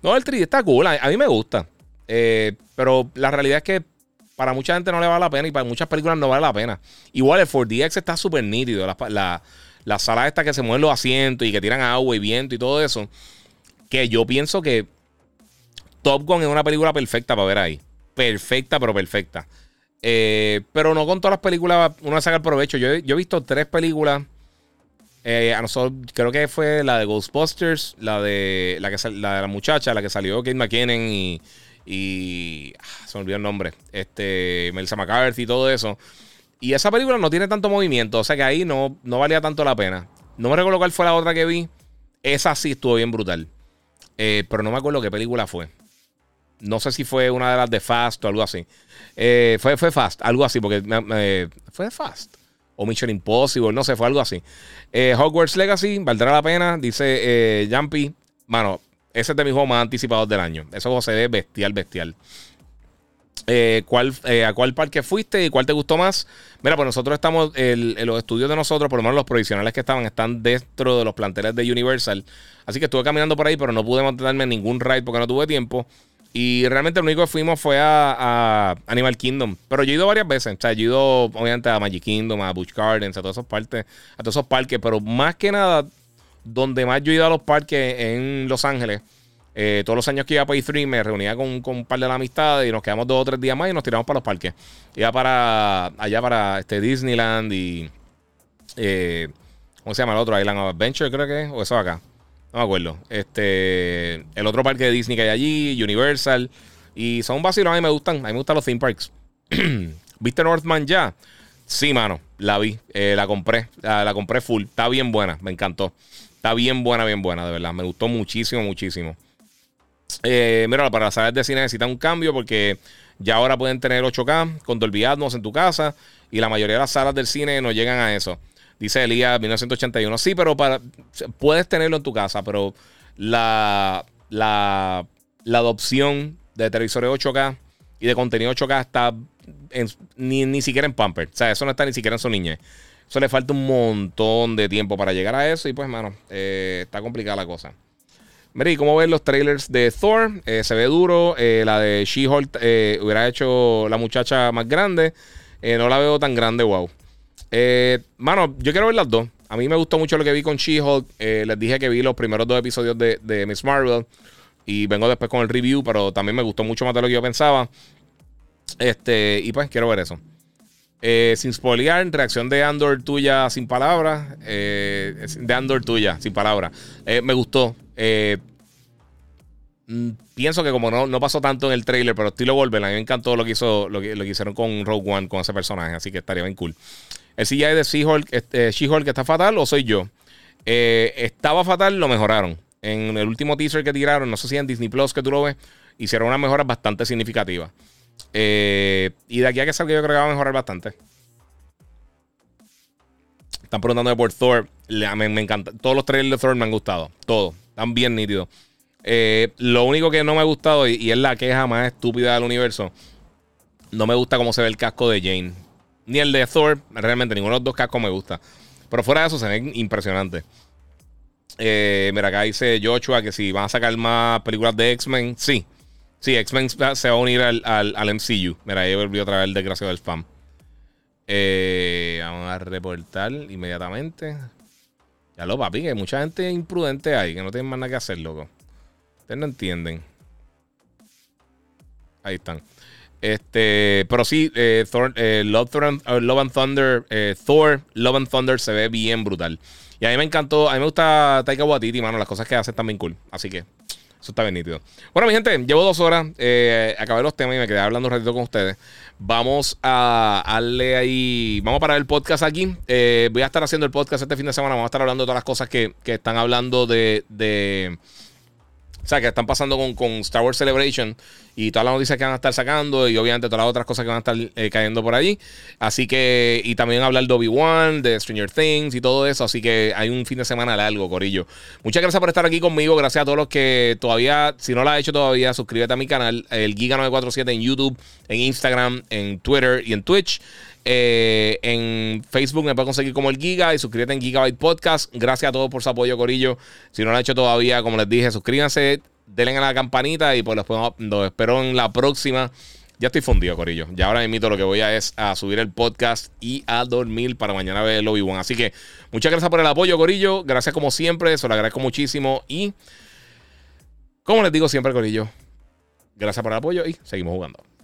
No, el 3D está cool, a, mí me gusta. pero la realidad es que para mucha gente no le vale la pena y para muchas películas no vale la pena. Igual el 4DX está súper nítido. La, la, sala esta que se mueven los asientos y que tiran agua y viento y todo eso. Que yo pienso que Top Gun es una película perfecta para ver ahí. Perfecta, pero perfecta. Eh, pero no con todas las películas uno saca el provecho. Yo, yo he visto tres películas. Eh, a nosotros, creo que fue la de Ghostbusters, la de la, que, la de la muchacha, la que salió Kate McKinnon y y ah, se me olvidó el nombre, este, Melissa McCarthy y todo eso. Y esa película no tiene tanto movimiento, o sea que ahí no, no valía tanto la pena. No me recuerdo cuál fue la otra que vi. Esa sí estuvo bien brutal. Eh, pero no me acuerdo qué película fue. No sé si fue una de las de Fast o algo así. Eh, fue, fue Fast, algo así, porque fue Fast. O Mission Impossible, no sé, fue algo así. Eh, Hogwarts Legacy, valdrá la pena, dice Jumpy. Mano, ese es de mis juegos más anticipados del año. Eso se ve bestial, bestial. Eh, ¿cuál, eh, ¿A cuál parque fuiste y cuál te gustó más? Mira, pues nosotros estamos, los estudios de nosotros, por lo menos los provisionales que estaban, están dentro de los planteles de Universal. Así que estuve caminando por ahí, pero no pude montarme en ningún ride porque no tuve tiempo. Y realmente lo único que fuimos fue a, Animal Kingdom. Pero yo he ido varias veces. O sea, yo he ido, obviamente, a Magic Kingdom, a Busch Gardens, a todas esas partes, a todos esos parques. Pero más que nada, donde más yo he ido a los parques en Los Ángeles. Eh, todos los años que iba a Pay 3 me reunía con, un par de la amistades y nos quedamos dos o tres días más y nos tiramos para los parques. Iba para allá para este Disneyland y. Eh, ¿Cómo se llama el otro? Island of Adventure, creo que es. O eso acá. No me acuerdo. Este. El otro parque de Disney que hay allí, Universal. Y son vacilos, a mí me gustan. A mí me gustan los theme parks. ¿Viste Northman ya? Sí, mano. La vi. Eh, la compré. la compré full. Está bien buena. Me encantó. Está bien buena, bien buena, de verdad. Me gustó muchísimo, muchísimo. Eh, mira, para las salas de cine necesitan un cambio porque ya ahora pueden tener 8K con Dolby Atmos en tu casa y la mayoría de las salas del cine no llegan a eso. Dice Elías 1981. Sí, pero para, puedes tenerlo en tu casa, pero la, la, adopción de televisores 8K y de contenido 8K está ni, ni, siquiera en Pamper. O sea, eso no está ni siquiera en su niñez. Eso le falta un montón de tiempo para llegar a eso. Y pues, mano, eh, está complicada la cosa. Mira, ¿y cómo ven los trailers de Thor? Eh, se ve duro. Eh, la de She-Hulk hubiera hecho la muchacha más grande. no la veo tan grande, wow. mano, yo quiero ver las dos. A mí me gustó mucho lo que vi con She-Hulk. les dije que vi los primeros dos episodios de, de Miss Marvel. Y vengo después con el review, pero también me gustó mucho más de lo que yo pensaba. Este, y pues quiero ver eso. Eh, sin spoilear, reacción de Andor tuya sin palabras. Eh, de Andor tuya sin palabras. Eh, me gustó. Mm, pienso que como no, no, pasó tanto en el trailer, pero estilo Wolverine, a mí me encantó lo que, hizo, lo que, lo que hicieron con Rogue One, con ese personaje. Así que estaría bien cool. El CGI de She-Hulk este, She está fatal o soy yo. estaba fatal, lo mejoraron. En el último teaser que tiraron, no sé si en Disney Plus que tú lo ves, hicieron una mejora bastante significativa. Eh, y de aquí a que salga, yo creo que va a mejorar bastante. Están preguntando por Thor. Me, me, encanta. Todos los trailers de Thor me han gustado. Todos. Están bien nítidos. Eh, lo único que no me ha gustado, y, es la queja más estúpida del universo, no me gusta cómo se ve el casco de Jane. Ni el de Thor, realmente ninguno de los dos cascos me gusta. Pero fuera de eso se ven impresionantes. Eh, mira, acá dice Joshua que si van a sacar más películas de X-Men, sí. Sí, X-Men se va a unir al, al, MCU. Mira, ahí volvió otra vez el desgraciado del spam. Eh, vamos a reportar inmediatamente. Ya lo, papi, que hay mucha gente imprudente ahí, que no tienen más nada que hacer, loco. Ustedes no entienden. Ahí están. Este, pero sí, eh, eh, Love, and Thunder, Thor, Love and Thunder se ve bien brutal. Y a mí me encantó, a mí me gusta Taika Waititi, mano, las cosas que hace están bien cool. Así que eso está bien nítido. Bueno, mi gente, llevo dos horas, acabé los temas y me quedé hablando un ratito con ustedes. Vamos a darle ahí. Vamos a parar el podcast aquí. Eh, voy a estar haciendo el podcast este fin de semana. Vamos a estar hablando de todas las cosas que, están hablando de, de. O sea, que están pasando con, con Star Wars Celebration y todas las noticias que van a estar sacando y obviamente todas las otras cosas que van a estar eh, cayendo por allí. Así que, y también hablar de Obi-Wan, de Stranger Things y todo eso. Así que hay un fin de semana largo, Corillo. Muchas gracias por estar aquí conmigo. Gracias a todos los que todavía, si no lo has hecho todavía, suscríbete a mi canal, el Giga947 en YouTube, en Instagram, en Twitter y en Twitch. Eh, en Facebook me puedes conseguir como el Giga y suscríbete en Gigabyte Podcast. Gracias a todos por su apoyo, Corillo. Si no lo han hecho todavía, como les dije, suscríbanse denle a la campanita y pues los, espero en la próxima. Ya estoy fundido, Corillo. Ya ahora mismo lo que voy a es a subir el podcast y a dormir para mañana ver el Obi-Wan. Así que muchas gracias por el apoyo, Corillo. Gracias como siempre. Se lo agradezco muchísimo. Y como les digo siempre, Corillo, gracias por el apoyo y seguimos jugando.